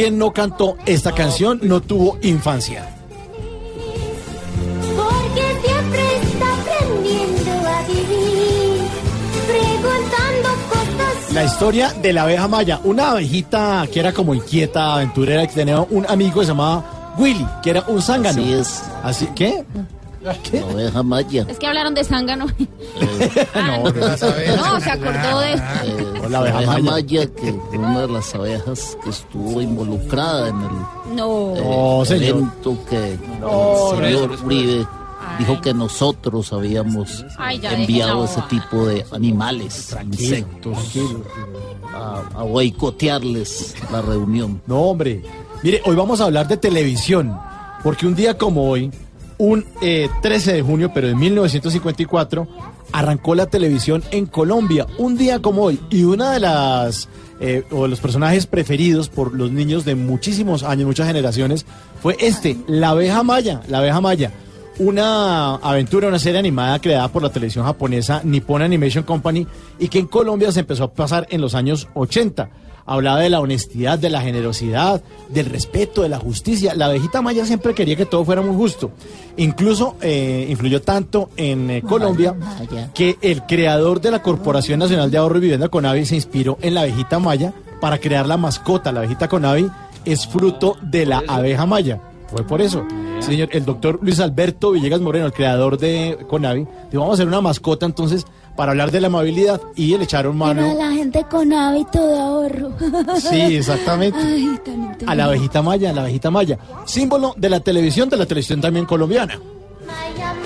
¿Quién no cantó esta canción no tuvo infancia? Porque siempre está aprendiendo a vivir, preguntando cosas. La historia de la abeja maya, una abejita que era como inquieta, aventurera, que tenía un amigo que se llamaba Willy, que era un zángano. Así es. Así, ¿qué? ¿Qué? La oveja maya. Es que hablaron de zángano. No, no, No, se acordó de. Eh, la la abeja abeja maya. maya, que fue una de las abejas que estuvo involucrada en el No. eh, No, señor. evento que el señor Uribe dijo que nosotros habíamos Ay, enviado ese tipo de animales, insectos, a, a boicotearles la reunión. No, hombre. Mire, hoy vamos a hablar de televisión, porque un día como hoy, un eh, 13 de junio, pero de 1954, arrancó la televisión en Colombia, un día como hoy, y una de las eh, o los personajes preferidos por los niños de muchísimos años, muchas generaciones, fue este, la abeja maya, la abeja maya. Una aventura, una serie animada creada por la televisión japonesa Nippon Animation Company y que en Colombia se empezó a pasar en los años 80 hablaba de la honestidad, de la generosidad, del respeto, de la justicia. La abejita maya siempre quería que todo fuera muy justo. Incluso eh, influyó tanto en eh, Colombia Maya. que el creador de la Corporación Nacional de Ahorro y Vivienda Conavi se inspiró en la abejita maya para crear la mascota. La abejita Conavi es fruto de la abeja maya. Fue por eso. Señor, el doctor Luis Alberto Villegas Moreno, el creador de Conavi, dijo, vamos a hacer una mascota entonces para hablar de la amabilidad y le echaron mano. la gente con hábito de ahorro. Sí, exactamente. Ay, tan a la abejita maya, a la abejita maya, símbolo de la televisión, de la televisión también colombiana. Maya, Maya,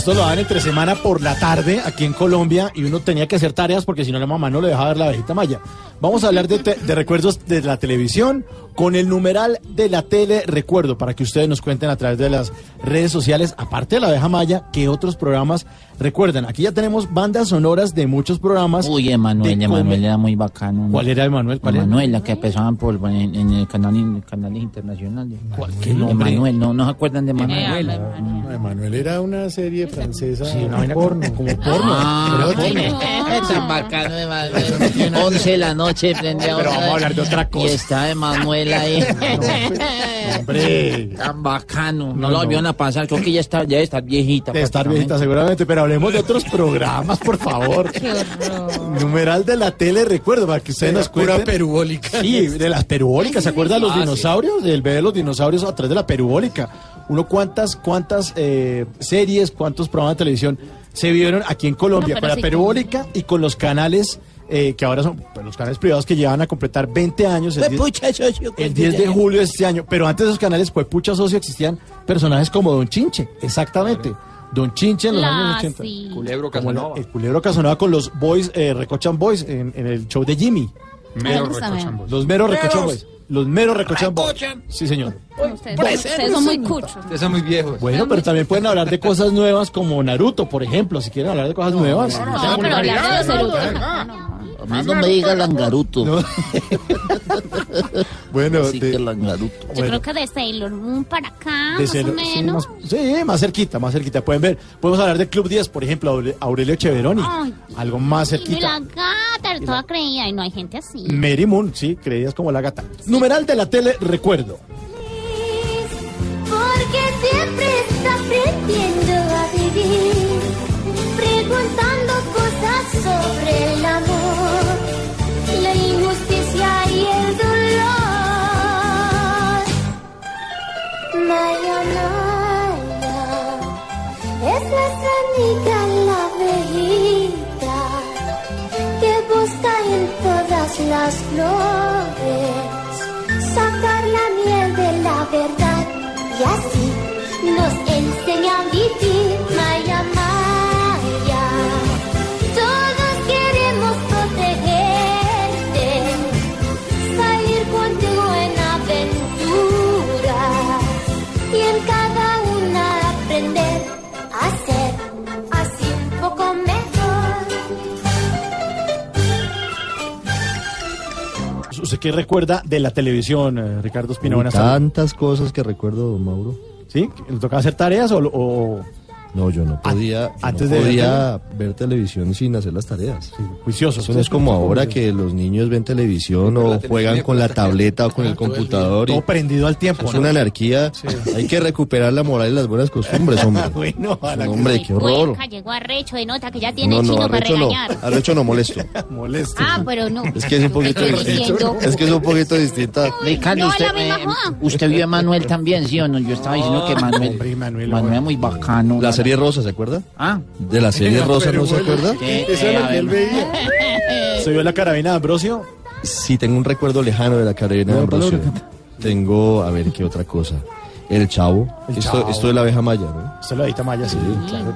Esto lo daban entre semana por la tarde aquí en Colombia y uno tenía que hacer tareas porque si no la mamá no le dejaba ver la abejita maya. Vamos a hablar de, de recuerdos de la televisión con el numeral de la tele recuerdo para que ustedes nos cuenten a través de las redes sociales, aparte de la abeja maya, qué otros programas recuerdan. Aquí ya tenemos bandas sonoras de muchos programas. Uy, Emanuel, Emanuel era muy bacano. ¿no? ¿Cuál era Emanuel? ¿Cuál era? Emanuel, la que empezaban por, en, en el canal, en canales internacionales. ¿Cuál? ¿Qué nombre? Emanuel, ¿no, ¿no se acuerdan de Emanuel? No, Emanuel era una serie francesa una vaina porno, como porno. Ah, Pero porno. tan bacano, Emanuel. 11 de la noche prendía Pero vamos a hablar de otra Y cosa. está Emanuel ahí. Hombre. Tan bacano. No, No, lo no. volvieron a pasar. Creo que ya está, ya debe estar viejita. De estar viejita seguramente, pero hablemos de otros programas, por favor. Numeral de la tele, recuerdo, para que ustedes nos cuenten. perubólica. Sí, de las perubólicas, ¿se acuerdan de los dinosaurios? Del bebé de los dinosaurios a través de la perubólica. Uno cuántas, cuántas eh, series, cuántos programas de televisión se vieron aquí en Colombia No, con pero la sí. perubólica y con los canales eh, que ahora son pues, los canales privados que llevan a completar 20 años. El Pues, 10 pucha, socio, el 10 de julio de este año, pero antes de esos canales fue Pucha Socio existían personajes como Don Chinche, exactamente. Don Chinche en los años 80. Lassie. Culebro Como Casanova. el, el culebro Casanova con los boys, eh, Recochan Boys en, en el show de Jimmy. Me gusta, me- Los meros Recochan Boys. los meros recochan. Recochan. Sí, señor. Ustedes, ustedes son muy cuchos. Ustedes son muy viejos. Bueno, pero también pueden hablar de cosas nuevas como Naruto, por ejemplo, si quieren hablar de cosas nuevas. No, pero hablar de los. A mí no me diga langaruto. No. bueno, Así de- que langaruto. Yo bueno, creo que de Sailor Moon para acá, de más o sí, menos. más, sí, más cerquita, más cerquita. Pueden ver, podemos hablar del Club 10, por ejemplo, Aure- Aurelio Cheveroni. Ay. Algo más Y la cerquita. gata, toda creía, y no hay gente así. Mary Moon, sí, creías como la gata. Numeral de la tele, recuerdo. Porque siempre está aprendiendo a vivir, preguntando cosas sobre el amiga la abejita que busca en todas las flores sacar la miel de la verdad. Y así nos enseña a vivir qué recuerda de la televisión, eh, Ricardo Espina? Buenas. Tantas cosas que recuerdo, don Mauro. ¿Sí? ¿Le tocaba hacer tareas o, o No, yo no podía, yo antes no de ver podía ver televisión sin hacer las tareas. juiciosos? Eso no es como ahora que los niños ven televisión o televisión juegan con la tableta o con el computador. y Todo prendido al tiempo. es ¿no? una anarquía. Hay que recuperar la moral y las buenas costumbres, hombre. Bueno, ojalá que hombre, qué horror. Llegó arrecho de nota que ya tiene No, no, chino para arrecho no. regañar. Arrecho no molesto. molesto. Ah, pero no. Es que es un poquito distinto. Es que es un poquito distinta. Ricardo, No, usted, la misma eh, usted vio a Manuel también, ¿sí o no? Yo estaba diciendo que Manuel, Hombre, Manuel, Manuel es muy bacano. Serie Rosa, ¿se acuerda? Ah, De la serie Rosa, ¿no se acuerda? Eso es lo que él veía. ¿Se vio la carabina de Ambrosio? Sí, tengo un recuerdo lejano de la carrera de Ambrosio. Tengo, a ver, ¿qué otra cosa? El Chavo. El esto, Chavo. esto de la abeja maya, ¿no? Usted lo edita Maya, sí, claro.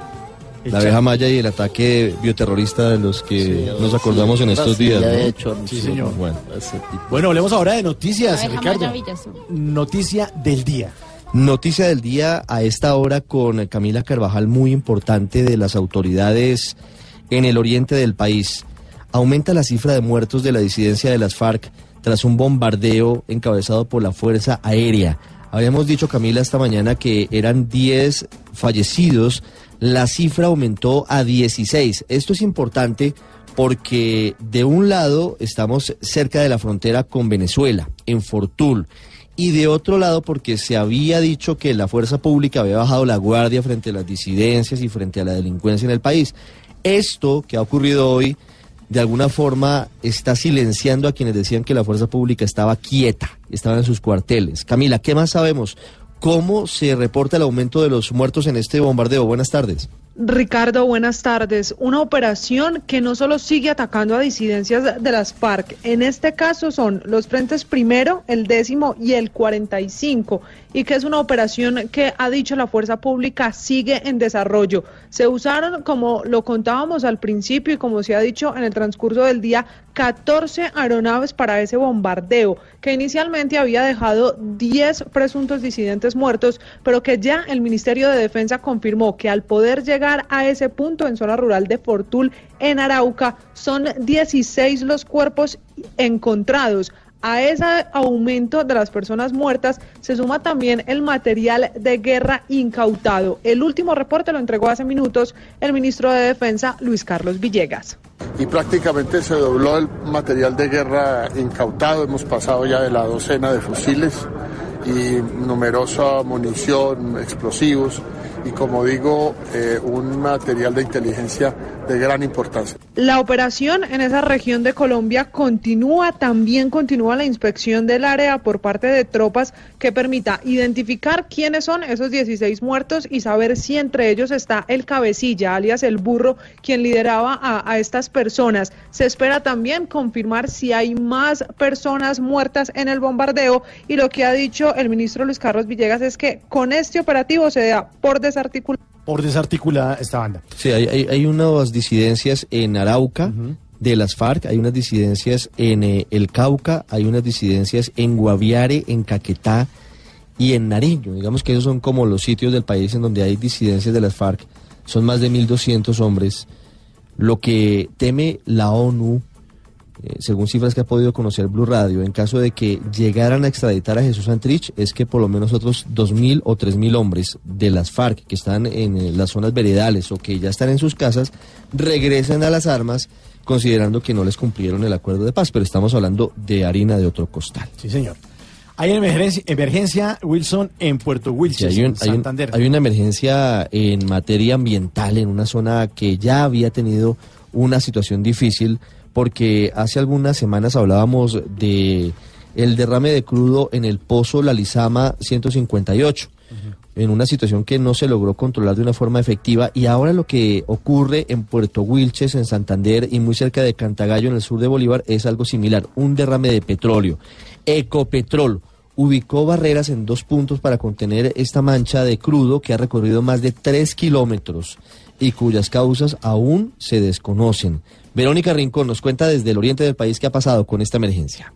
El La abeja maya y el ataque bioterrorista de los que nos acordamos en estos días, ¿no? de hecho, Sí, señor. Bueno, Bueno, hablemos ahora de noticias, Abeja Ricardo. Noticia del día. Noticia del día a esta hora con Camila Carvajal, muy importante de las autoridades en el oriente del país. Aumenta la cifra de muertos de la disidencia de las FARC tras un bombardeo encabezado por la Fuerza Aérea. Habíamos dicho, Camila, esta mañana que eran 10 fallecidos. La cifra aumentó a 16. Esto es importante porque de un lado estamos cerca de la frontera con Venezuela, en Fortul, y de otro lado porque se había dicho que la fuerza pública había bajado la guardia frente a las disidencias y frente a la delincuencia en el país. Esto que ha ocurrido hoy, de alguna forma, está silenciando a quienes decían que la fuerza pública estaba quieta, estaba en sus cuarteles. Camila, ¿qué más sabemos? ¿Cómo se reporta el aumento de los muertos en este bombardeo? Buenas tardes. Ricardo, buenas tardes. Una operación que no solo sigue atacando a disidencias de las FARC, en este caso son los frentes primero, el décimo y el 45, y que es una operación que ha dicho la fuerza pública sigue en desarrollo. Se usaron, como lo contábamos al principio y como se ha dicho en el transcurso del día, 14 aeronaves para ese bombardeo, que inicialmente había dejado 10 presuntos disidentes muertos, pero que ya el Ministerio de Defensa confirmó que al poder llegar a ese punto en zona rural de Fortul, en Arauca, son 16 los cuerpos encontrados. A ese aumento de las personas muertas se suma también el material de guerra incautado. El último reporte lo entregó hace minutos el ministro de Defensa, Luis Carlos Villegas. y prácticamente se dobló el material de guerra incautado. Hemos pasado ya de la docena de fusiles y numerosa munición, explosivos y como digo, eh, un material de inteligencia de gran importancia. La operación en esa región de Colombia continúa, también continúa la inspección del área por parte de tropas que permita identificar quiénes son esos 16 muertos y saber si entre ellos está el cabecilla, alias el burro, quien lideraba a, a estas personas. Se espera también confirmar si hay más personas muertas en el bombardeo y lo que ha dicho el ministro Luis Carlos Villegas es que con este operativo se da por desarticulado Por desarticulada esta banda. Sí, hay, hay, hay unas disidencias en Arauca, de las FARC, hay unas disidencias en eh, el Cauca, hay unas disidencias en Guaviare, en Caquetá y en Nariño. Digamos que esos son como los sitios del país en donde hay disidencias de las FARC. Son más de 1.200 hombres. Lo que teme la ONU, eh, según cifras que ha podido conocer Blue Radio, en caso de que llegaran a extraditar a Jesús Santrich, es que por lo menos otros 2.000 o 3.000 hombres de las FARC que están en eh, las zonas veredales o que ya están en sus casas, regresen a las armas considerando que no les cumplieron el acuerdo de paz, pero estamos hablando de harina de otro costal. Sí, señor. Hay emergencia, emergencia Wilson en Puerto Wilches, Sí, hay, un- en hay un- Santander. hay una emergencia en materia ambiental en una zona que ya había tenido una situación difícil porque hace algunas semanas hablábamos de el derrame de crudo en el pozo La Lizama 158 en una situación que no se logró controlar de una forma efectiva y ahora lo que ocurre en Puerto Wilches, en Santander y muy cerca de Cantagallo, en el sur de Bolívar, es algo similar, un derrame de petróleo. Ecopetrol ubicó barreras en dos puntos para contener esta mancha de crudo que ha recorrido más de tres kilómetros y cuyas causas aún se desconocen. Verónica Rincón nos cuenta desde el oriente del país qué ha pasado con esta emergencia.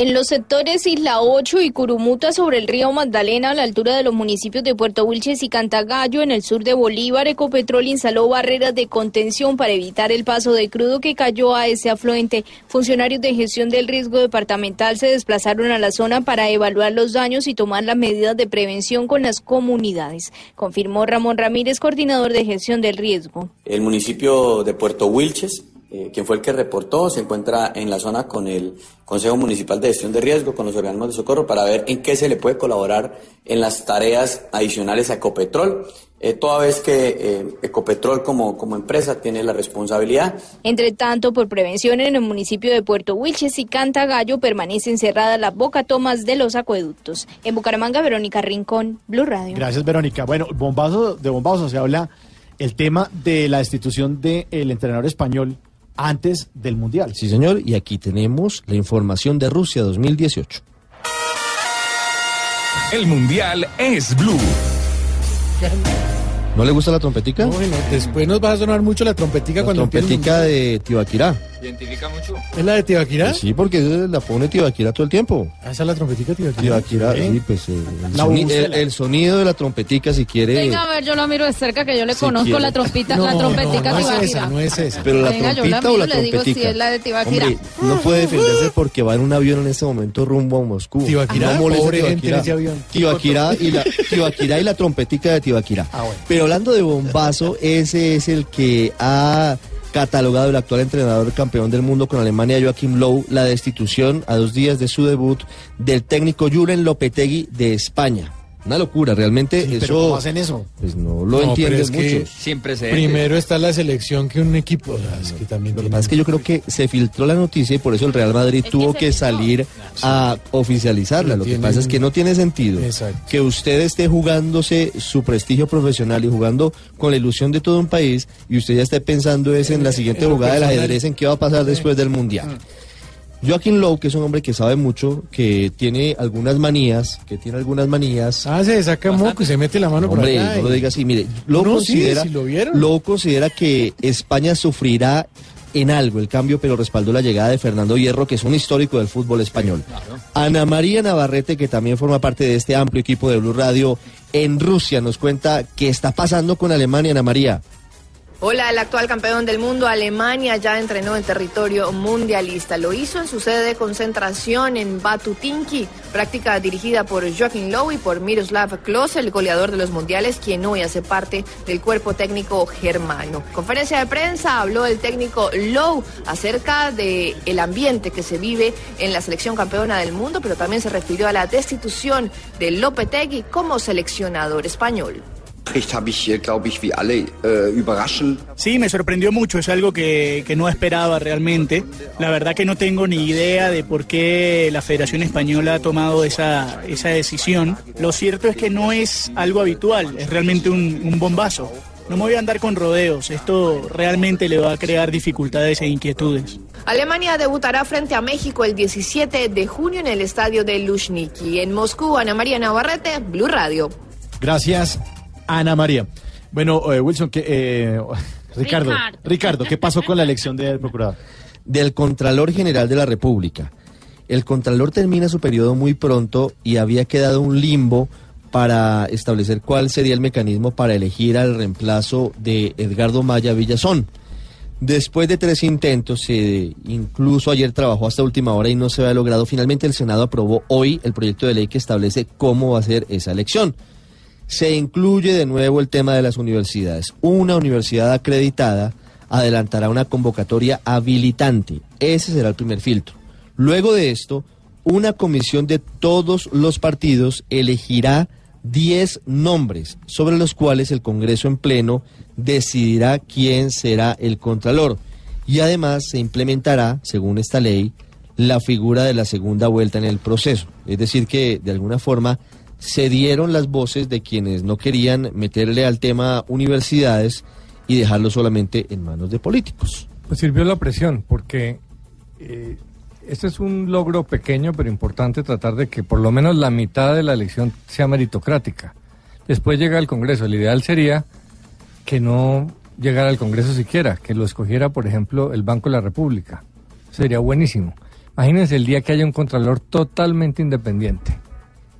En los sectores Isla 8 y Curumuta sobre el río Magdalena a la altura de los municipios de Puerto Wilches y Cantagallo en el sur de Bolívar, Ecopetrol instaló barreras de contención para evitar el paso de crudo que cayó a ese afluente. Funcionarios de gestión del riesgo departamental se desplazaron a la zona para evaluar los daños y tomar las medidas de prevención con las comunidades, confirmó Ramón Ramírez, coordinador de gestión del riesgo. El municipio de Puerto Wilches, eh, quien fue el que reportó, se encuentra en la zona con el Consejo Municipal de Gestión de Riesgo, con los organismos de socorro, para ver en qué se le puede colaborar en las tareas adicionales a Ecopetrol, eh, toda vez que eh, Ecopetrol como, como empresa tiene la responsabilidad Entre tanto, por prevención en el municipio de Puerto Wilches y Cantagallo permanecen cerradas las bocatomas de los acueductos. En Bucaramanga, Verónica Rincón, Blue Radio. Gracias, Verónica. Bueno, bombazo, de bombazo se habla el tema de la destitución del entrenador español antes del Mundial. Sí, señor, y aquí tenemos la información de Rusia 2018. El mundial es Blue. ¿No le gusta la trompetica? Bueno, después nos va a sonar mucho la trompetica La cuando empiece el trompetica de Tibaquirá. ¿Identifica mucho? ¿Es la de Tibaquirá? Sí, porque la pone Tibaquirá todo el tiempo. Ah, esa es la trompetica de Tibaquirá. Tibaquirá, Sí. sí, pues eh, el, La soni- bubucela. el- el sonido de la trompetica, si quiere. Venga, a ver, yo lo miro de cerca que yo le Si conozco quiere. la trompita, No, la no, trompetica no es Tibaquirá. esa, no es esa. Pero la Venga, yo trompita la o la miro, le digo si es la de Tibaquirá. Hombre, no puede defenderse porque va en un avión en este momento rumbo a Moscú. Tibaquirá, no pobre gente en ese avión. Tibaquirá y la, Tibaquirá y la trompetica de Tibaquirá. Ah, Pero hablando de bombazo, ese es el que ha catalogado el actual entrenador campeón del mundo con Alemania, Joachim Low, la destitución a dos días de su debut del técnico Julen Lopetegui de España. Una locura, realmente Sí, eso... pero ¿cómo hacen eso? Pues no lo No, pero entienden es que muchos. Sin precedentes. Primero está la selección que un equipo. o sea, es que también Lo que pasa es que yo creo que se filtró la noticia y por eso el Real Madrid tuvo que salir a oficializarla. Lo que pasa es que no tiene sentido Exacto. que usted esté jugándose su prestigio profesional y jugando con la ilusión de todo un país y usted ya esté pensando es en la siguiente jugada del ajedrez, en qué va a pasar después del Mundial. Joaquín Lowe, que es un hombre que sabe mucho, que tiene algunas manías, que tiene algunas manías. Ah, se saca moco y se mete la mano por Hombre, acá. no lo diga así. Mire, Lowe No, sí, considera, si lo. Lowe considera que España sufrirá en algo el cambio, pero respaldó la llegada de Fernando Hierro, que es un histórico del fútbol español. Ana María Navarrete, que también forma parte de este amplio equipo de Blue Radio en Rusia, nos cuenta qué está pasando con Alemania, Ana María. Hola, el actual campeón del mundo, Alemania, ya entrenó en territorio mundialista. Lo hizo en su sede de concentración en Batutinki, práctica dirigida por Joachim Low y por Miroslav Klose, el goleador de los mundiales, quien hoy hace parte del cuerpo técnico germano. Conferencia de prensa habló el técnico Low acerca de el ambiente que se vive en la selección campeona del mundo, pero también se refirió a la destitución de Lopetegui como seleccionador español. Äh. Sí, me sorprendió mucho, es algo que, que no esperaba realmente. La verdad que no tengo ni idea de por qué la Federación Española ha tomado esa, esa decisión. Lo cierto es que no es algo habitual, es realmente un, un bombazo. No me voy a andar con rodeos, esto realmente le va a crear dificultades e inquietudes. Alemania debutará frente a México el 17 de junio en el estadio de Luzhniki. En Moscú, Ana María Navarrete, Blue Radio. Gracias, Ana María. Bueno, eh, Wilson, que, eh, Ricardo, Ricardo. Ricardo, ¿qué pasó con la elección del procurador? del Contralor General de la República. El Contralor termina su periodo muy pronto y había quedado un limbo para establecer cuál sería el mecanismo para elegir al reemplazo de Edgardo Maya Villazón. Después de tres intentos, se incluso ayer trabajó hasta última hora y no se había logrado. Finalmente el Senado aprobó hoy el proyecto de ley que establece cómo va a ser esa elección. Se incluye de nuevo el tema de las universidades. Una universidad acreditada adelantará una convocatoria habilitante. Ese será el primer filtro. Luego de esto, una comisión de todos los partidos elegirá 10 nombres sobre los cuales el Congreso en pleno decidirá quién será el Contralor. Y además se implementará, según esta ley, la figura de la segunda vuelta en el proceso. Es decir, que de alguna forma se dieron las voces de quienes no querían meterle al tema universidades y dejarlo solamente en manos de políticos. Pues sirvió la presión, porque eh, este es un logro pequeño pero importante tratar de que por lo menos la mitad de la elección sea meritocrática. Después llega el Congreso. El ideal sería que no llegara al Congreso siquiera, que lo escogiera, por ejemplo, el Banco de la República. Sería buenísimo. Imagínense el día que haya un contralor totalmente independiente,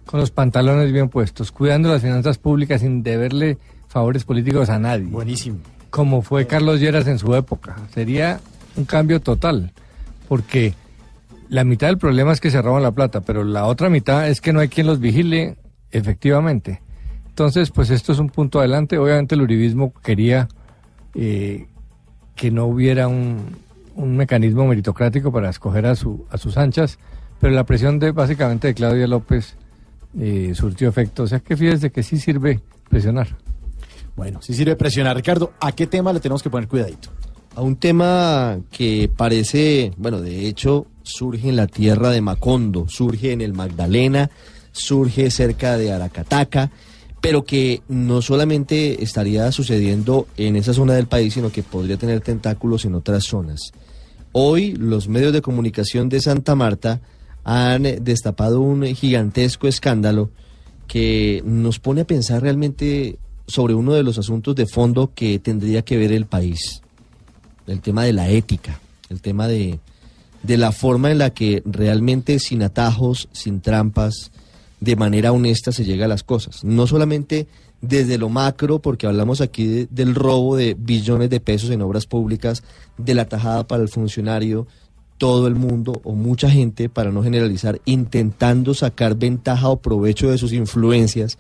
con los pantalones bien puestos, cuidando las finanzas públicas sin deberle favores políticos a nadie. Buenísimo. Como fue Carlos Lleras en su época. Sería un cambio total, porque la mitad del problema es que se roban la plata, pero la otra mitad es que no hay quien los vigile efectivamente. Entonces, pues esto es un punto adelante. Obviamente el uribismo quería eh, que no hubiera un, un mecanismo meritocrático para escoger a, su, a sus anchas, pero la presión de básicamente de Claudia López eh, surtió efecto. O sea que fíjese que sí sirve presionar. Bueno, sí sirve presionar. Ricardo, ¿a qué tema le tenemos que poner cuidadito? A un tema que parece, bueno, de hecho surge en la tierra de Macondo, surge en el Magdalena, surge cerca de Aracataca, pero que no solamente estaría sucediendo en esa zona del país, sino que podría tener tentáculos en otras zonas. Hoy los medios de comunicación de Santa Marta han destapado un gigantesco escándalo que nos pone a pensar realmente sobre uno de los asuntos de fondo que tendría que ver el país, el tema de la ética, el tema de, de la forma en la que realmente sin atajos, sin trampas, de manera honesta se llega a las cosas. No solamente desde lo macro, porque hablamos aquí de- del robo de billones de pesos en obras públicas, de la tajada para el funcionario, todo el mundo o mucha gente, para no generalizar, intentando sacar ventaja o provecho de sus influencias,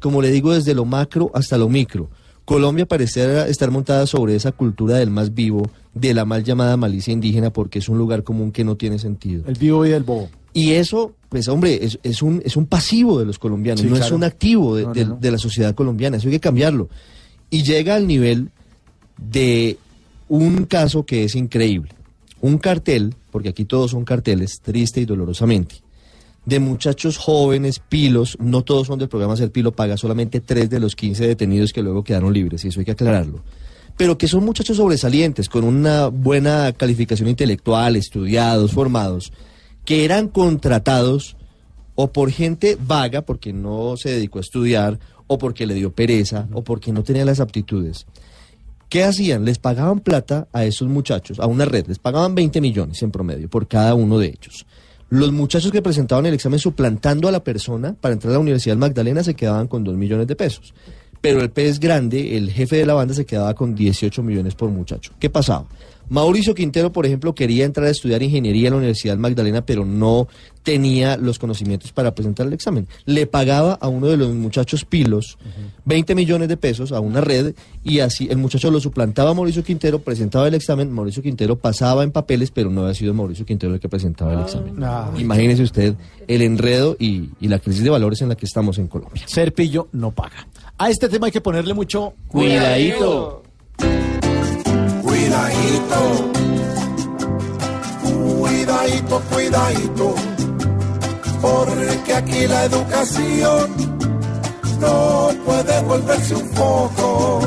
como le digo, desde lo macro hasta lo micro. Colombia pareciera estar montada sobre esa cultura del más vivo, de la mal llamada malicia indígena, porque es un lugar común que no tiene sentido. El vivo y el bobo. Y eso, pues hombre, es, es un, es un pasivo de los colombianos, Sí, no es un activo de, No, no, de- no. de la sociedad colombiana, eso hay que cambiarlo. Y llega al nivel de un caso que es increíble. Un cartel, porque aquí todos son carteles, triste y dolorosamente, de muchachos jóvenes, pilos, no todos son del programa Ser Pilo Paga, solamente tres de los 15 detenidos que luego quedaron libres, y eso hay que aclararlo. Pero que son muchachos sobresalientes, con una buena calificación intelectual, estudiados, formados, que eran contratados o por gente vaga, porque no se dedicó a estudiar, o porque le dio pereza, o porque no tenía las aptitudes. ¿Qué hacían? Les pagaban plata a esos muchachos, a una red, les pagaban 20 millones en promedio por cada uno de ellos. Los muchachos que presentaban el examen suplantando a la persona para entrar a la Universidad Magdalena se quedaban con 2 millones de pesos. Pero el pez grande, el jefe de la banda, se quedaba con 18 millones por muchacho. ¿Qué pasaba? Mauricio Quintero, por ejemplo, quería entrar a estudiar ingeniería en la Universidad Magdalena, pero no tenía los conocimientos para presentar el examen. Le pagaba a uno de los muchachos pilos 20 millones de pesos a una red y así el muchacho lo suplantaba a Mauricio Quintero, presentaba el examen, Mauricio Quintero pasaba en papeles, pero no había sido Mauricio Quintero el que presentaba el examen. Ah. Imagínese usted el enredo y, y la crisis de valores en la que estamos en Colombia. Ser pillo no paga. A este tema hay que ponerle mucho Cuidadito. Cuidadito, cuidadito, cuidadito, porque aquí la educación no puede volverse un foco.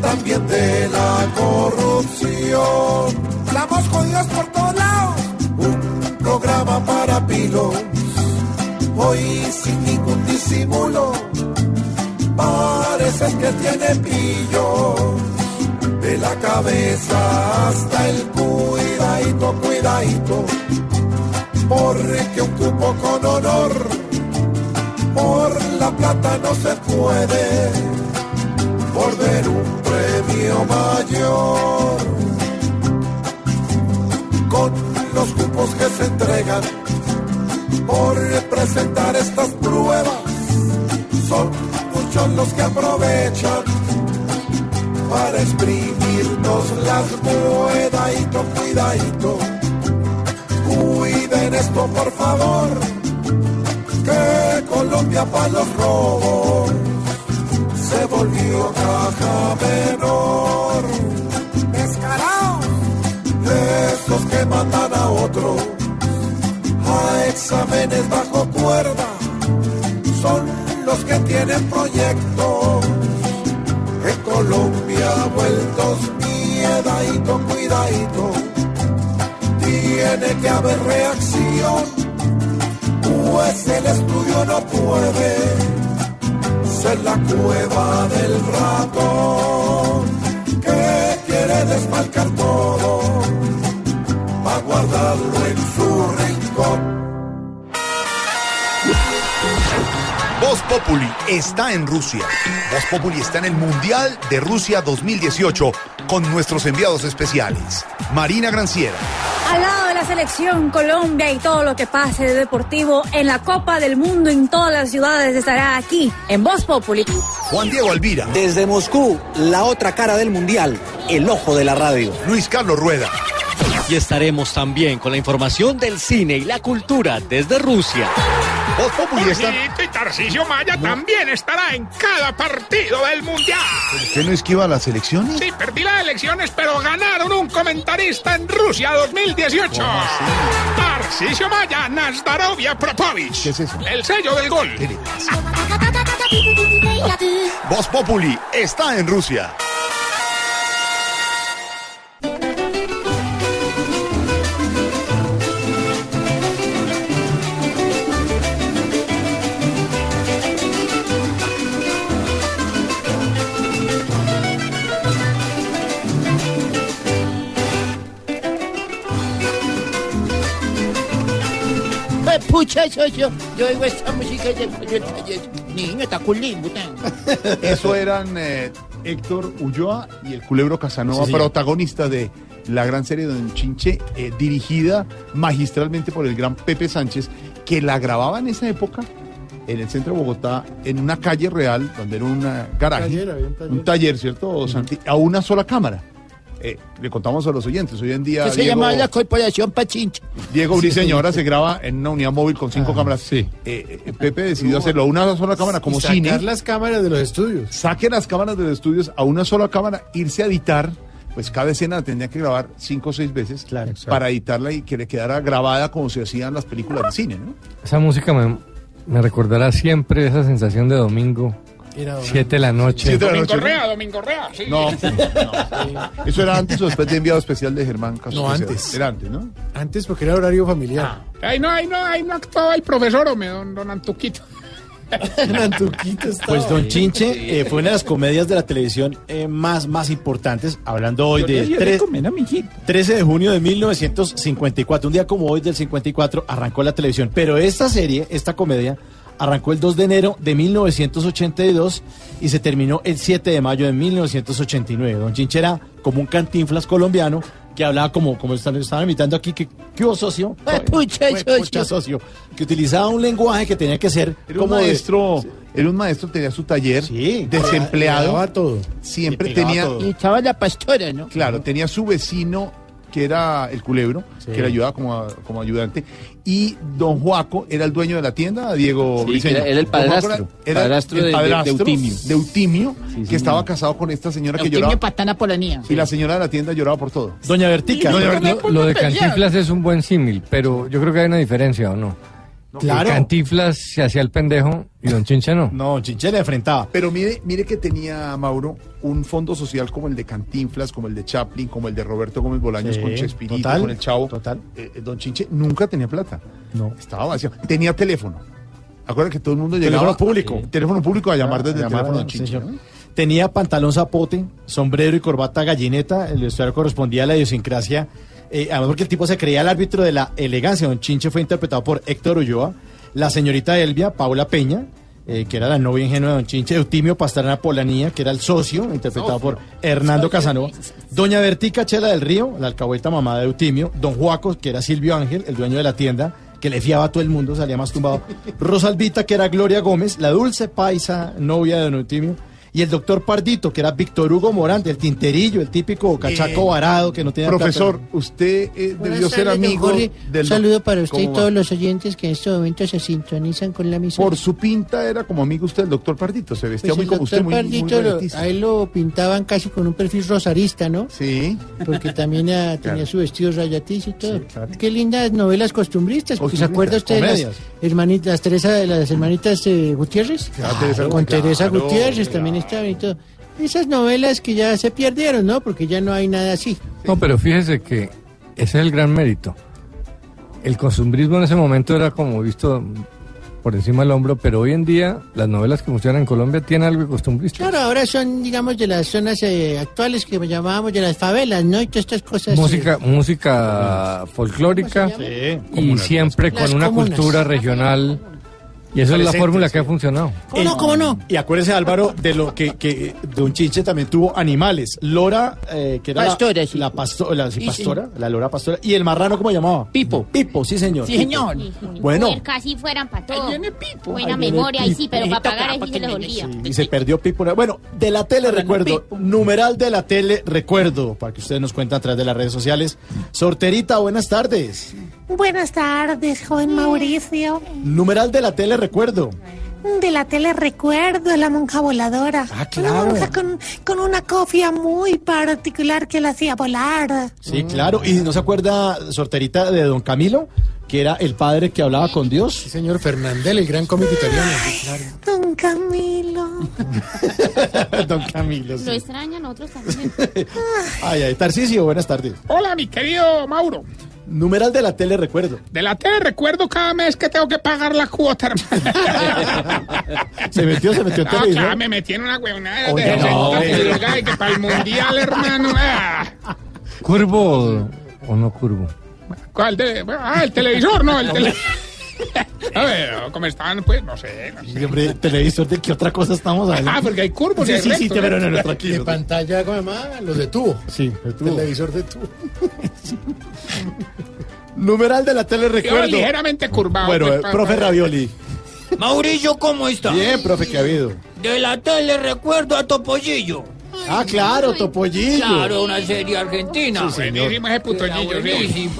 También de la corrupción. Estamos jodidos por todos lados, un programa para pilos, hoy sin ningún disimulo, parece que tiene pillos de la cabeza hasta el cuidadito, cuidadito, porque un cupo con honor por la plata no se puede, por ver un premio mayor. Con los cupos que se entregan por presentar estas pruebas, son muchos los que aprovechan para exprimirnos las cuidadito, cuidadito. Cuiden esto por favor, que Colombia para los robos se volvió caja menor. Descarados, esos que mandan a otro a exámenes bajo cuerda, son los que tienen proyectos Colombia vueltos miedadito, cuidadito. Tiene que haber reacción, pues el estudio no puede ser la cueva del ratón que quiere desmarcar todo para guardarlo en su Populi está en Rusia. Voz Populi está en el Mundial de Rusia 2018 con nuestros enviados especiales. Marina Granciera, Al lado de la selección Colombia y todo lo que pase de deportivo en la Copa del Mundo en todas las ciudades estará aquí en Voz Populi. Juan Diego Alvira, Desde Moscú, la otra cara del mundial, el ojo de la radio. Luis Carlos Rueda. Y estaremos también con la información del cine y la cultura desde Rusia. Voz Populi está... Jorgito y Tarcisio Maya también estará en cada partido del Mundial. ¿Usted no esquiva las elecciones? Sí, perdí las elecciones, pero ganaron un comentarista en Rusia 2018. Tarcisio Maya, Nazdarovia Propovich. ¿Qué es eso? El sello del gol. Voz Populi está en Rusia. Pucha, yo, yo, oigo esta música de el taller. Niño, está culín, botán. Eso eran eh, Héctor Ulloa y el Culebro Casanova, Sí, protagonistas de la gran serie Don Chinche, eh, dirigida magistralmente por el gran Pepe Sánchez, que la grababa en esa época en el centro de Bogotá, en una calle real, donde era un eh, garaje, un taller. un taller, ¿cierto, Santi? A una sola cámara. Eh, le contamos a los oyentes, hoy en día Que se llama la Corporación Pachincha. Diego Briseñora se graba en una unidad móvil con cinco cámaras. Sí. Pepe decidió hacerlo a una sola cámara como sacar cine. las cámaras de los estudios. Saque las cámaras de los estudios a una sola cámara, irse a editar. Pues cada escena la tendría que grabar cinco o seis veces para editarla y que le quedara grabada como se hacían las películas de cine, ¿no? Esa música me, me recordará siempre esa sensación de domingo. Era domingo. Siete de la noche. Siete de la Domingo noche. Rea, Domingo Rea. Sí. No, no. ¿Eso era antes o después de enviado especial de Germán Castro? No, antes. Era antes, ¿no? Antes porque era horario familiar. Ahí no, ahí no, ahí no actuaba el profesor Ome, don, don Antuquito. Pues Don Chinche eh, fue una de las comedias de la televisión eh, más, más importantes, hablando hoy de le di de tres- comer a mi hijito. 13 de junio de 1954, un día como hoy del 54 arrancó la televisión, pero esta serie, esta comedia, arrancó el 2 de enero de 1982 y se terminó el 7 de mayo de 1989. Don Chinche era como un cantinflas colombiano que hablaba como, como están, estaban imitando aquí, que, ¿qué hubo, socio? Pucha, Fue- socio. pucha, socio. Que utilizaba un lenguaje que tenía que ser Era un como de- maestro, era un maestro, tenía su taller, desempleado. grababa todo. Siempre tenía, todo. Y estaba la pastora, ¿no? claro, tenía su vecino que era el culebro, Sí. que le ayudaba como, a- como ayudante, y don Juaco era el dueño de la tienda, Diego Sí, Briceño. era- era el padrastro, era padrastro el de- de- de padrastro Eutimio. de Eutimio, que estaba casado con esta señora que Eutimio lloraba, Patana Polanía. y la señora de la tienda lloraba por todo. Doña Vertica. Doña Bertica. Lo, lo de Cantinflas es un buen símil, pero yo creo que hay una diferencia, ¿o no? Claro. El Cantinflas se hacía el pendejo y Don Chinche no. No, Don Chinche le enfrentaba. Pero mire, mire que tenía Mauro un fondo social como el de Cantinflas, como el de Chaplin, como el de Roberto Gómez Bolaños Sí, con Chespirito, total, con el Chavo. total. Eh, eh, don Chinche nunca tenía plata. No. Estaba vacío. Tenía teléfono. Acuérdate que todo el mundo llegaba. Teléfono público. Teléfono público a llamar desde A el teléfono de Don Chinche. señor. ¿no? Tenía pantalón zapote, sombrero y corbata gallineta. El vestuario correspondía a la idiosincrasia. Eh, además, porque el tipo se creía el árbitro de la elegancia. Don Chinche fue interpretado por Héctor Ulloa. La señorita Elvia, Paula Peña, eh, que era la novia ingenua de Don Chinche. Eutimio Pastrana Polanía, que era el socio, interpretado por Hernando Casanova. Doña Bertica Chela del Río, la alcahueta mamá de Eutimio. Don Juaco, que era Silvio Ángel, el dueño de la tienda, que le fiaba a todo el mundo, salía más tumbado. Rosalvita, que era Gloria Gómez, la dulce paisa, novia de Don Eutimio. Y el doctor Pardito, que era Víctor Hugo Morante, el tinterillo, el típico cachaco Eh, varado que no tenía Profesor, plata. usted eh, debió ser amigo Jorge. del Un saludo para usted y todos los oyentes que en este momento se sintonizan con la emisora. Por su pinta era como amigo usted del doctor Pardito, se vestía Pues muy el como doctor usted, muy, muy Pardito, lo- a él lo pintaban casi con un perfil rosarista, ¿no? Sí. Porque también ah, tenía Claro. su vestido rayatizo y todo. Qué lindas novelas costumbristas, porque se acuerda usted de las hermanitas, las, Teresa, las hermanitas eh, Gutiérrez. Claro, Teresa con Teresa claro, Gutiérrez también estaban y todo. Esas novelas que ya se perdieron, ¿no? Porque ya no hay nada así. No, pero fíjese que ese es el gran mérito. El costumbrismo en ese momento era como visto por encima del hombro, pero hoy en día las novelas que funcionan en Colombia tienen algo de costumbrista. Claro, ahora son, digamos, de las zonas eh, actuales que llamábamos de las favelas, ¿no? Y todas estas cosas. eh, Música, música folclórica y siempre Las con una comunas. cultura regional. Y esa es la fórmula sí. que ha funcionado. ¿Cómo no? ¿Cómo no? Y acuérdese, Álvaro, de lo que, que Don Chinche también tuvo animales. Lora, eh, que era Pastora, la, sí. la pasto- la- sí, Sí, pastora, la lora pastora. Y el marrano, ¿cómo llamaba? Pipo. Pipo, sí, señor. Sí, señor. Bueno. Casi fueran para todo. Buena Ahí viene memoria, ahí sí, Pipo. pero para pagar ahí se les olvida. Y se perdió Pipo. Bueno, de la tele recuerdo, numeral de la tele recuerdo, para que ustedes nos cuenten a través de las redes sociales. Sorterita, buenas tardes. Buenas tardes, joven Mauricio. Numeral de la tele recuerdo. De la tele recuerdo la monja voladora. Ah, claro. Una monja con, con una cofia muy particular que la hacía volar. Sí, claro. ¿Y no se acuerda, Sorterita, de Don Camilo? Que era el padre que hablaba con Dios. Sí, señor Fernandel, el gran cómico italiano. Don Camilo. Don Camilo. Lo extrañan otros también. Ay, ay, Tarcisio, buenas tardes. Hola, mi querido Mauro. Numeral de la tele recuerdo. De la tele recuerdo cada mes que tengo que pagar la cuota, hermano. Se metió, se metió en Ah, televisor. claro, me metí en una huevonada de no, 60 hombre. pulgadas y que para el mundial, hermano. ah. ¿Curvo o no curvo? ¿Cuál? de- ah, el televisor, no, el tele... A ver, ¿cómo están? Pues no sé. No sé. Sí, hombre, televisor, ¿de qué otra cosa estamos hablando? Ah, porque hay curvos y Sí, sí, sí, rectos, pero no, no, tranquilo. De pantalla, ¿cómo se llama? Los de tubo. Sí, de tubo. Televisor de tubo. Numeral de la tele Yo recuerdo. ligeramente curvado. Bueno, pues, eh, profe Ravioli. Mauricio, ¿cómo está? Bien, profe, ¿qué ha habido? De la tele recuerdo a Topollillo. Ah, claro, Topollillo. Claro, una serie argentina. Sí, señor. Buenísimo ese putollillo, sí.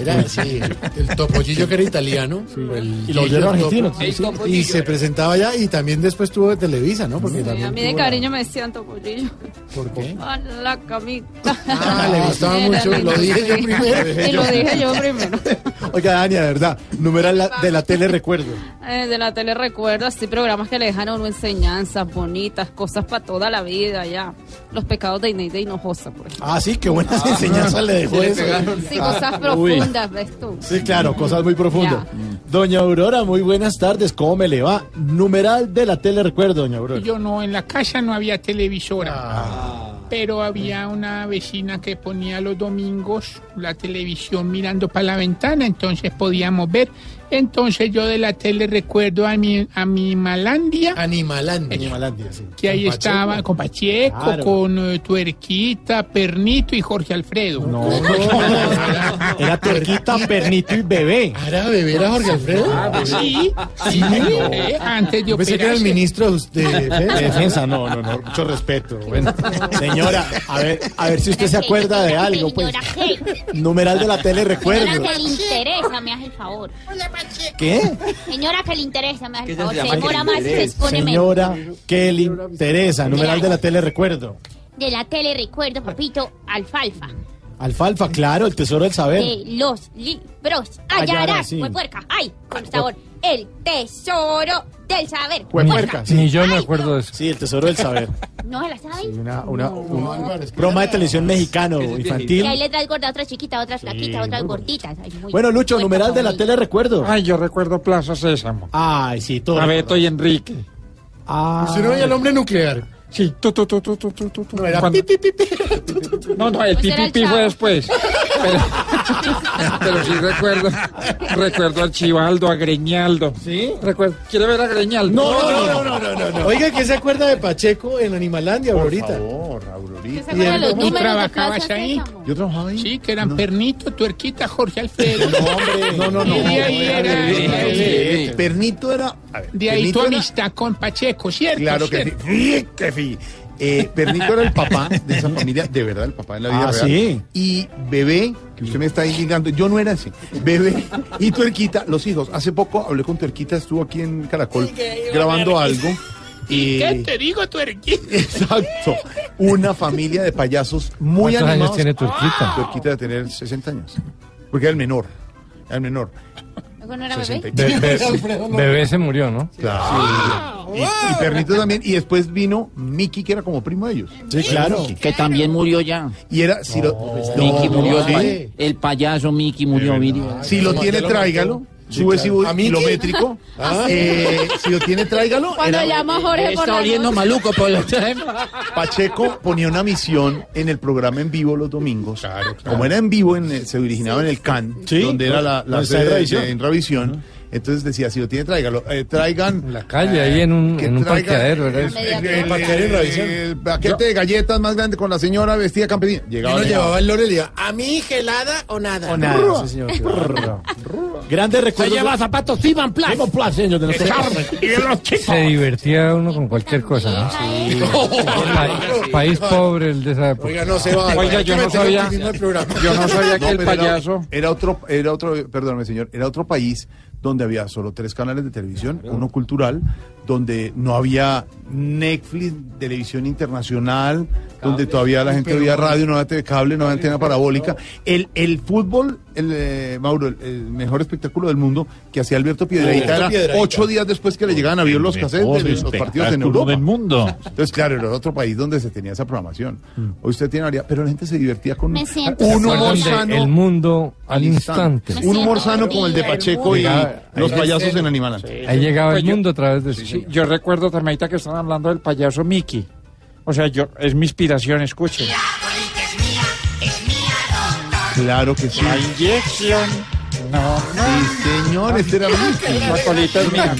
Era, sí, el topollillo que era italiano. el Y lo Gillo argentino, Topo. sí, sí. Y se presentaba allá y también después tuvo de Televisa, ¿no? Porque Sí, también a mí de la- cariño me decían topollillo. ¿Por qué? A la camita. Ah, le gustaba mucho. Lo dije yo primero. Y lo dije yo primero. Oiga, Dani, de verdad, numeral la- de la tele recuerdo. Eh, de la tele recuerdo así programas que le dejan a uno enseñanzas bonitas, cosas para toda la vida ya. Los pecados de Inés de Hinojosa, por ejemplo. Ah, sí, qué buenas enseñanzas le dejó eso. Sí, cosas Ah, uy. profundas, ¿ves tú? Sí, claro, cosas muy profundas. Doña Aurora, muy buenas tardes, ¿cómo me le va? Numeral de la tele recuerdo, doña Aurora. Yo no, en la casa no había televisora. Pero había una vecina que ponía los domingos la televisión mirando para la ventana, entonces podíamos ver. Entonces yo de la tele recuerdo a mi, a mi Malandia. Animalandia. Animalandia, sí. Que ahí estaba con Pacheco, Claro. con eh, Tuerquita, Pernito y Jorge Alfredo. No, era Terquita, Pernito y Bebé. ¿Era bebé era Jorge Alfredo? Ah, Sí, sí, eh, antes de Yo pensé que era el ministro de, de De defensa. no, no, no, mucho respeto. Bueno, señora, a ver, a ver si usted se acuerda de algo, pues. Numeral de la tele recuerdo. Le interesa, me hace el favor. ¿Qué? Señora, que le interesa, me hace el ¿Qué favor. se que demora le más y interesa? Señora Kelly Teresa, numeral de la tele recuerdo. De la tele recuerdo, papito, alfalfa. Alfalfa, claro, el tesoro del saber. De los libros. Hallarás, Hallarás, sí. puerca. Ay, con sabor. El tesoro del saber. Huepuerca, sí. Ni yo me acuerdo de eso. Sí, el tesoro del saber. ¿No se la saben? Una, una, un programa de televisión mexicano infantil. Y ahí le traes gorda otra chiquita, otra flaquita, otras gorditas. Ay, muy- Bueno, Lucho, muy numeral de la tele recuerdo. Ay, yo recuerdo Plaza Sésamo. Ay, sí, todo. A Beto y Enrique. Ah. Usted no el hombre nuclear. Sí, tu, tu, tu, tu, tu, tu, tu. No, era pi, pi, pi, pi. No, no, el pi, pi, pi fue después. Pero, pero sí recuerdo, recuerdo a Chivaldo, a Greñaldo. ¿Sí? Recuerdo, ¿Quiere ver a Greñaldo? No, no, no, no, no, no. Oiga, ¿qué se acuerda de Pacheco en Animalandia, Aurorita? Por favor, Aurorita. ¿Y ¿Tú trabajabas ahí? Yo trabajaba ahí. Sí, que eran Pernito, Tuerquita, Jorge Alfredo. No, hombre. No, no, no. Y ahí era... Pernito era... De ahí tu amistad con Pacheco, ¿cierto? Claro que sí. Sí. Eh, Pernito era el papá de esa familia, de verdad, el papá de la vida Ah, real. sí. Y Bebé, que usted me está indicando, yo no era así. Bebé y Tuerquita, los hijos. Hace poco hablé con Tuerquita, estuvo aquí en Caracol grabando algo. Y ¿Qué te digo, Tuerquita? Exacto. Una familia de payasos muy ¿Cuántos años animados. tiene Tuerquita? Tuerquita de tener 60 años. Porque era el menor. Era el menor. ¿Luego no era bebé? Be- be- bebé se murió, ¿no? Claro. Y, y Pernito también. Y después vino Mickey, que era como primo de ellos. Sí, claro. Que también murió ya. Y era. Si lo, Mickey No, murió. sí. el, pa- el payaso Mickey murió. Si lo tiene, tráigalo. Sube si ¿A Mickey? kilométrico. Ah. Eh, si lo tiene, tráigalo. Cuando Era- llama a Jorge por Está oliendo maluco, pues lo traemos. Pacheco ponía una misión en el programa en vivo los domingos. Como era en vivo, en, eh, se originaba en el CAN, Sí, donde era la, la sede en de- en Ravisión. Entonces decía, si lo tiene, tráigalo. Eh, traigan... En la calle, ahí en un, que en un parqueadero. el, el- el- el paquete de galletas más grande con la señora vestida campesina. Llegaba el- llevaba el lore y le decía, ¿a mi hija helada o nada? O nada, sí, señor. Grandes recuerdos. lleva zapatos Simon Plus. Señor, de nuestro Y de los chicos. Se divertía uno con cualquier cosa, ¿no? Pa- país pobre el de esa época. Oiga, no se va. Oiga, yo no sabía-. Yo no sabía que No, el payaso... Era, otro, era otro, perdóname señor, era otro país donde había solo tres canales de televisión, uno cultural, donde no había Netflix, televisión internacional, donde todavía la gente veía radio, no había TV cable, no había antena parabólica. El, el fútbol, el, eh, Mauro, el, el mejor espectáculo del mundo que hacía Alberto Piedrahita era ocho días después que le llegaban a ver los cassettes mejor de los partidos en Europa. del mundo. Entonces, claro, era otro país donde se tenía esa programación. Hoy usted tiene variedad, pero la gente se divertía con Me siento un ¿Se humor sano. El mundo al instante. Un humor sano como el de Pacheco y los payasos en Animal. Ahí llegaba el Pues mundo a través de Sí, yo recuerdo también ahorita que están hablando del payaso Mickey. O sea, yo es mi inspiración, escuchen. Claro que sí. La inyección. No, no. Sí, señor, este era Mickey. La colita es mía.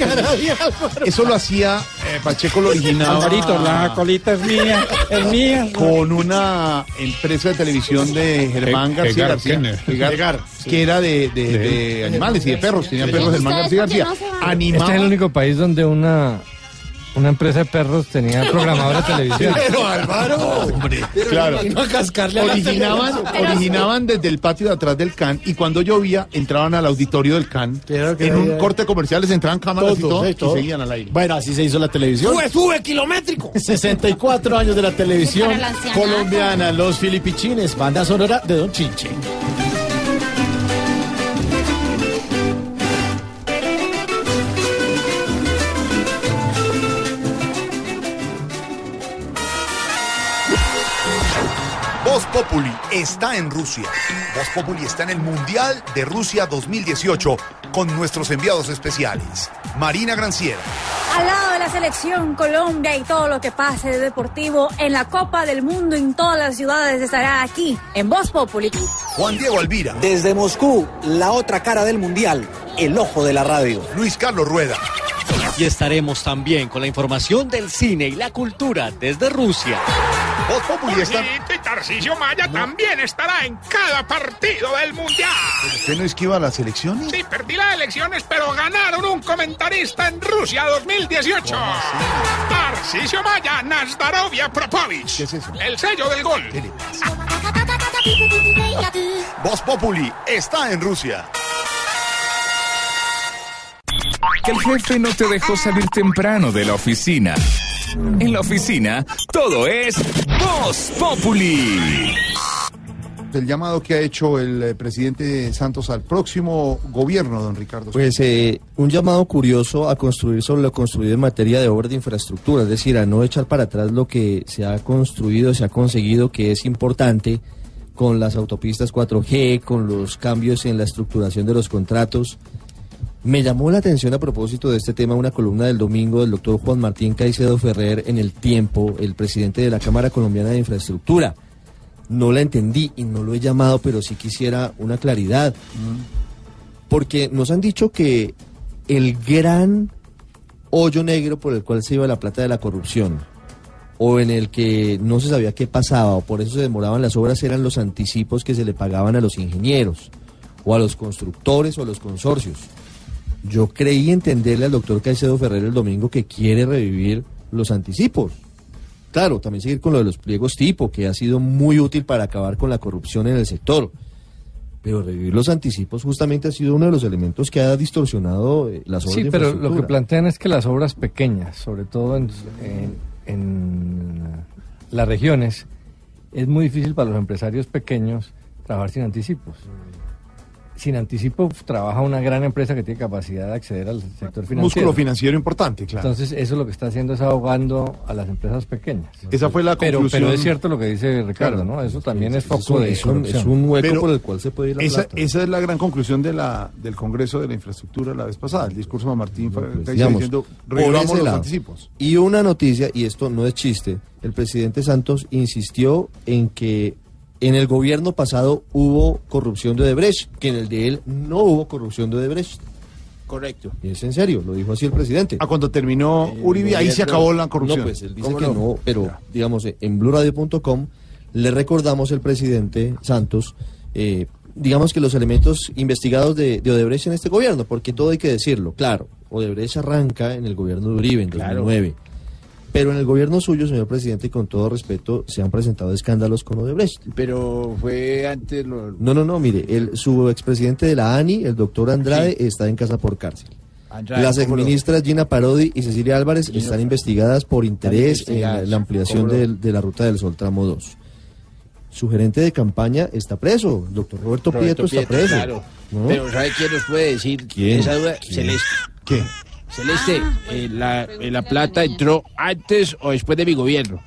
Eso lo hacía eh, Pacheco, lo original. Alvarito, la colita es mía, es mía. Con una empresa de televisión de Germán Ge- García Gegar García. Kenner. Que era de, de- de animales y de perros. Tenía perros Germán García García. Animaba. Este es el único país donde una, una empresa de perros tenía programadora de televisión. Pero Álvaro, hombre. Claro. Y no a cascarle a la Originaban, originaban desde el patio de atrás del CAN y cuando llovía entraban al auditorio del CAN. Claro que En un corte comercial les entraban cámaras y Todo, todo y seguían al aire. Bueno, así se hizo la televisión. Sube, sube, kilométrico. 64 años de la televisión colombiana, los filipichines, banda sonora de Don Chinche. Voz Populi está en Rusia. Voz Populi está en el Mundial de Rusia 2018 con nuestros enviados especiales. Marina Granciera, Al lado de la selección Colombia y todo lo que pase de deportivo en la Copa del Mundo en todas las ciudades estará aquí en Voz Populi. Juan Diego Alvira, Desde Moscú, la otra cara del mundial, el ojo de la radio. Luis Carlos Rueda, Y estaremos también con la información del cine y la cultura desde Rusia. Voz Populi está... Jorgito y Tarcisio Maya también estará en cada partido del Mundial. ¿Usted no esquiva las elecciones? Sí, perdí las elecciones, pero ganaron un comentarista en Rusia 2018. Tarcisio Maya, Nazdarovia Propovich. ¿Qué es eso? El sello del gol. Voz Populi está en Rusia. Que el jefe no te dejó salir temprano de la oficina. En la oficina, todo es Voz Populi. El llamado que ha hecho el eh, presidente Santos al próximo gobierno, don Ricardo. Pues eh, un llamado curioso a construir sobre lo construido en materia de obras de infraestructura, es decir, a no echar para atrás lo que se ha construido, se ha conseguido, que es importante con las autopistas 4G, con los cambios en la estructuración de los contratos. Me llamó la atención a propósito de este tema una columna del domingo del doctor Juan Martín Caicedo Ferrer en El Tiempo, el presidente de la Cámara Colombiana de Infraestructura. No la entendí y no lo he llamado, pero sí quisiera una claridad. Porque nos han dicho que el gran hoyo negro por el cual se iba la plata de la corrupción, o en el que no se sabía qué pasaba, o por eso se demoraban las obras, eran los anticipos que se le pagaban a los ingenieros, o a los constructores, o a los consorcios. Yo creí entenderle al doctor Caicedo Ferrer el domingo que quiere revivir los anticipos. Claro, también seguir con lo de los pliegos tipo, que ha sido muy útil para acabar con la corrupción en el sector. Pero revivir los anticipos justamente ha sido uno de los elementos que ha distorsionado eh, las obras Sí, de pero lo que plantean es que las obras pequeñas, sobre todo en, en- en las regiones, es muy difícil para los empresarios pequeños trabajar sin anticipos. Sin anticipo uf, trabaja una gran empresa que tiene capacidad de acceder al sector financiero. Músculo financiero importante, claro. Entonces, eso lo que está haciendo es ahogando a las empresas pequeñas. Esa fue la pero, conclusión. Pero es cierto lo que dice Ricardo, Claro. ¿no? Eso también es es foco de es un- es un hueco Pero por el cual se puede ir la esa, plata. esa es la gran conclusión de la, del Congreso de la Infraestructura la vez pasada. El discurso de Martín fue Pues, está digamos, diciendo, ese los lado. anticipos. Y una noticia, y esto no es chiste, el presidente Santos insistió en que en el gobierno pasado hubo corrupción de Odebrecht, que en el de él no hubo corrupción de Odebrecht. Correcto. Y es en serio, lo dijo así el presidente. Ah, cuando terminó Uribe, ahí se acabó la corrupción. No, pues él dice ¿Cómo que no, pero digamos, eh, en bluradio.com le recordamos el presidente Santos, eh, digamos que los elementos investigados de, de Odebrecht en este gobierno, porque todo hay que decirlo, claro, Odebrecht arranca en el gobierno de Uribe en Claro. 2009. Pero en el gobierno suyo, señor presidente, y con todo respeto, se han presentado escándalos con Odebrecht. Pero fue antes lo... No, no, no, mire, el, su expresidente de la ANI, el doctor Andrade, está en casa por cárcel. Andrade, Las ¿cómo lo- exministras Gina Parodi y Cecilia Álvarez están investigadas por interés en la, ampliación ¿cómo lo- del- de, la ruta del Sol tramo 2. Su gerente de campaña está preso, el doctor Roberto, Roberto Prieto está preso. claro. ¿no? Pero ¿sabe quién nos puede decir ¿Quién? esa duda? ¿Quién? Celeste. ¿Qué? Celeste, eh, la, eh, la plata entró antes o después de mi gobierno.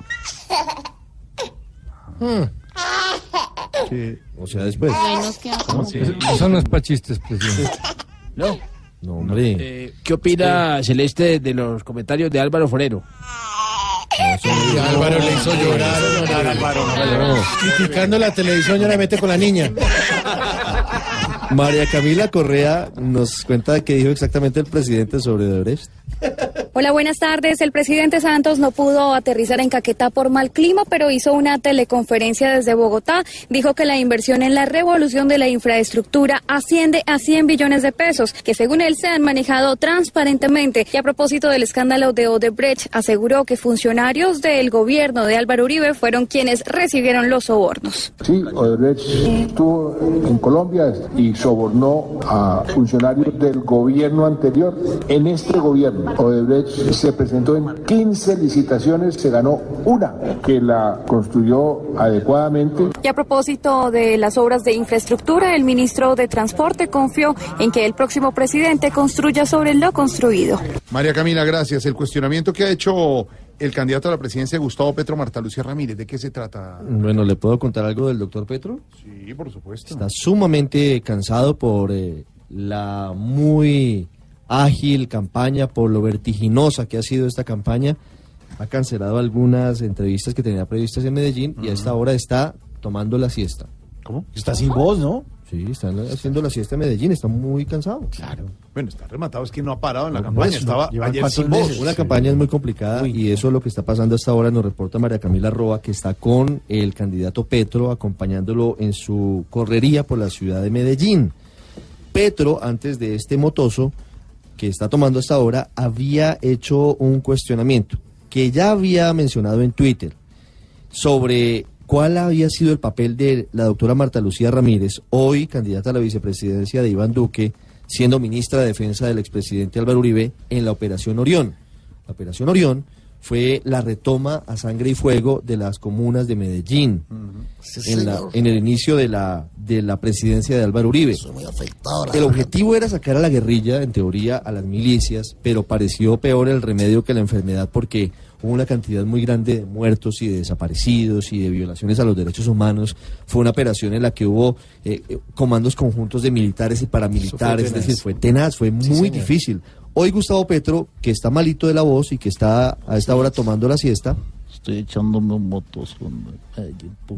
O sea, después. Queda como- Eso no es para chistes, presidente. ¿No? No, hombre. Eh, ¿Qué opina Celeste de los comentarios de Álvaro Forero? Álvaro le hizo llorar. Álvaro, Criticando la televisión y ahora mete con la niña. María Camila Correa nos cuenta qué dijo exactamente el presidente sobre Odebrecht. Hola, buenas tardes. El presidente Santos no pudo aterrizar en Caquetá por mal clima, pero hizo una teleconferencia desde Bogotá. Dijo que la inversión en la revolución de la infraestructura asciende a 100 billones de pesos, que según él se han manejado transparentemente. Y a propósito del escándalo de Odebrecht, aseguró que funcionarios del gobierno de Álvaro Uribe fueron quienes recibieron los sobornos. Sí, Odebrecht estuvo en Colombia y sobornó a funcionarios del gobierno anterior. En este gobierno, Odebrecht se presentó en 15 licitaciones, se ganó una que la construyó adecuadamente. Y a propósito de las obras de infraestructura, el ministro de Transporte confió en que el próximo presidente construya sobre lo construido. María Camila, gracias. El cuestionamiento que ha hecho el candidato a la presidencia, Gustavo Petro Marta Lucía Ramírez, ¿de qué se trata? Bueno, ¿le puedo contar algo del doctor Petro? Sí, por supuesto. Está sumamente cansado por eh, la muy ágil campaña, por lo vertiginosa que ha sido esta campaña. Ha cancelado algunas entrevistas que tenía previstas en Medellín y a esta hora está tomando la siesta. ¿Cómo? Está sin voz, ¿no? Sí, está haciendo la siesta en Medellín, está muy cansado. Claro. Bueno, está rematado, es que no ha parado en la No, campaña, no, estaba ayer sin voz. Una campaña es muy complicada y eso es lo que está pasando hasta ahora. Nos reporta María Camila Roa, que está con el candidato Petro acompañándolo en su correría por la ciudad de Medellín. Petro, antes de este motoso que está tomando hasta ahora, había hecho un cuestionamiento que ya había mencionado en Twitter sobre cuál había sido el papel de la doctora Marta Lucía Ramírez, hoy candidata a la vicepresidencia de Iván Duque, siendo ministra de Defensa del expresidente Álvaro Uribe en la Operación Orión. La Operación Orión fue la retoma a sangre y fuego de las comunas de Medellín en, la- en el inicio de la, de la presidencia de Álvaro Uribe. El objetivo era sacar a la guerrilla, en teoría, a las milicias, pero pareció peor el remedio que la enfermedad porque hubo una cantidad muy grande de muertos y de desaparecidos y de violaciones a los derechos humanos. Fue una operación en la que hubo eh, eh, comandos conjuntos de militares y paramilitares, es decir, fue tenaz, fue muy difícil. Hoy Gustavo Petro, que está malito de la voz y que está a esta hora tomando la siesta, Estoy echándome un motos con...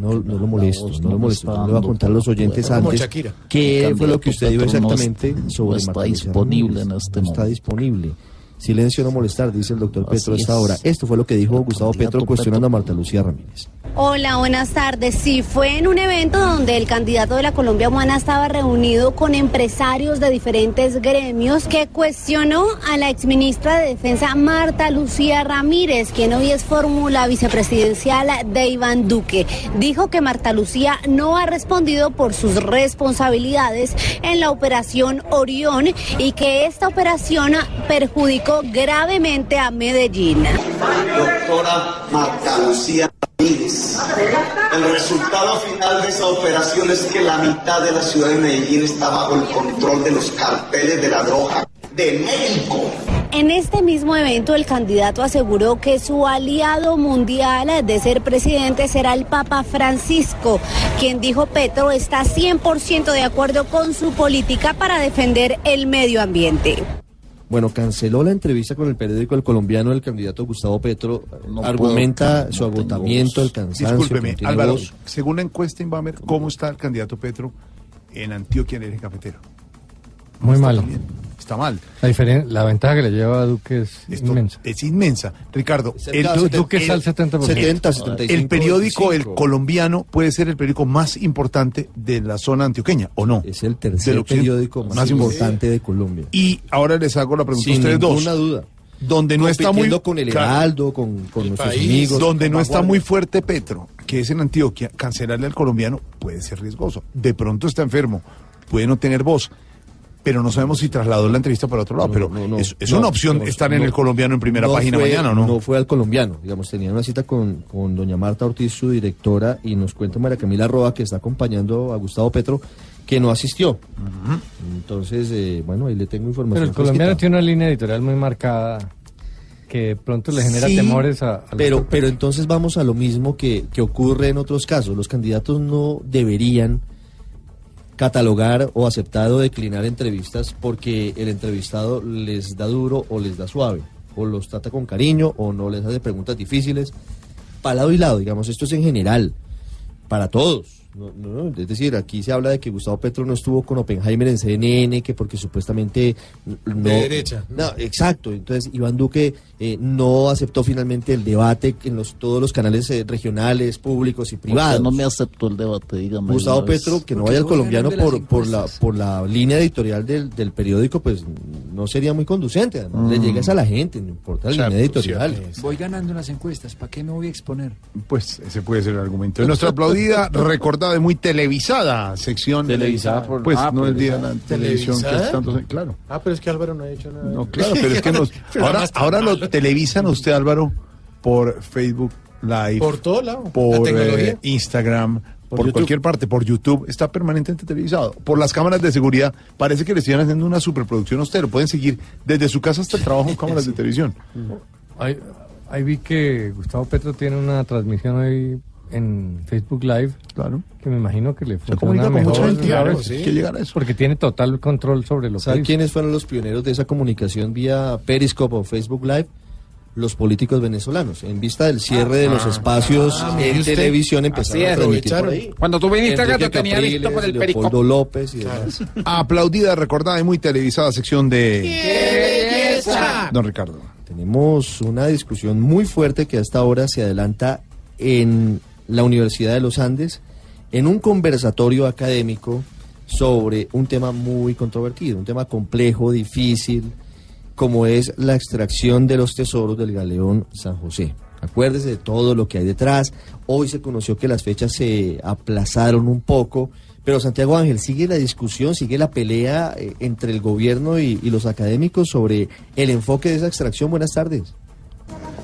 no, no lo molesto, no lo molesto. No le voy a contar a los oyentes Como antes Shakira. qué fue lo que usted dijo exactamente sobre no está Marta Lucía disponible Ramírez. en este No está momento. disponible. Silencio no molestar, dice el doctor Petro a Así esta es. hora. Esto fue lo que dijo Gustavo Petro cuestionando a Marta Lucía Ramírez. Hola, buenas tardes. Sí, fue en un evento donde el candidato de la Colombia Humana estaba reunido con empresarios de diferentes gremios que cuestionó a la exministra de Defensa Marta Lucía Ramírez, quien hoy es fórmula vicepresidencial de Iván Duque. Dijo que Marta Lucía no ha respondido por sus responsabilidades en la operación Orión y que esta operación perjudicó gravemente a Medellín. Doctora Marta Lucía Ramírez. El resultado final de esa operación es que la mitad de la ciudad de Medellín está bajo el control de los carteles de la droga de México. En este mismo evento, el candidato aseguró que su aliado mundial de ser presidente será el Papa Francisco, quien dijo Petro está 100% de acuerdo con su política para defender el medio ambiente. Bueno, canceló la entrevista con el periódico El Colombiano el candidato Gustavo Petro. argumenta su agotamiento, el cansancio. Discúlpeme, no Álvaro, voz. según la encuesta Inbamer, ¿cómo está el candidato Petro en Antioquia en el eje cafetero? Muy mal. Está mal. La, diferen- la ventaja que le lleva a Duque es inmensa. Es inmensa. Ricardo, de Du- Duque está al 70%. 70, 75, el periódico El 25. Colombiano puede ser el periódico más importante de la zona antioqueña, ¿o no? Es el tercer periódico más importante de Colombia. Y ahora les hago la pregunta a Sin ustedes dos. ninguna duda. Donde no está muy con el Claro. Heraldo, con, con nuestros amigos. Donde no está muy fuerte Petro, que es en Antioquia, cancelarle al colombiano puede ser riesgoso. De pronto está enfermo, puede no tener voz, pero no sabemos si trasladó la entrevista para otro lado. pero es, es No, una opción no, estar en no. el colombiano en primera No página fue- mañana, ¿o ¿no? No fue al colombiano, digamos, tenía una cita con, con doña Marta Ortiz, su directora, y nos cuenta María Camila Roa, que está acompañando a Gustavo Petro, que no asistió. Entonces, eh, bueno, ahí le tengo información. Pero el colombiano fresquita. tiene una línea editorial muy marcada que de pronto le genera Sí, temores a, a los- pero, pero entonces vamos a lo mismo que, que ocurre en otros casos. Los candidatos no deberían catalogar o aceptar o declinar entrevistas porque el entrevistado les da duro o les da suave, o los trata con cariño o no les hace preguntas difíciles. Para lado y lado, digamos, esto es en general, para todos. No, no, no, es decir, aquí se habla de que Gustavo Petro no estuvo con Oppenheimer en CNN, que porque supuestamente no, De derecha. no, exacto. Entonces, Iván Duque eh, no aceptó finalmente el debate en los, todos los canales eh, regionales, públicos y privados. No me aceptó el debate, dígame. Gustavo. Petro, que no vaya al colombiano por, por, la, por la línea editorial del, del periódico, pues no sería muy conducente. Además, Le llegas a la gente, no importa la línea editorial. Voy ganando unas encuestas, ¿para qué me voy a exponer? Pues ese puede ser el argumento. En nuestra aplaudida, y muy televisada sección. Televisada por- Pues ah, no el día de la televisión que es tanto. Claro. Ah, pero es que Álvaro no ha dicho nada. No, claro, pero es que nos, ahora, ahora lo televisan a usted, Álvaro, por Facebook Live. Por todo lado. Por eh, Instagram, por, cualquier parte, por YouTube. Está permanentemente televisado. Por las cámaras de seguridad. Parece que le están haciendo una superproducción a usted. Lo pueden seguir desde su casa hasta el trabajo en cámaras de televisión. Ahí, ahí vi que Gustavo Petro tiene una transmisión hoy en Facebook Live. Claro. Que me imagino que le comunica funciona con mejor. mucha gente, ¿sabes? claro, sí. que llegar a eso. Porque tiene total control sobre lo que ¿Sabe dice. quiénes fueron los pioneros de esa comunicación vía Periscope o Facebook Live? Los políticos venezolanos. En vista del cierre de los Ah, espacios ah, en usted. televisión Así empezaron a transmitir por ahí. Cuando tú viniste acá, te tenía listo por el Leopoldo Periscope. López y demás. Aplaudida, recordada y muy televisada sección de Don Ricardo. Tenemos una discusión muy fuerte que hasta ahora se adelanta en la Universidad de los Andes, en un conversatorio académico sobre un tema muy controvertido, un tema complejo, difícil, como es la extracción de los tesoros del galeón San José. Acuérdese de todo lo que hay detrás. Hoy se conoció que las fechas se aplazaron un poco, pero Santiago Ángel, sigue la discusión, sigue la pelea eh, entre el gobierno y, y los académicos sobre el enfoque de esa extracción. Buenas tardes.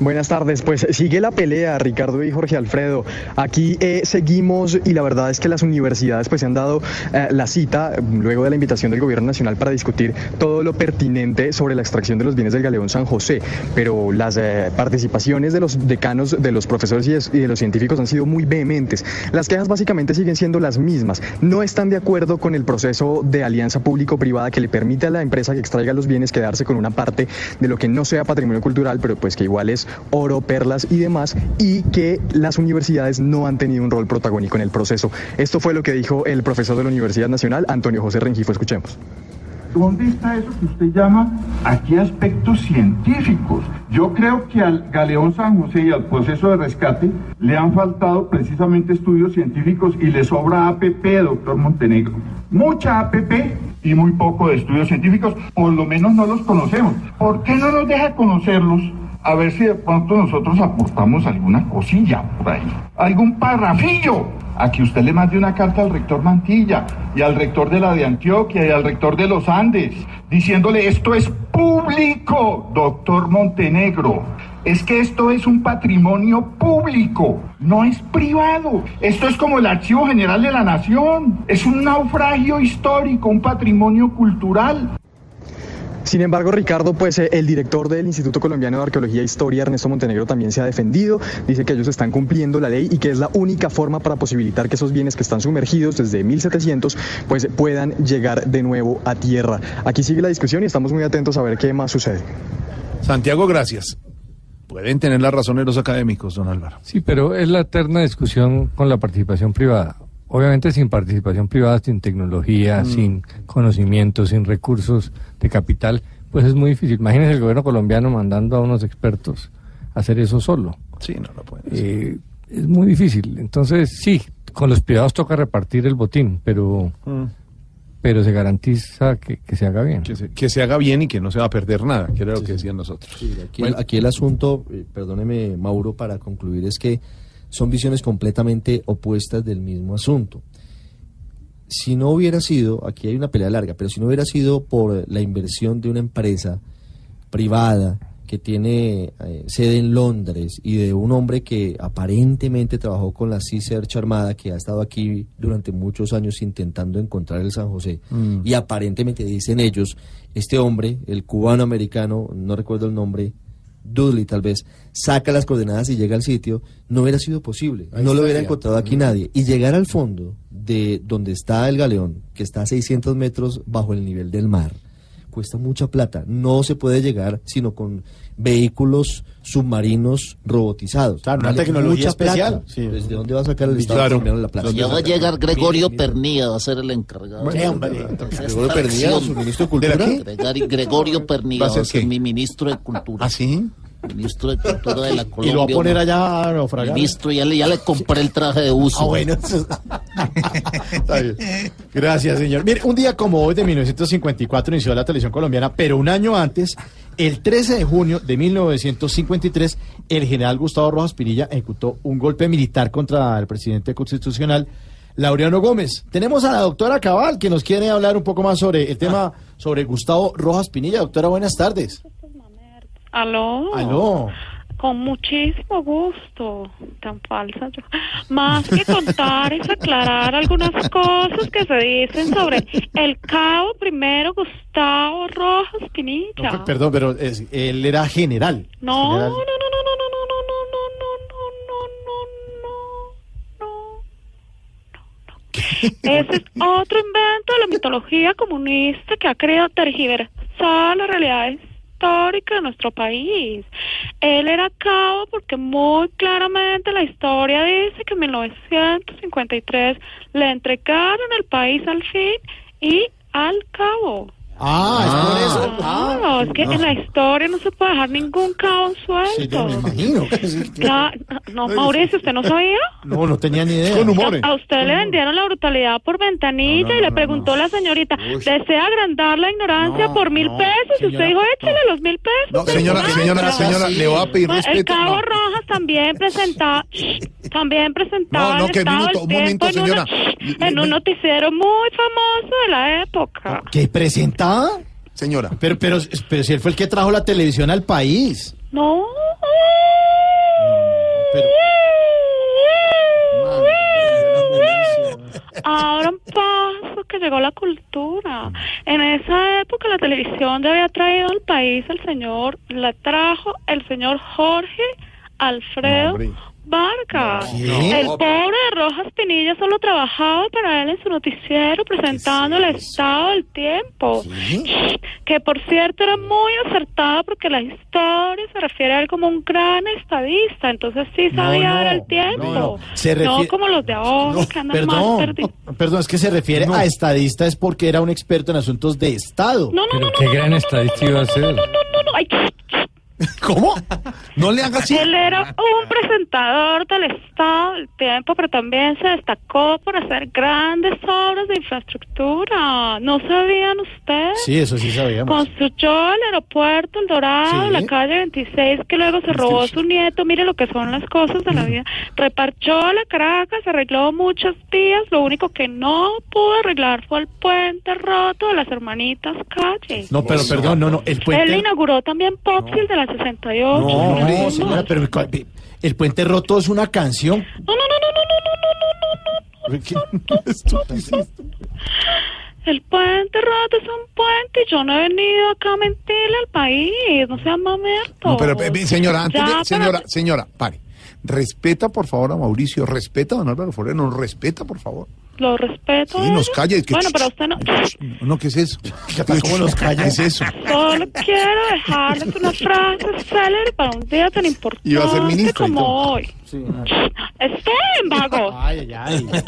Buenas tardes, pues sigue la pelea Ricardo y Jorge Alfredo. Aquí eh, seguimos y la verdad es que las universidades pues se han dado eh, la cita mm, luego de la invitación del gobierno nacional para discutir todo lo pertinente sobre la extracción de los bienes del Galeón San José, pero las eh, participaciones de los decanos, de los profesores y de, y de los científicos han sido muy vehementes. Las quejas básicamente siguen siendo las mismas. No están de acuerdo con el proceso de alianza público-privada que le permite a la empresa que extraiga los bienes quedarse con una parte de lo que no sea patrimonio cultural, pero pues que igual es oro, perlas y demás, y que las universidades no han tenido un rol protagónico en el proceso. Esto fue lo que dijo el profesor de la Universidad Nacional, Antonio José Rengifo. Escuchemos. ¿Dónde está eso que usted llama aquí aspectos científicos? Yo creo que al Galeón San José y al proceso de rescate le han faltado precisamente estudios científicos y le sobra APP, doctor Montenegro. Mucha APP y muy poco de estudios científicos, por lo menos no los conocemos. ¿Por qué no nos deja conocerlos? A ver si de pronto nosotros aportamos alguna cosilla por ahí, algún parrafillo a que usted le mande una carta al rector Mantilla y al rector de la de Antioquia y al rector de los Andes, diciéndole esto es público, doctor Montenegro. Es que esto es un patrimonio público, no es privado. Esto es como el Archivo General de la Nación. Es un naufragio histórico, un patrimonio cultural. Sin embargo, Ricardo, pues eh, el director del Instituto Colombiano de Arqueología e Historia, Ernesto Montenegro, también se ha defendido. Dice que ellos están cumpliendo la ley y que es la única forma para posibilitar que esos bienes que están sumergidos desde 1700 pues puedan llegar de nuevo a tierra. Aquí sigue la discusión y estamos muy atentos a ver qué más sucede. Santiago, gracias. Pueden tener la razón los académicos, don Álvaro. Sí, pero es la eterna discusión con la participación privada. Obviamente sin participación privada, sin tecnología, Mm. sin conocimiento, sin recursos de capital, pues es muy difícil. Imagínense el gobierno colombiano mandando a unos expertos a hacer eso solo. Sí, no lo pueden Eh, es muy difícil. Entonces, sí, con los privados toca repartir el botín, pero, Mm. pero se garantiza que, que se haga bien. Que se, que se haga bien y que no se va a perder nada, que era lo que decían nosotros. Aquí, el, aquí el asunto, eh, perdóneme Mauro, para concluir, es que son visiones completamente opuestas del mismo asunto. Si no hubiera sido, aquí hay una pelea larga, pero si no hubiera sido por la inversión de una empresa privada que tiene eh, sede en Londres y de un hombre que aparentemente trabajó con la Sea Search Armada, que ha estado aquí durante muchos años intentando encontrar el San José, Mm. y aparentemente dicen ellos, este hombre, el cubano americano, no recuerdo el nombre, Dudley tal vez, saca las coordenadas y llega al sitio, no hubiera sido posible, Ahí no lo hubiera encontrado aquí nadie. Y llegar al fondo de donde está el galeón, que está a 600 metros bajo el nivel del mar, cuesta mucha plata. No se puede llegar sino con vehículos submarinos robotizados. Claro, una tecnología especial. Sí. ¿Desde Pues, dónde va a sacar el Estado Claro. colombiano la plata? Ya va a llegar Gregorio Pernilla, va a ser el encargado. Sí, hombre. Gregorio Pernilla, su ministro de Cultura. ¿De Gregorio Pernilla ¿Va a va ser a ser mi ministro de Cultura. ¿Ah, sí? Ministro de Cultura de la Y Colombia. lo va a poner ¿no? allá a naufragar. Ministro, ya le, ya le compré el traje de uso. Ah, bueno. Está bien. Gracias, señor. Mire, un día como hoy de 1954 inició la televisión colombiana, pero un año antes, el 13 de junio de 1953, el general Gustavo Rojas Pinilla ejecutó un golpe militar contra el presidente constitucional, Laureano Gómez. Tenemos a la doctora Cabal, que nos quiere hablar un poco más sobre el tema sobre Gustavo Rojas Pinilla. Doctora, buenas tardes. Aló. Aló. Con muchísimo gusto. Tan falsa yo. Más que contar es aclarar algunas cosas que se dicen sobre el cabo primero Gustavo Rojas Pinilla. No, per- perdón, pero es- él era general. No, no, no, General. no, no, no, no, no, no, no, no, no, no, no, no. Ese es otro invento de la mitología comunista que ha querido tergiversar la realidad histórica de nuestro país. Él era cabo porque muy claramente la historia dice que en 1953 le entregaron el país al fin y al cabo. Ah, es por eso. Claro, es que en la historia no se puede dejar ningún cabo suelto. me imagino. Claro, no, Mauricio, ¿usted no sabía? No, no tenía ni idea. A, a usted le vendieron la brutalidad por ventanilla y le preguntó la señorita, ¿desea agrandar la ignorancia por mil pesos? Y usted dijo, échale los mil pesos. No, señora, Ah, señora, señora, le voy a pedir Bueno, El respeto. cabo No. Rojas también presentaba, también presentaba No, no, el que estado minuto, del un momento, tiempo en, una- señora. en un noticiero muy famoso de la época. ¿Qué presentaba? Señora. Pero, pero, pero si él fue el que trajo la televisión al país. No, Abran paso que llegó la cultura. En esa época la televisión ya había traído al país el señor, la trajo el señor Jorge Alfredo ¿Qué? El pobre de Rojas Pinilla solo trabajaba para él en su noticiero presentando el estado del tiempo. Que por cierto era muy acertada porque la historia se refiere a él como un gran estadista. Entonces sí No, sabía no, ver el tiempo. no, no. Se No refiere- como los de ahora que andan más Perdón, perdidos. perdón, es que se refiere a estadista es porque era un experto en asuntos de Estado. No, no, Pero qué gran estadista iba a ser. No, no, no. Ay, ¿Cómo? No le haga así. Él era un presentador del Estado del tiempo, pero también se destacó por hacer grandes obras de infraestructura. ¿No sabían ustedes? Sí, eso sí sabíamos. Construyó el aeropuerto El Dorado, Sí. la calle 26, que luego se robó su nieto. Mire lo que son las cosas de la vida. Reparchó la Caracas, arregló muchas vías. Lo único que no pudo arreglar fue el puente roto de las hermanitas calles. No, pero perdón, no, no, el Él puente... inauguró también Popsi, el de la 68. No, no, estoy señora, pero el, puente roto es una canción. No, no, no, no, no, no, no, no, no, ¿Qué? El puente roto es un puente y yo no he venido acá a mentirle al país. No sean mamertos. No, pero eh, señora, antes de- señora, señora, pare. Respeta, por favor, a Mauricio. Respeta a don Álvaro Forero. Respeta, por favor. Lo respeto. Sí, ¿eh? nos calla. es que- Bueno, pero usted no. No, ¿qué es eso? ¿Cómo nos calla? ¿Qué es eso? Solo quiero dejarles una frase célebre para un día tan importante Iba a ser ministro como hoy. Estén vagos. Ay, ay, ay.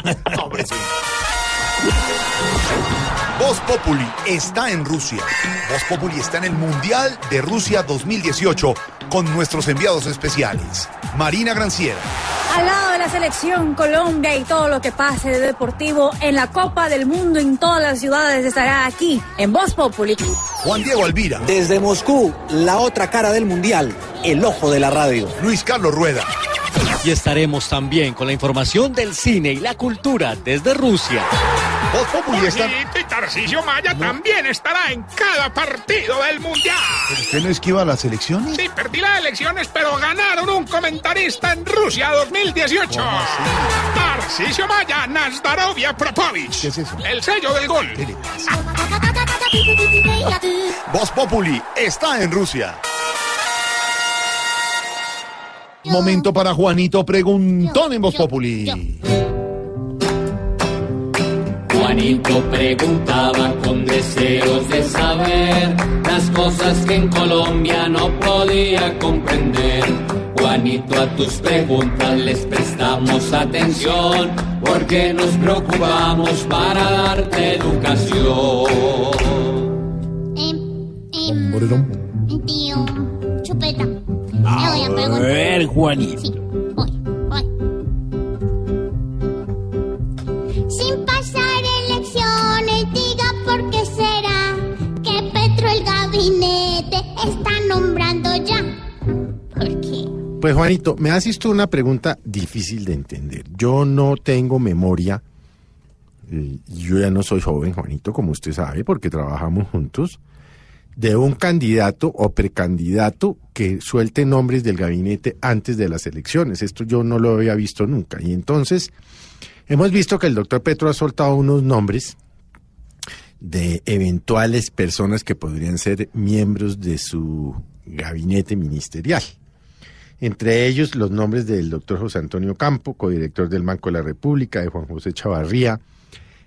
Voz Populi está en Rusia. Voz Populi está en el Mundial de Rusia 2018 con nuestros enviados especiales. Marina Granciera, Al lado de la selección Colombia y todo lo que pase de deportivo en la Copa del Mundo en todas las ciudades estará aquí en Voz Populi. Juan Diego Alvira, Desde Moscú, la otra cara del mundial, el ojo de la radio. Luis Carlos Rueda. Y estaremos también con la información del cine y la cultura desde Rusia. Voz Populi está... Jorgito y Tarcisio Maya también estará en cada partido del Mundial. ¿Usted no esquiva las elecciones? Sí, perdí las elecciones, pero ganaron un comentarista en Rusia 2018. Tarcisio Maya, Nazdarovia Propovich. ¿Qué es eso? El sello del gol. Voz Populi está en Rusia. Momento para Juanito Preguntón en Voz Populi. Juanito preguntaba con deseos de saber las cosas que en Colombia no podía comprender. Juanito, a tus preguntas les prestamos atención porque nos preocupamos para darte educación. Tío, chupeta. Voy a preguntar. ver, Juanito. Sí, voy, voy. Sin pasar elecciones, diga por qué será que Petro el gabinete está nombrando ya. ¿Por qué? Pues Juanito, me haces tú una pregunta difícil de entender. Yo no tengo memoria, eh, y yo ya no soy joven, Juanito, como usted sabe, porque trabajamos juntos, de un candidato o precandidato que suelte nombres del gabinete antes de las elecciones. Esto yo no lo había visto nunca. Y entonces, hemos visto que el doctor Petro ha soltado unos nombres de eventuales personas que podrían ser miembros de su gabinete ministerial. Entre ellos los nombres del doctor José Antonio Campo, codirector del Banco de la República, de Juan José Chavarría,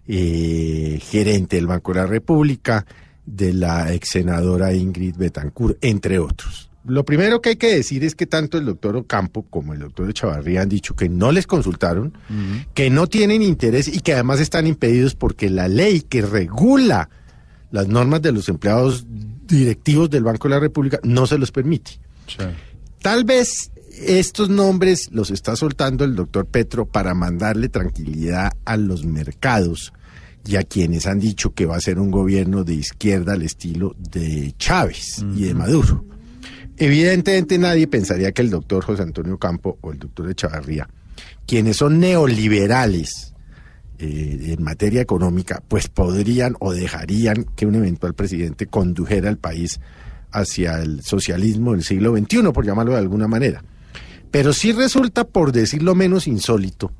eh, gerente del Banco de la República, de la ex senadora Ingrid Betancourt, entre otros. Lo primero que hay que decir es que tanto el doctor Ocampo como el doctor Chavarría han dicho que no les consultaron, que no tienen interés y que además están impedidos porque la ley que regula las normas de los empleados directivos del Banco de la República no se los permite. Tal vez estos nombres los está soltando el doctor Petro para mandarle tranquilidad a los mercados y a quienes han dicho que va a ser un gobierno de izquierda al estilo de Chávez y de Maduro. Evidentemente nadie pensaría que el doctor José Antonio Campo o el doctor Echavarría, quienes son neoliberales eh, en materia económica, pues podrían o dejarían que un eventual presidente condujera al país hacia el socialismo del siglo XXI, por llamarlo de alguna manera. Pero sí resulta, por decirlo menos insólito,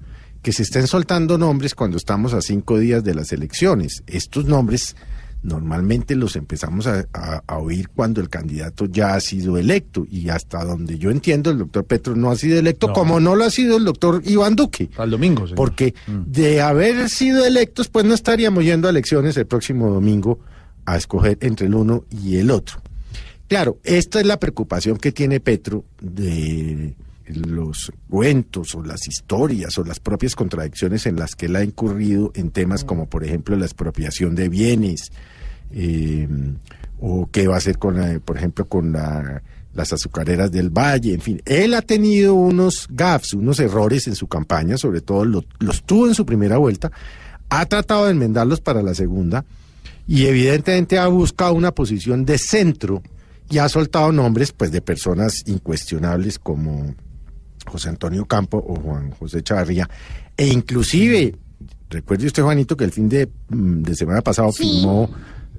que se estén soltando nombres cuando estamos a cinco días de las elecciones. Estos nombres normalmente los empezamos a, a- a oír cuando el candidato ya ha sido electo y hasta donde yo entiendo el doctor Petro no ha sido electo No. como no lo ha sido el doctor Iván Duque. Al domingo, señor. Porque de haber sido electos pues no estaríamos yendo a elecciones el próximo domingo a escoger entre el uno y el otro. Claro, esta es la preocupación que tiene Petro de los cuentos o las historias o las propias contradicciones en las que él ha incurrido en temas como por ejemplo la expropiación de bienes eh, o qué va a hacer con, la- por ejemplo, con la- las azucareras del Valle, en fin. Él ha tenido unos gaffes, unos errores en su campaña, sobre todo lo- los tuvo en su primera vuelta, ha tratado de enmendarlos para la segunda y evidentemente ha buscado una posición de centro y ha soltado nombres pues de personas incuestionables como José Antonio Campo o Juan José Chavarría. E inclusive recuerde usted Juanito que el fin de, mm, de semana pasado firmó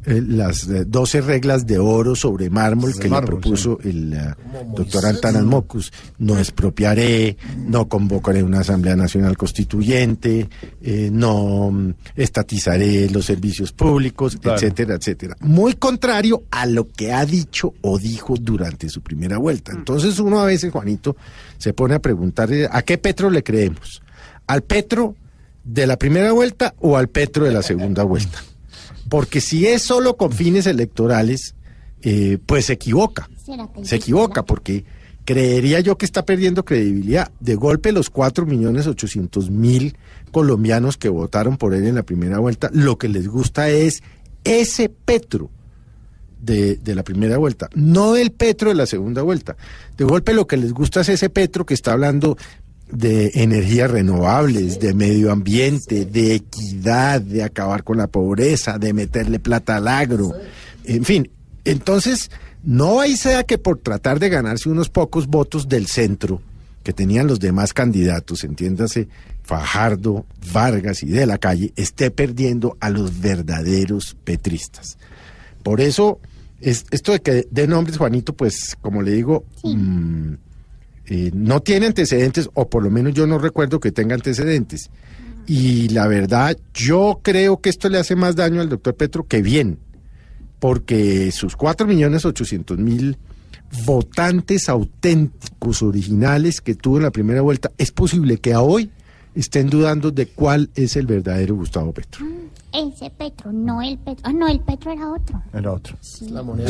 eh, las eh, 12 reglas de oro sobre mármol Sobre que mármol, le propuso el eh, doctor Antanas Mocus. No expropiaré, no convocaré una Asamblea Nacional Constituyente, eh, no mm, estatizaré los servicios públicos, Claro. etcétera, etcétera. Muy contrario a lo que ha dicho o dijo durante su primera vuelta. Entonces uno a veces, Juanito, se pone a preguntar a qué Petro le creemos. ¿Al Petro de la primera vuelta o al Petro de la segunda vuelta? Porque si es solo con fines electorales, eh, pues se equivoca. Se equivoca porque creería yo que está perdiendo credibilidad. De golpe los cuatro millones ochocientos mil colombianos que votaron por él en la primera vuelta, lo que les gusta es ese Petro de, de la primera vuelta, no el Petro de la segunda vuelta. De golpe lo que les gusta es ese Petro que está hablando de energías renovables, de medio ambiente, de equidad, de acabar con la pobreza, de meterle plata al agro. En fin, entonces, no hay sea que por tratar de ganarse unos pocos votos del centro que tenían los demás candidatos, entiéndase, Fajardo, Vargas y de la calle, esté perdiendo a los verdaderos petristas. Por eso, es, esto de que de nombres, Juanito, pues, como le digo, mm, eh, no tiene antecedentes, o por lo menos yo no recuerdo que tenga antecedentes. Y la verdad, yo creo que esto le hace más daño al doctor Petro que bien, porque sus cuatro millones ochocientos mil votantes auténticos, originales que tuvo en la primera vuelta, es posible que a hoy estén dudando de cuál es el verdadero Gustavo Petro. Ese Petro, no el Petro. Ah, no, el Petro era otro. Era otro. La moneda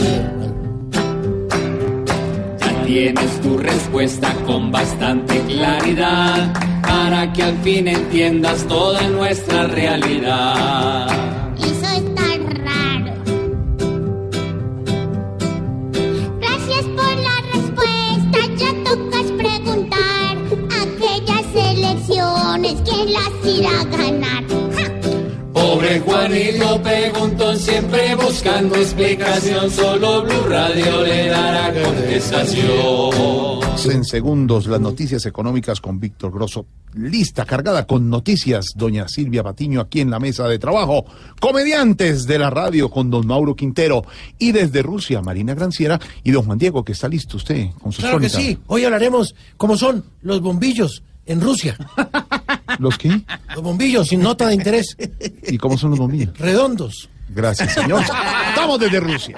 tienes tu respuesta con bastante claridad para que al fin entiendas toda nuestra realidad. Eso está raro. Gracias por la respuesta. Ya tocas preguntar aquellas elecciones quién las irá a ganar. Pobre Juanito preguntó siempre buscando explicación, solo Blue Radio le dará contestación. En segundos, las noticias económicas con Víctor Grosso. Lista, cargada con noticias. Doña Silvia Patiño aquí en la mesa de trabajo. Comediantes de la radio con don Mauro Quintero. Y desde Rusia, Marina Granciera. Y don Juan Diego, que está listo usted con sus Claro que sí. Hoy hablaremos cómo son los bombillos en Rusia. ¿Los qué? Los bombillos sin nota de interés. ¿Y cómo son los bombillos? Redondos. Gracias, señor. Estamos desde Rusia.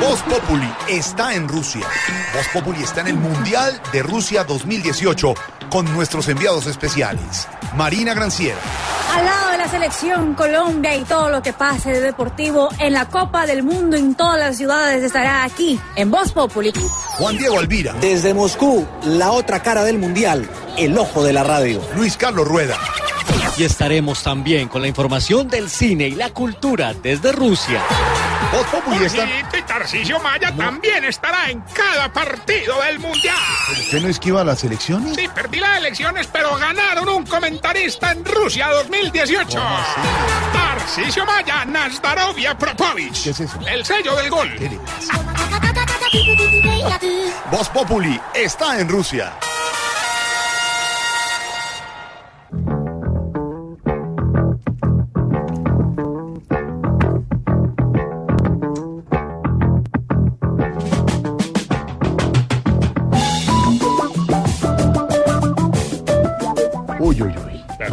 Voz Populi está en Rusia. Voz Populi está en el Mundial de Rusia 2018 con nuestros enviados especiales. Marina Granciera. Al lado de la selección Colombia y todo lo que pase de deportivo en la Copa del Mundo en todas las ciudades estará aquí en Voz Populi. Juan Diego Alvira. Desde Moscú, la otra cara del mundial, el ojo de la radio. Luis Carlos Rueda. Y estaremos también con la información del cine y la cultura desde Rusia. Voz Populi está... Y Tarcisio Maya también estará en cada partido del Mundial. ¿Usted no esquiva las elecciones? Sí, perdí las elecciones, pero ganaron un comentarista en Rusia 2018. Tarcisio Maya, Nazdarovia Propovich. ¿Qué es eso? El sello del gol. Voz Populi está en Rusia.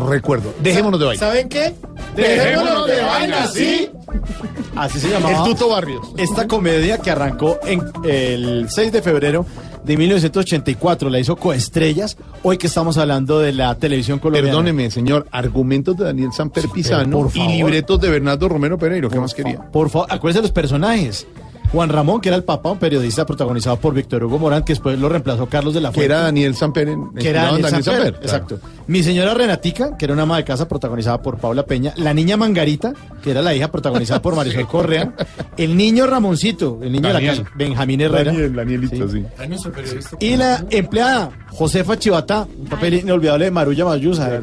Recuerdo. Dejémonos de vaina. ¿Saben qué? Dejémonos de vaina, ¿sí? Así se llamaba. El Tuto Barrios. Esta comedia que arrancó en el 6 de febrero de 1984, la hizo Coestrellas. Hoy que estamos hablando de la televisión colombiana. Perdóneme, señor. Argumentos de Daniel Samper Pisano por y libretos de Bernardo Romero Pereiro. ¿Qué más quería? Por favor, acuérdense de los personajes. Juan Ramón, que era el papá, un periodista protagonizado por Víctor Hugo Morán, que después lo reemplazó Carlos de la Que Fuente. era Daniel Samper. En, que era en Daniel Samper, claro. exacto. Mi señora Renatica, que era una ama de casa protagonizada por Paula Peña, la niña Mangarita, que era la hija protagonizada por Marisol Correa, el niño Ramoncito, el niño de la Daniel. casa, Benjamín Herrera, Daniel, Danielito, sí. Periodista. y la empleada Josefa Chivatá, un papel inolvidable de Marulla Mayusa.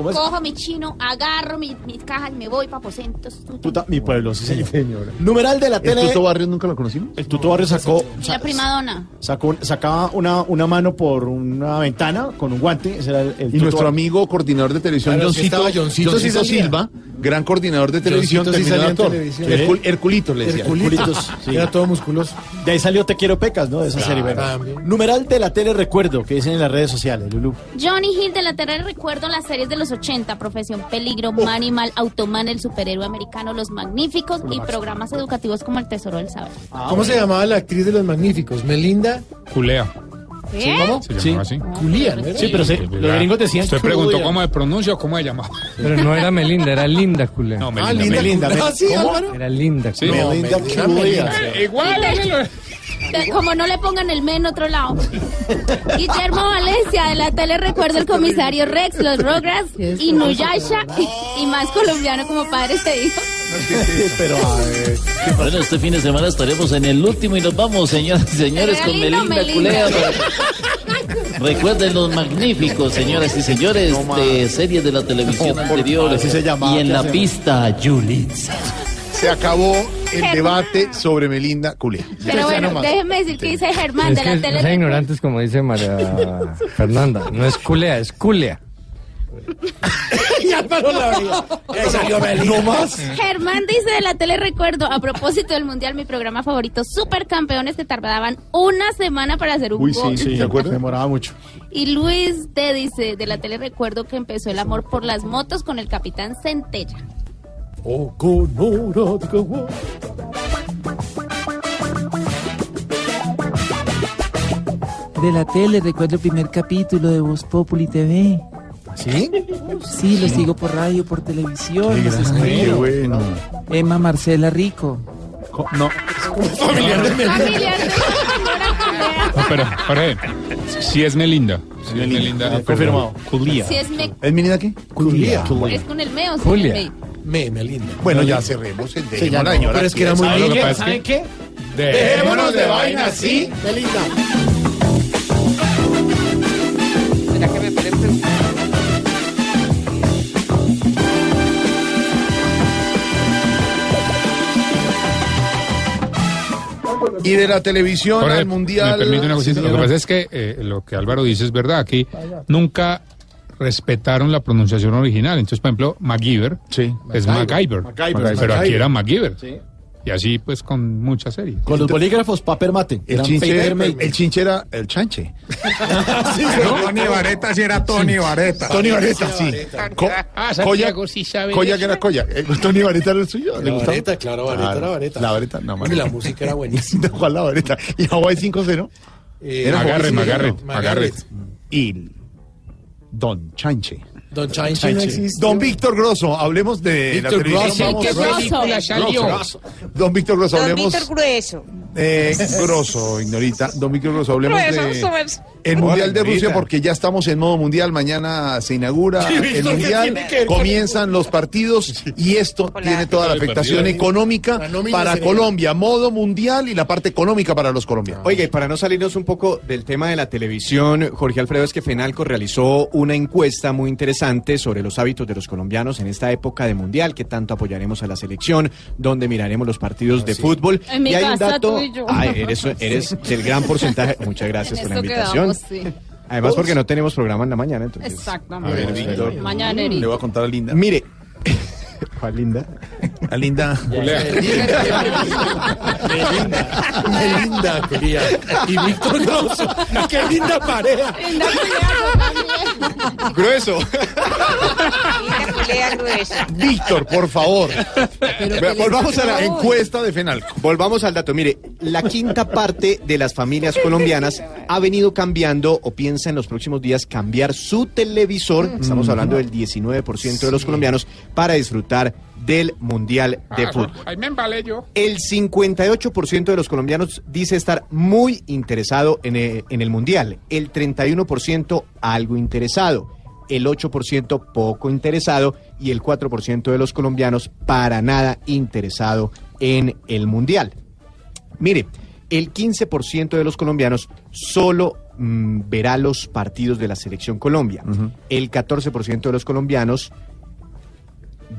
¿Cómo es? Cojo mi chino, agarro mi- mis cajas y me voy para aposentos. Puta, mi pueblo, sí señor. Numeral de la ¿El tele. Tuto Barrios nunca lo conocimos? El Tuto Barrio sacó, Y la primadona. sacó un- sacaba una, una mano por una ventana con un guante. Ese era el, el Y Tuto nuestro Barrio. amigo coordinador de televisión, Claro, sí Johncito, estaba Johncito, sí Johncito salía. Silva, gran coordinador de televisión, Johncito sí terminó actor. televisión. Hercul- Herculito le decía. Herculitos, sí. Era todo musculoso. De ahí salió Te Quiero Pecas, ¿no? De esa serie. bueno. también. Numeral de la tele recuerdo, que dicen en las redes sociales, Lulu. Johnny Hill de la Tierra recuerdo las series de los 80, Profesión Peligro, Manimal, Automan, el superhéroe americano, Los Magníficos y programas educativos como El Tesoro del Saber. ¿Cómo se llamaba la actriz de los magníficos? Melinda Culea. ¿Qué? ¿Cómo? Se Sí. así. Sí, pero se- los gringos decían Usted preguntó cómo se pronuncia o cómo se llamaba. Pero no era Melinda, era Linda Culea. No, Ah, Melinda. linda. Melinda, Melinda. Ah, sí, ¿Cómo? Era Linda Sí. Culea. Melinda Melinda, Culia. Melinda. Igual, Como no le pongan el me en otro lado. Guillermo Valencia de la tele recuerdo el comisario Rex, los Rugrats, Inuyasha y, y más colombiano como padre se dijo. Pero, a. Bueno, este fin de semana estaremos en el último y nos vamos, señoras y señores, con Melinda Melinda. Culea. Recuerden los magníficos, señoras y señores, de series de la televisión No, anterior. favor, así se llamaba, y en ¿qué la pista, Yulitza. Se acabó el debate sobre Melinda Culea. Pero bueno, déjeme decir que dice Germán Es de que la es, tele. no ignorantes como dice María Fernanda. No es Culea, es Culea. Y Álvaro la veía. Ahí salió. No más. Germán dice de la tele recuerdo, a propósito del mundial, mi programa favorito, Supercampeones que tardaban una semana para hacer un Uy, gol. sí, ¿te acuerdas? Demoraba mucho. Y Luis te dice de la tele recuerdo que empezó el amor por las motos con el capitán Centella. Oh, con hora de. De la tele recuerdo el primer capítulo de Voz Populi TV. ¿Sí? Sí, lo sigo por radio, por televisión, los Qué escucho. bueno. Emma Marcela Rico. Co- No. Familiar de Melinda. Familiar de la señora Culea. No, pero, Jorge, si es Melinda. Si es Melinda. Ah, Confirmado. Culía. Si es, me, ¿Es Melinda qué? Culía. es con el me o sin Julia. el Me, Melinda. Bueno, ya cerremos el dejémosla, no, señora. pero es que era muy ¿Sabe lo que niña. pasa es que- ¿Saben qué? Dejémonos de vaina, sí. Melinda. Y de la televisión Jorge, al mundial. Me permite una cosita. Sí, lo que pasa es que eh, lo que Álvaro dice es verdad. Aquí nunca respetaron la pronunciación original. Entonces, por ejemplo, MacGyver es MacGyver. MacGyver. Pero aquí era MacGyver. Sí. Y así, pues, con muchas series. Con los bolígrafos Paper Mate. El chinche, el chinche era el chanche. Tony Vareta sí era Tony Vareta. Tony Vareta, sí. Co- Ah, Coya, Santiago sí sabe. Coya de que era Coya. Eh, Tony Vareta era el suyo. ¿Le La gustaba? vareta, claro, vareta, Ah, la vareta. La vareta, no, Y la música era buenísima. ¿Cuál la vareta? Y Hawaii 5-0. Eh, Era Magarre, Hawaii 5-0. Magarre, Magarret. Magarre. Y Don Chanche. Don Chanchi no existe. Don Víctor Grosso, hablemos de Víctor la televisión. Grosso. Vamos- ¿Qué película salió? Don Víctor Grosso, hablemos. Grueso. Eh, grosso, ignorita. Don Víctor Grosso, hablemos Grueso, de el Hola, Mundial de Rusia porque ya estamos en modo mundial. Mañana se inaugura Sí, el ¿Víctor, qué Mundial, que comienzan los partidos y esto tiene toda la afectación económica para Colombia. Modo mundial y la parte económica para los colombianos. Oiga, y para no salirnos un poco del tema de la televisión, Jorge Alfredo, es que Fenalco realizó una encuesta muy interesante sobre los hábitos de los colombianos en esta época de mundial, que tanto apoyaremos a la selección, donde miraremos los partidos de fútbol. En mi y hay un dato, tú y yo. Ay, eres, eres del gran porcentaje. Muchas gracias por la invitación. Sí. Además, porque no tenemos programa en la mañana, entonces. Exactamente. A ver, Víctor. Mañanerito. Le voy a contar a Linda. Mire, ¿cuál linda? A Linda. Melinda, quería. Y Víctor Grosso. Qué linda pareja. Linda. Grueso. Víctor, por favor. Vea, Volvamos a la encuesta de Fenalco. Volvamos al dato. Mire, la quinta parte de las familias colombianas ha venido cambiando o piensa en los próximos días cambiar su televisor. Estamos hablando del 19% de los colombianos para disfrutar del Mundial de Fútbol. Ahí me embalé yo. El 58% de los colombianos dice estar muy interesado en eh, en el Mundial. El 31% algo interesado. El 8% poco interesado. Y el 4% de los colombianos para nada interesado en el Mundial. Mire, el 15% de los colombianos solo mm, verá los partidos de la Selección Colombia. El 14% de los colombianos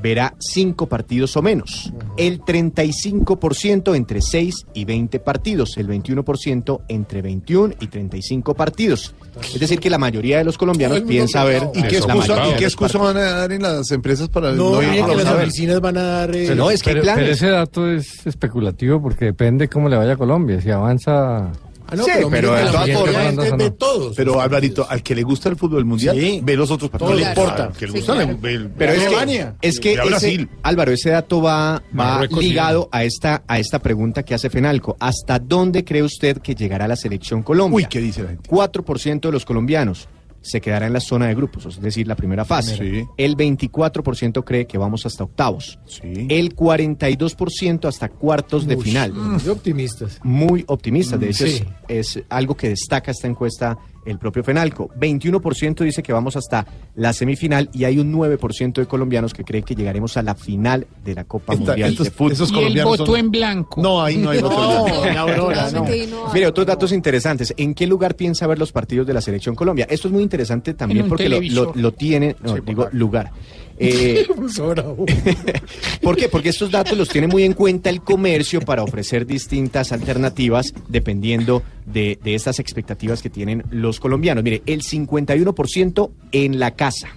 verá cinco partidos o menos. El 35% entre 6 y 20 partidos. El 21% entre 21 y 35 partidos. Es decir, que la mayoría de los colombianos piensa ver. ¿Y qué excusa, ¿y qué excusa van a dar en las empresas para No, ir? mire que las oficinas van a dar... eh, No, es que hay pero, planes. pero ese dato es especulativo porque depende cómo le vaya a Colombia. Si avanza. Ah, no, Sí, pero, pero de todas formas- es de, todos. Pero Alvarito, al que le gusta el fútbol mundial, ve los otros partidos. Todo le importa. Al que le Sí, gusta claro. el- el- Pero es que, Alemania. es que ese- Brasil. Álvaro, ese dato va, va sí. ligado a esta, a esta pregunta que hace Fenalco. ¿Hasta dónde cree usted que llegará la selección Colombia? Uy, ¿qué dice la gente? 4% de los colombianos se quedará en la zona de grupos, es decir, la primera fase. Sí. El 24% cree que vamos hasta octavos. El 42% hasta cuartos de final. Muy optimistas. Muy optimistas. De Mm, hecho, sí. es, es algo que destaca esta encuesta el propio Fenalco. 21% dice que vamos hasta la semifinal y hay un 9% de colombianos que creen que llegaremos a la final de la Copa Esta- Mundial estos- de Fútbol. esos Y el colombianos voto son- en blanco. No, ahí no hay voto en blanco. No, Aurora, no. Mire, otros datos interesantes. ¿En qué lugar piensa ver los partidos de la Selección Colombia? Esto es muy interesante también porque lo, lo tiene, no, digo, lugar. Eh, ¿Por qué? Porque estos datos los tiene muy en cuenta el comercio para ofrecer distintas alternativas dependiendo de, de estas expectativas que tienen los colombianos. Mire, el 51% en la casa,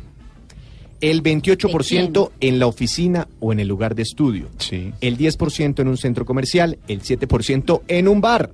el 28% en la oficina o en el lugar de estudio, el 10% en un centro comercial, el 7% en un bar,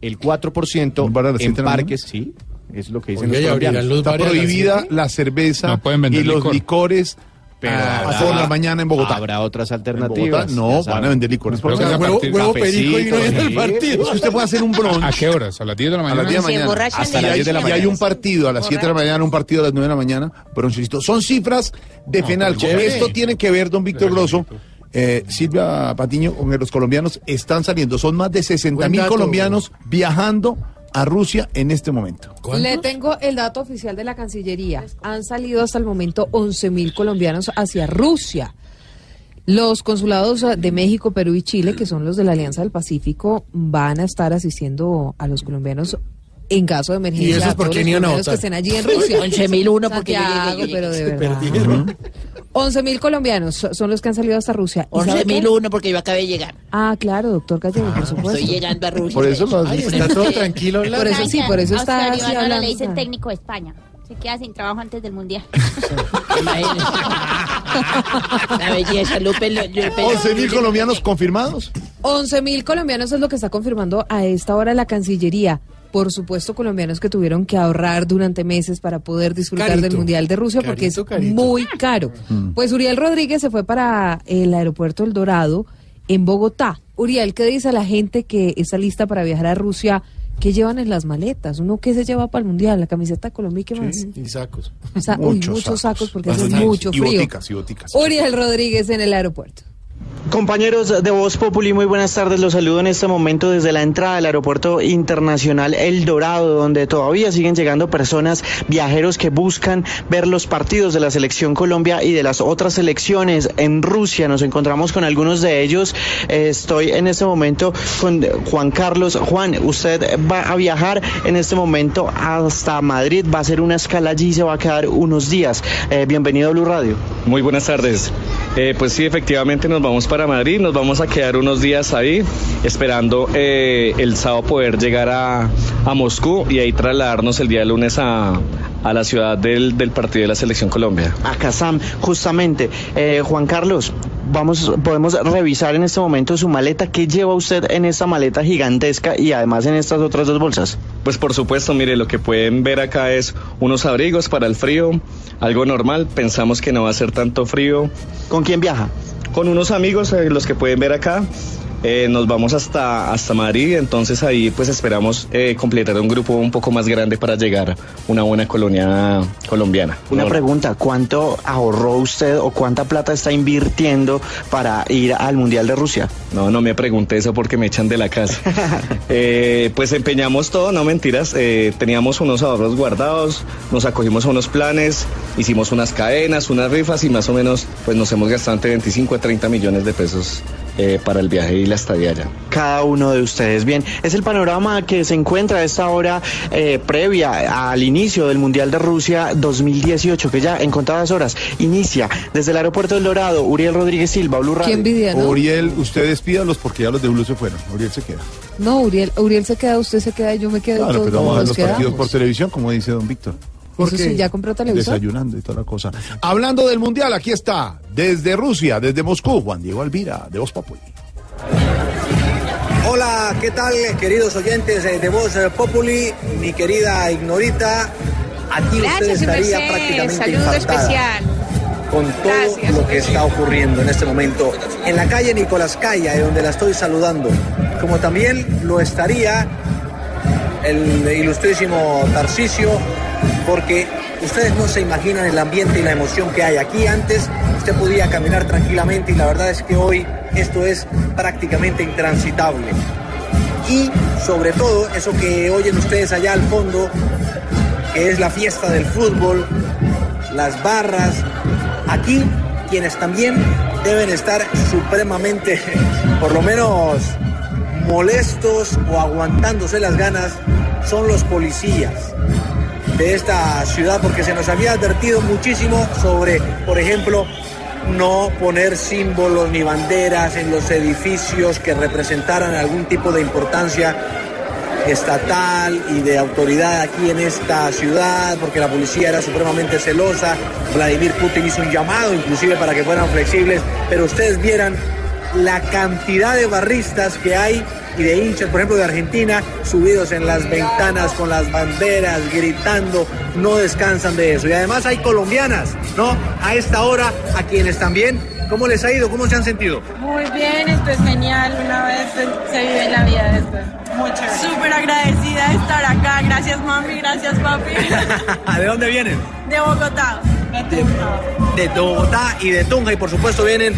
el 4% ¿Un bar en parques, sí, es lo que dicen Oiga, los ¿y abrirán colombianos. los Está bares a prohibida la cerveza No pueden vender y los licor. licores Pero a habrá- por la mañana en Bogotá. Habrá otras En alternativas. Bogotá no, van a vender licores. por Creo que la es a mañana. partir- Huevo perico y no en el partido. Es que usted puede hacer un brunch ¿A qué horas? ¿A las 10 de la a mañana? las 10 de la Se mañana. emborrachan Hasta de las la 10 de la mañana. Y hay un partido a las 7 de la mañana, un partido a las 9 de la mañana, brunchecito. Son cifras de Fenalco. chévere. Esto tiene que ver, don Víctor Grosso, eh, Silvia Patiño, con que los colombianos están saliendo. Son más de 60 Buen mil colombianos viajando a Rusia en este momento. Le tengo el dato oficial de la Cancillería. Han salido hasta el momento 11.000 colombianos hacia Rusia. Los consulados eh, de México, Perú y Chile, que son los de la Alianza del Pacífico, van a estar asistiendo a los colombianos en caso de emergencia. ¿Y esos a por qué ni iban a colombianos que estén allí en Rusia. 11.001 porque yo llegué, Santiago, yo llegué. pero de Se verdad. perdieron. 11.000 colombianos so- son los que han salido hasta Rusia. ¿Y sabe qué? 11.001 porque yo acabé de llegar. Ah, claro, doctor Gallego, por supuesto. Estoy llegando a Rusia. Por eso los- Ay, está todo tranquilo. la- Por eso sí, por eso está Oscar así hablando. le dicen técnico de España. Se queda sin trabajo antes del mundial. La belleza, Lupe. Lu- Lupe 11 mil colombianos confirmados. 11 mil colombianos es lo que está confirmando a esta hora la Cancillería. Por supuesto, colombianos que tuvieron que ahorrar durante meses para poder disfrutar Carito. del Mundial de Rusia porque Carito, es carito. muy caro. Pues Uriel Rodríguez se fue para el aeropuerto El Dorado en Bogotá. Uriel, ¿qué dice la gente que está lista para viajar a Rusia? ¿Qué llevan en las maletas? ¿Uno qué se lleva para el Mundial? ¿La camiseta Colombia y qué más? Y sacos. O sea, uy, muchos sacos porque hace mucho Y frío. boticas, y boticas. Uriel Rodríguez en el aeropuerto. Compañeros de Voz Populi, muy buenas tardes. Los saludo en este momento desde la entrada del Aeropuerto Internacional El Dorado, donde todavía siguen llegando personas, viajeros que buscan ver los partidos de la Selección Colombia y de las otras selecciones en Rusia. Nos encontramos con algunos de ellos. Estoy en este momento con Juan Carlos. Juan, usted va a viajar en este momento hasta Madrid, va a hacer una escala allí y se va a quedar unos días. Eh, bienvenido a Blue Radio. Muy buenas tardes. Eh, pues sí, efectivamente nos vamos para Madrid, nos vamos a quedar unos días ahí, esperando eh, el sábado poder llegar a, a Moscú y ahí trasladarnos el día lunes a, a la ciudad del, del partido de la Selección Colombia. a Kazam, justamente. Eh, Juan Carlos, vamos, podemos revisar en este momento su maleta. ¿Qué lleva usted en esta maleta gigantesca y además en estas otras dos bolsas? Pues por supuesto, mire, lo que pueden ver acá es unos abrigos para el frío, algo normal, pensamos que no va a ser tanto frío. ¿Con quién viaja? Con unos amigos, eh, los que pueden ver acá. Eh, nos vamos hasta, hasta Madrid, entonces ahí pues esperamos eh, completar un grupo un poco más grande para llegar a una buena colonia colombiana. Una No- pregunta, ¿cuánto ahorró usted o cuánta plata está invirtiendo para ir al Mundial de Rusia? No, no me pregunte eso porque me echan de la casa. Eh, pues empeñamos todo, no mentiras. teníamos unos ahorros guardados, nos acogimos a unos planes, hicimos unas cadenas, unas rifas y más o menos pues nos hemos gastado entre 25 a 30 millones de pesos eh, para el viaje y la estadía allá. Cada uno de ustedes. Bien, es el panorama que se encuentra a esta hora eh, previa al inicio del Mundial de Rusia 2018, que ya en contadas horas inicia desde el aeropuerto del Dorado. Uriel Rodríguez Silva, Blue Radio. Qué envidia, ¿no? Uriel, usted despídalos porque ya los de Blue se fueron. Uriel se queda. No, Uriel, Uriel se queda, usted se queda, yo me quedo. Claro, todos pero vamos a ver los partidos por televisión, como dice don Víctor. Eso sí, ¿ya compró televisor? Desayunando y toda la cosa. Hablando del Mundial, aquí está, desde Rusia, desde Moscú, Juan Diego Alvira, de Voz Populi. Hola, ¿qué tal, queridos oyentes de Voz Populi? Mi querida Ignorita, aquí usted Gracias, su estaría prácticamente Saludo especial. con todo Gracias, lo que está ocurriendo en este momento en la calle Nicolás Calla, de donde la estoy saludando, como también lo estaría el ilustrísimo Tarcisio, porque ustedes no se imaginan el ambiente y la emoción que hay aquí. Antes usted podía caminar tranquilamente y la verdad es que hoy esto es prácticamente intransitable. Y sobre todo eso que oyen ustedes allá al fondo, que es la fiesta del fútbol, las barras, aquí quienes también deben estar supremamente, por lo menos molestos o aguantándose las ganas son los policías de esta ciudad porque se nos había advertido muchísimo sobre, por ejemplo, no poner símbolos ni banderas en los edificios que representaran algún tipo de importancia estatal y de autoridad aquí en esta ciudad, porque la policía era supremamente celosa. Vladimir Putin hizo un llamado inclusive para que fueran flexibles, pero ustedes vieran la cantidad de barristas que hay y de hinchas, por ejemplo, de Argentina, subidos en las ventanas con las banderas, gritando, no descansan de eso. Y además hay colombianas, ¿no? A esta hora, a quienes también, ¿cómo les ha ido? ¿Cómo se han sentido? Muy bien, esto es genial. Una vez se, se vive la vida de esto. Chévere. Súper agradecida de estar acá. Gracias, mami. Gracias, papi. ¿De dónde vienen? De Bogotá. De Bogotá y de Tunja y por supuesto vienen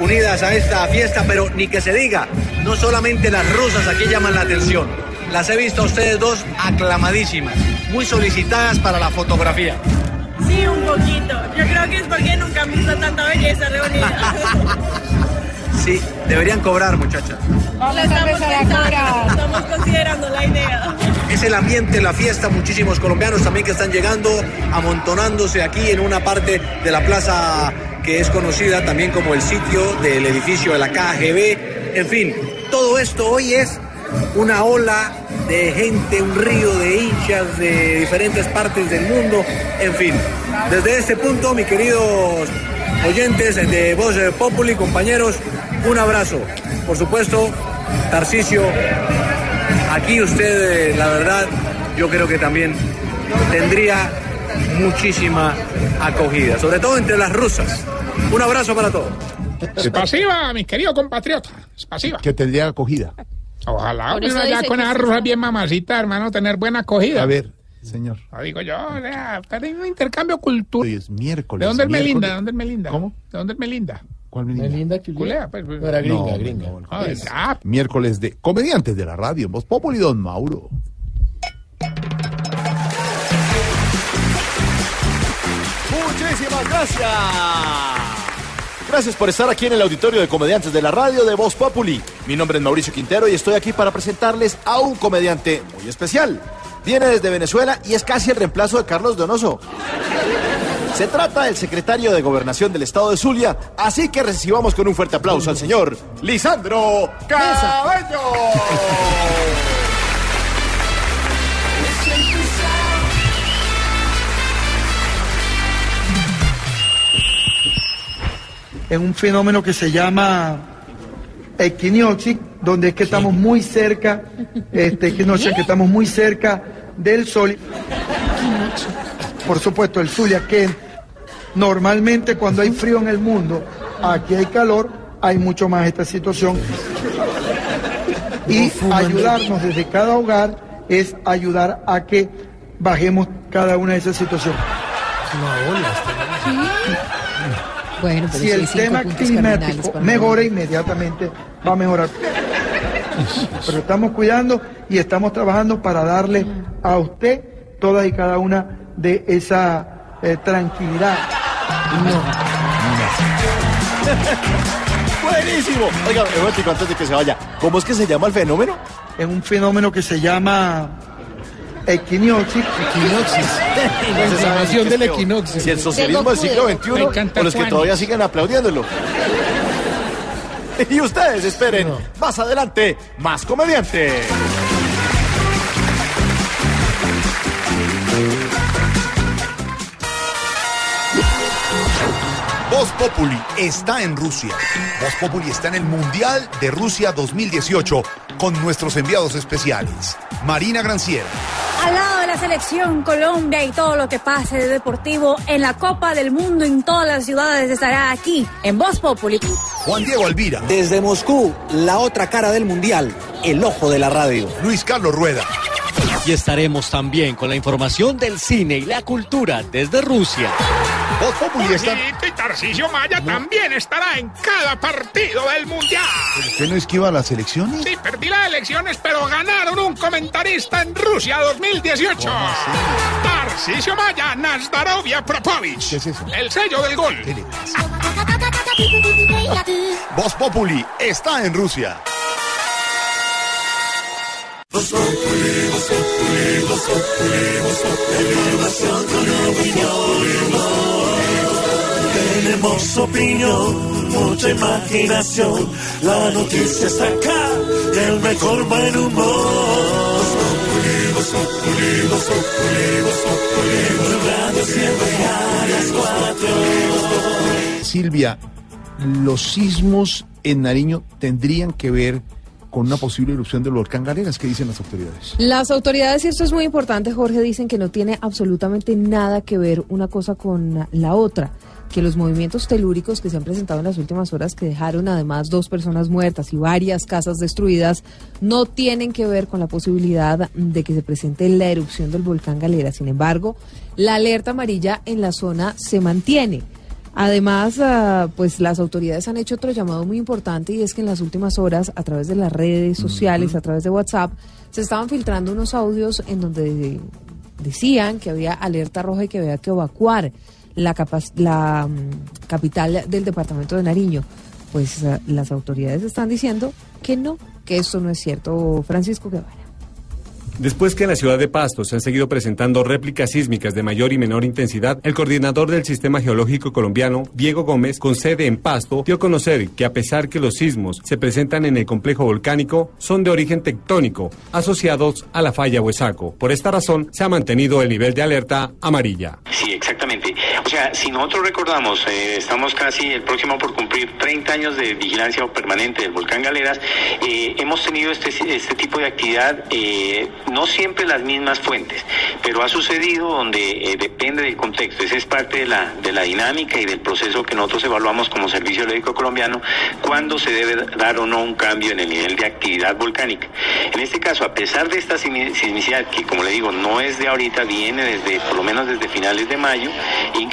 unidas a esta fiesta, pero ni que se diga, no solamente las rusas aquí llaman la atención, las he visto a ustedes dos aclamadísimas, muy solicitadas para la fotografía. Sí, un poquito. Yo creo que es porque nunca han visto tanta belleza reunida. Sí, deberían cobrar muchachas. Vamos a empezar a cobrar. Estamos considerando la idea. Es el ambiente, la fiesta, muchísimos colombianos también que están llegando, amontonándose aquí en una parte de la plaza que es conocida también como el sitio del edificio de la KGB. En fin, todo esto hoy es una ola de gente, un río de hinchas de diferentes partes del mundo. En fin, desde este punto, mis queridos oyentes de Voz Populi, compañeros, un abrazo. Por supuesto, Tarcisio, aquí usted, eh, la verdad, yo creo que también tendría muchísima acogida, sobre todo entre las rusas. Un abrazo para todos. Es pasiva, mi querido compatriota. Es pasiva. Que tendría acogida. Ojalá uno allá con sí. rusas bien mamacita, hermano, tener buena acogida. A ver, señor. Lo digo yo, o sea, un intercambio cultural. Hoy es miércoles. ¿De dónde es miércoles. Melinda? ¿De dónde es Melinda? ¿Cómo? ¿De dónde es Melinda? ¿Cuál Melinda? Melinda Culea, pues. pues. No era gringa, No, gringa. no, Ah, es ah, Miércoles de comediantes de la radio, en Voz Populi, Don Mauro. Muchísimas gracias. Gracias por estar aquí en el auditorio de comediantes de la radio de Voz Populi. Mi nombre es Mauricio Quintero y estoy aquí para presentarles a un comediante muy especial. Viene desde Venezuela y es casi el reemplazo de Carlos Donoso. Se trata del secretario de Gobernación del estado de Zulia, así que recibamos con un fuerte aplauso al señor Lisandro Cabello. en un fenómeno que se llama equinoccio, donde es que estamos muy cerca, este equinoccio, que estamos muy cerca del sol. Por supuesto, el Zulia, que normalmente cuando hay frío en el mundo, aquí hay calor, hay mucho más esta situación. Y ayudarnos desde cada hogar es ayudar a que bajemos cada una de esas situaciones. Bueno, pero si el tema climático mejora, inmediatamente va a mejorar. Pero estamos cuidando y estamos trabajando para darle a usted todas y cada una de esa eh, tranquilidad. Buenísimo. Oiga, un momentico, antes de que se vaya. ¿Cómo es que se llama el fenómeno? Es un fenómeno que se llama equinoccio. La inflamación del equinoccio. Si el socialismo del siglo Me XXI encanta o los que todavía siguen aplaudiéndolo. Y ustedes esperen, más adelante, más comediante. Voz Populi está en Rusia. Voz Populi está en el Mundial de Rusia 2018 con nuestros enviados especiales. Marina Granciera, Al lado de la selección Colombia y todo lo que pase de deportivo en la Copa del Mundo en todas las ciudades estará aquí en Voz Populi. Juan Diego Alvira, Desde Moscú, la otra cara del mundial, el ojo de la radio. Luis Carlos Rueda. Y estaremos también con la información del cine y la cultura desde Rusia. Voz Populi está... Jorgito y Tarcisio Maya también estará en cada partido del Mundial. ¿Usted no esquiva las elecciones? Sí, perdí las elecciones, pero ganaron un comentarista en Rusia 2018. Tarcisio Maya, Nazdarovia Propovich. ¿Qué es eso? El sello del gol. Voz Populi está en Rusia. Tenemos opinión, mucha imaginación. La noticia está acá, el mejor buen humor. Silvia, los sismos en Nariño tendrían que ver con una posible erupción del volcán Galeras. ¿Qué dicen las autoridades? Las autoridades, y esto es muy importante, Jorge, dicen que no tiene absolutamente nada que ver una cosa con la otra, que los movimientos telúricos que se han presentado en las últimas horas, que dejaron además dos personas muertas y varias casas destruidas, no tienen que ver con la posibilidad de que se presente la erupción del volcán Galera. Sin embargo, la alerta amarilla en la zona se mantiene. Además, ah, pues las autoridades han hecho otro llamado muy importante y es que en las últimas horas, a través de las redes sociales, a través de WhatsApp, se estaban filtrando unos audios en donde decían que había alerta roja y que había que evacuar la, la mm, capital del departamento de Nariño. Pues ah, las autoridades están diciendo que no, que esto no es cierto. Francisco Guevara. Después que en la ciudad de Pasto se han seguido presentando réplicas sísmicas de mayor y menor intensidad, el coordinador del Sistema Geológico Colombiano, Diego Gómez, con sede en Pasto, dio a conocer que a pesar que los sismos se presentan en el complejo volcánico, son de origen tectónico, asociados a la falla Huesaco. Por esta razón, se ha mantenido el nivel de alerta amarilla. Sí, exactamente. Sea, si nosotros recordamos, eh, estamos casi el próximo por cumplir 30 años de vigilancia permanente del volcán Galeras, eh, hemos tenido este, este tipo de actividad, eh, no siempre las mismas fuentes, pero ha sucedido donde depende del contexto. Esa es parte de la, de la dinámica y del proceso que nosotros evaluamos como Servicio Geológico Colombiano, cuando se debe dar o no un cambio en el nivel de actividad volcánica. En este caso, a pesar de esta sismi- sismicidad, que como le digo, no es de ahorita, viene desde, por lo menos desde finales de mayo,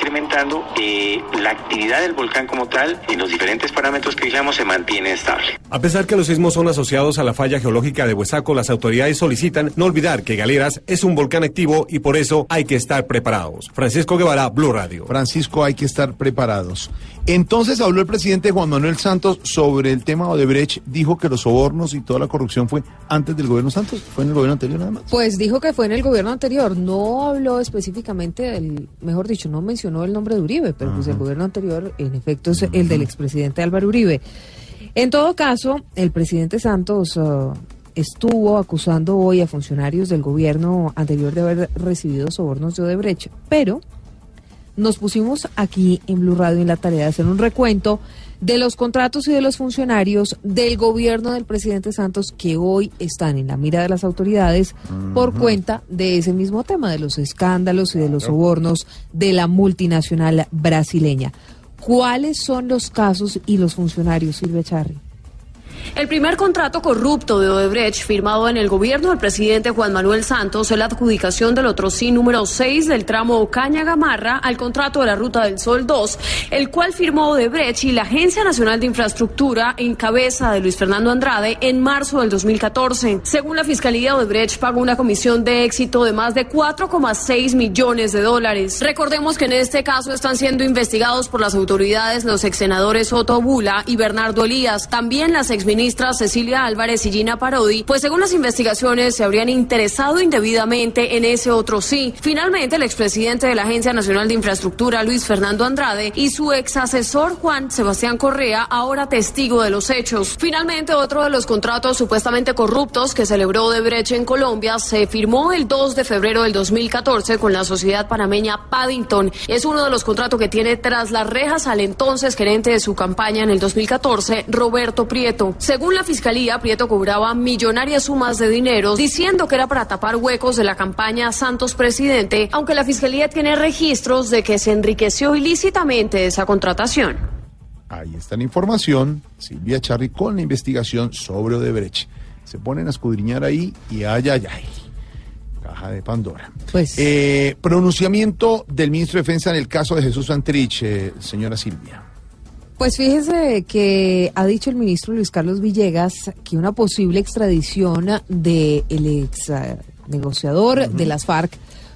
incrementando, eh, la actividad del volcán como tal, en los diferentes parámetros que dijimos, se mantiene estable. A pesar que los sismos son asociados a la falla geológica de Huesaco, las autoridades solicitan no olvidar que Galeras es un volcán activo y por eso hay que estar preparados. Francisco Guevara, Blue Radio. Francisco, hay que estar preparados. Entonces habló el presidente Juan Manuel Santos sobre el tema Odebrecht, dijo que los sobornos y toda la corrupción fue antes del gobierno Santos, fue en el gobierno anterior nada más. Pues dijo que fue en el gobierno anterior, no habló específicamente del, mejor dicho, no mencionó el nombre de Uribe, pero pues el gobierno anterior en efecto es el del expresidente Álvaro Uribe. En todo caso, el presidente Santos uh, estuvo acusando hoy a funcionarios del gobierno anterior de haber recibido sobornos de Odebrecht, pero nos pusimos aquí en Blue Radio en la tarea de hacer un recuento de los contratos y de los funcionarios del gobierno del presidente Santos que hoy están en la mira de las autoridades por cuenta de ese mismo tema, de los escándalos y de los sobornos de la multinacional brasileña. ¿Cuáles son los casos y los funcionarios, Silvia Charri? El primer contrato corrupto de Odebrecht firmado en el gobierno del presidente Juan Manuel Santos es la adjudicación del otro sí número 6 del tramo Ocaña Gamarra al contrato de la Ruta del Sol 2, el cual firmó Odebrecht y la Agencia Nacional de Infraestructura en cabeza de Luis Fernando Andrade en marzo del 2014. Según la Fiscalía, Odebrecht pagó una comisión de éxito de más de 4,6 millones de dólares. Recordemos que en este caso están siendo investigados por las autoridades los ex senadores Otto Bula y Bernardo Elías, también las exministras Cecilia Álvarez y Gina Parodi, pues según las investigaciones se habrían interesado indebidamente en ese otro sí. Finalmente, el expresidente de la Agencia Nacional de Infraestructura, Luis Fernando Andrade, y su ex asesor Juan Sebastián Correa, ahora testigo de los hechos. Finalmente, otro de los contratos supuestamente corruptos que celebró Debreche en Colombia se firmó el 2 de febrero del 2014 con la sociedad panameña Paddington. Es uno de los contratos que tiene tras las rejas al entonces gerente de su campaña en el 2014, Roberto Prieto. Según la fiscalía, Prieto cobraba millonarias sumas de dinero diciendo que era para tapar huecos de la campaña Santos Presidente, aunque la fiscalía tiene registros de que se enriqueció ilícitamente esa contratación. Ahí está la información, Silvia Charri con la investigación sobre Odebrecht. Se ponen a escudriñar ahí y ay, ay, ay. Caja de Pandora. Pues. Eh, pronunciamiento del ministro de Defensa en el caso de Jesús Santrich, eh, señora Silvia. Pues fíjese que ha dicho el ministro Luis Carlos Villegas que una posible extradición del ex eh, negociador de las FARC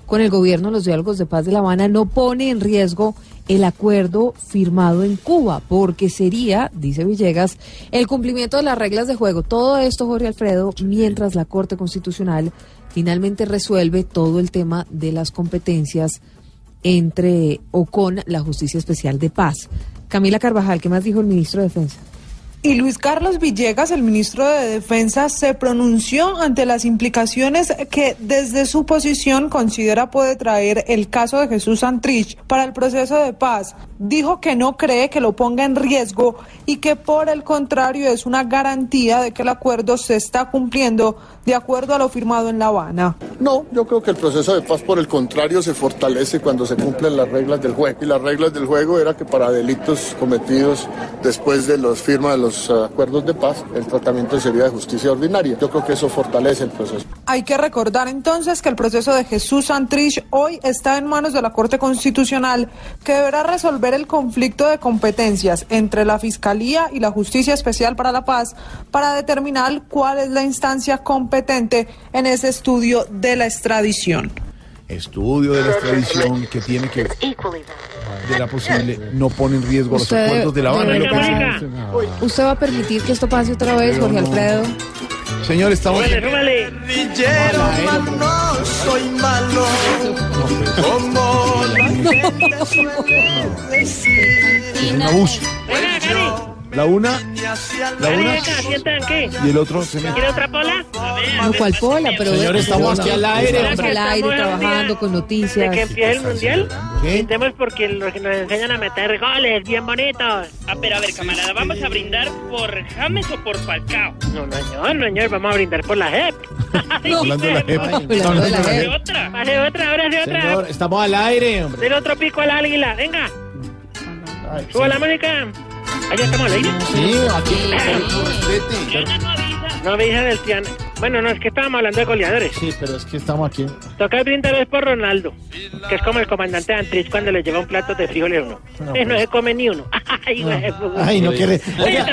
con el gobierno de los diálogos de paz de La Habana no pone en riesgo el acuerdo firmado en Cuba, porque sería, dice Villegas, el cumplimiento de las reglas de juego. Todo esto, Jorge Alfredo, mientras la Corte Constitucional finalmente resuelve todo el tema de las competencias entre o con la Justicia Especial de Paz. Camila Carvajal, ¿qué más dijo el ministro de Defensa? Y Luis Carlos Villegas, el ministro de Defensa, se pronunció ante las implicaciones que desde su posición considera puede traer el caso de Jesús Santrich para el proceso de paz. Dijo que no cree que lo ponga en riesgo y que por el contrario es una garantía de que el acuerdo se está cumpliendo de acuerdo a lo firmado en La Habana. No, yo creo que el proceso de paz por el contrario se fortalece cuando se cumplen las reglas del juego. Y las reglas del juego era que para delitos cometidos después de la firma de los uh, acuerdos de paz, el tratamiento sería de justicia ordinaria. Yo creo que eso fortalece el proceso. Hay que recordar entonces que el proceso de Jesús Santrich hoy está en manos de la Corte Constitucional, que deberá resolver el conflicto de competencias entre la Fiscalía y la Justicia Especial para la Paz para determinar cuál es la instancia competente en ese estudio de la extradición. Estudio de la extradición que tiene que de la posible no pone en riesgo los acuerdos de La Habana. lo que. ¿Usted va a permitir que esto pase otra vez, Jorge Alfredo? Señor, estamos. Guerrillero, no soy malo, como la gente suele decir. Es un abuso. La una, la una y el otro se mete. ¿Quiere otra pola? No, ¿cuál pola? Pero Señor, estamos aquí al aire, Estamos hombre. al aire trabajando con De noticias. que empiece el mundial. Brindemos porque los que nos enseñan a meter goles bien bonitos. Ah, pero a ver, camarada, ¿vamos a brindar por James o por Falcao? No, no, señor, no, señor, vamos a brindar por la JEP. Hablando de la JEP. Hablando de la JEP. otra. Hace otra, ahora hace otra. Señor, estamos al aire, hombre. Del otro pico al águila, venga. Suba la música. Allá estamos al aire. Sí, aquí. No avisa del Tiana. Bueno, no, es que estábamos hablando de goleadores. Sí, pero es que estamos aquí. Toca brindar es por Ronaldo, que es como el comandante de Antrich cuando le lleva un plato de frijoles uno. No, Eh, no pues. se come ni uno. Ay, güey, Ay, no quiere. Oye, Oiga,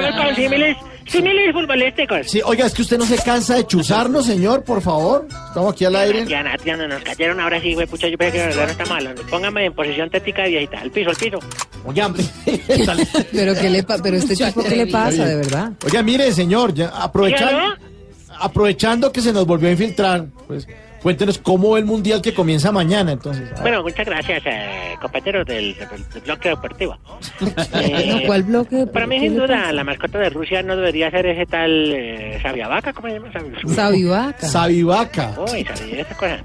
símiles futbolísticos. sí, oiga, es que usted no se cansa de chuzarnos, señor, por favor. Estamos aquí al aire. Diana, Diana, nos cayeron ahora sí, güey, pucha, yo pensé que no está malo. Póngame en posición tética de viejita. Al piso, al piso. Oye, hombre. Pero qué le pa- pero este tipo qué le pasa, de verdad. Oiga, mire, señor, ya aprovechando, aprovechando que se nos volvió a infiltrar, pues cuéntenos cómo ve el mundial que comienza mañana, entonces. Bueno, muchas gracias, eh, compañeros del, del- del bloque deportivo. No, ¿Cuál bloque? Para mí, ¿Qué sin duda, la mascota de Rusia no debería ser ese tal eh, Sabiavaca, ¿cómo se llama? Sabi- Sabivaca. Sabivaca. Uy, sabía esa cosa.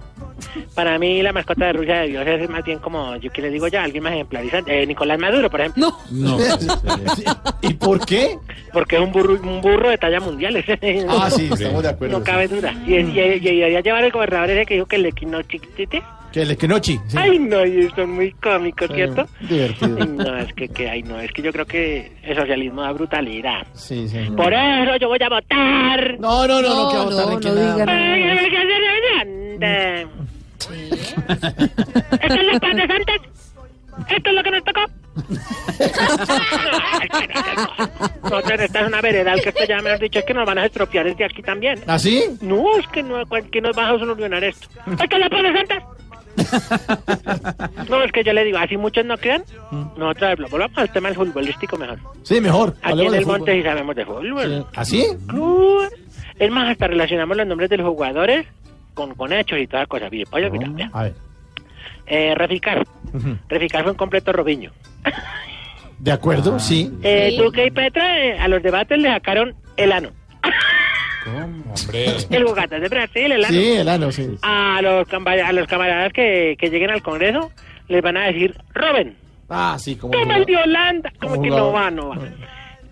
Para mí la mascota de Rusia de Dios es más bien como, yo que le digo ya, alguien más ejemplarizante. Eh, Nicolás Maduro, por ejemplo. No. ¿Y por qué? Porque es un burro, un burro de talla mundial. ese. Ah, sí, estamos de acuerdo. No cabe duda. Y, y, y, y debería llevar el gobernador ese que dijo que el equinochitite. Que el Equinochi. Sí. Ay, no, y son muy cómicos, ¿cierto? Divertido. Ay, No, es que, que, ay, no, es que yo creo que el socialismo da brutalidad. Sí, sí. Por eso yo voy a votar. No, no, no, no, que votar no, no diga. Ay, ay, ay, ay, ay, ay. ¿Esto es la paz de Santos? ¿Esto es lo que nos tocó? No, no, esta es una veredal que esto ya me has dicho es que nos van a estropear desde aquí también. ¿Ah, sí? No, es que no, ¿cuál- ¿quién nos va a solucionar esto? ¿Esto es la paz de Santos? No, es que yo le digo, así muchos no crean. Nosotros volvamos al tema del futbolístico mejor. Sí, mejor. Aquí en el fútbol. monte sí sabemos de fútbol. ¿Así? Claro. Es más, hasta relacionamos los nombres de los jugadores con, con hechos y todas las cosas. Mire, oye, mira, vea. A ver. Eh, Reficar. Reficar fue un completo Robinho. ¿De acuerdo? Sí. Eh, Duque y Petra eh, a los debates le sacaron el ano. Hombre. El Bogotá de Brasil, el ano. Sí, el ano, sí. A los, a los camaradas que, que lleguen al Congreso les van a decir, Robin, Ah, sí, como. toma el de Holanda. Como Como que no va, no va.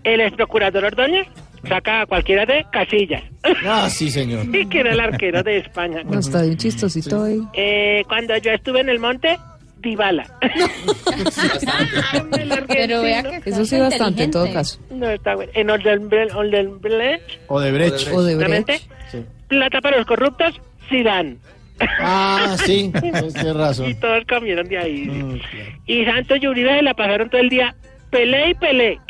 El ex procurador Ordóñez saca a cualquiera de Casillas. Ah, sí, señor. y que era el arquero de España. No, está bien chistosito ahí. Eh, cuando yo estuve en el monte, Dybala. Pero vea que Eso sí, bastante en todo caso. No está bueno. En Oldenbrecht, Oldenbrecht, O de Brecht. O de exactamente, Sí. plata para los corruptos, Zidane. Ah, sí. Tienes Y razón. todos comieron de ahí. Mm, Y Santos y Uribe se la pasaron todo el día, pelé y pelé.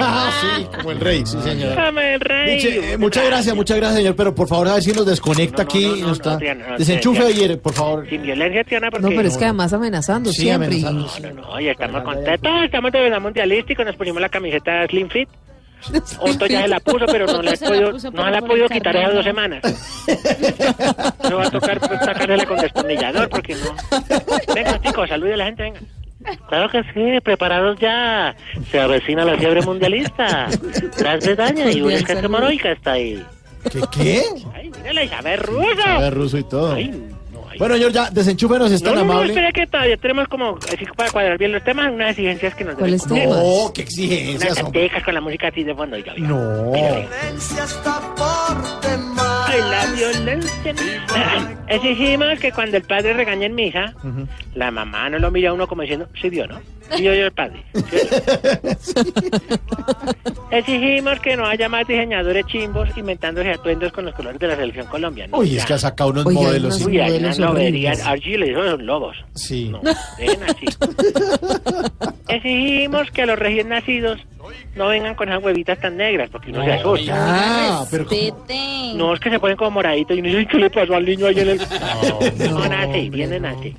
Ah, sí, como el rey, sí, señor. Dame el rey. Nietzsche, eh, muchas gracias, muchas gracias, señor. Pero por favor, a ver si nos desconecta aquí. no, no, nos está... no, Triana, no, Desenchufe ayer, por favor. Sin violencia, Tiana, porque... No, pero es que además amenazando Sí, siempre. y- amenazando. No, no, no, y estamos contentos, estamos de verdad mundialísticos, nos pusimos la camiseta Slim Fit. Otto ya se la puso, pero no la podido, puso no la ha podido quitar esas dos semanas. No va a tocar sacársela con destornillador, porque no. Venga, chicos, salude a la gente, venga. Claro que sí, preparados ya. Se avecina la fiebre mundialista. Gran Bretaña y un Bien, escaso salud. Moroica está ahí. ¿Qué? ¿Qué? Ay, mírala, Isabel Ruso. Sabe ruso y todo. Ay, no, ay. Bueno, señor, ya, desenchúfenos, es No, tan no, no, amable. espera que todavía tenemos como, así para cuadrar bien los temas, unas exigencias que nos deben ¿Cuáles temas? No, qué Unas exigencias, hombre. canticas con la música así de fondo. Oiga, oiga. No. Oiga, oiga. Ay, la violencia. Exigimos que cuando el padre regañe en misa, la mamá no lo mira a uno como diciendo, sí vio, ¿no? Sí yo el padre. ¿sí oyó?". Exigimos que no haya más diseñadores chimbos inventándose atuendos con los colores de la selección colombiana. Uy, es que ha sacado unos hay modelos. Uy, hay una modelos lobería. horribles. Archie le dijo los lobos. Sí. No, así. Exigimos que a los recién nacidos no vengan con esas huevitas tan negras, porque uno se asusta. Ah, pero. No, es que se ponen como moraditos y uno dice, "Ay, ¿qué le pasó al niño ahí en el...? No, no, así, hombre, vienen no. así.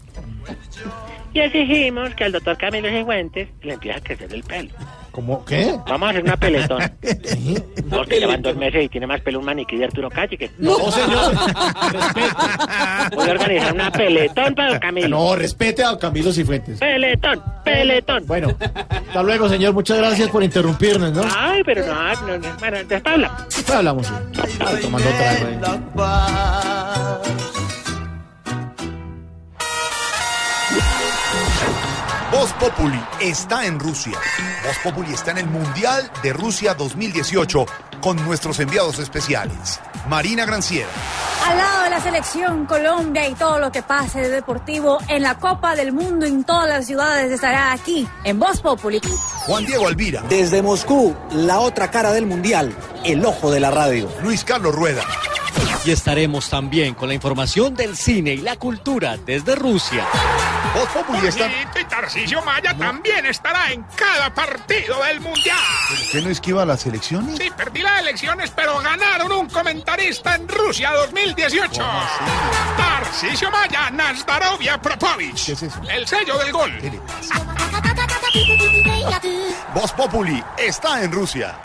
Y exigimos que al doctor Camilo Cifuentes le empiece a crecer el pelo. ¿Cómo? ¿Qué? Vamos a hacer una peletón. Porque llevan dos meses y tiene más pelo un maniquí de Arturo Calle que... No, señor. Respete. Voy a organizar una peletón para don Camilo. No, respete a Camilo Cifuentes. Peletón, peletón. Bueno, hasta luego, señor. Muchas gracias por interrumpirnos, ¿no? Ay, pero no, no, no, bueno, después hablamos. Después hablamos. sí. Tomando trago. ¿eh? Voz Populi está en Rusia. Voz Populi está en el Mundial de Rusia 2018 con nuestros enviados especiales. Marina Granciera, Al lado de la selección Colombia y todo lo que pase de deportivo en la Copa del Mundo en todas las ciudades estará aquí en Voz Populi. Juan Diego Alvira, Desde Moscú, la otra cara del mundial, el ojo de la radio. Luis Carlos Rueda, Y estaremos también con la información del cine y la cultura desde Rusia. Voz Populi está... Y Tarcisio Maya también estará en cada partido del Mundial. ¿Usted no esquiva las elecciones? Sí, perdí elecciones, pero ganaron un comentarista en Rusia 2018. Tarcisio Maya, Nazdarovia Propovich. ¿Qué es eso? El sello del gol. Voz Populi está en Rusia.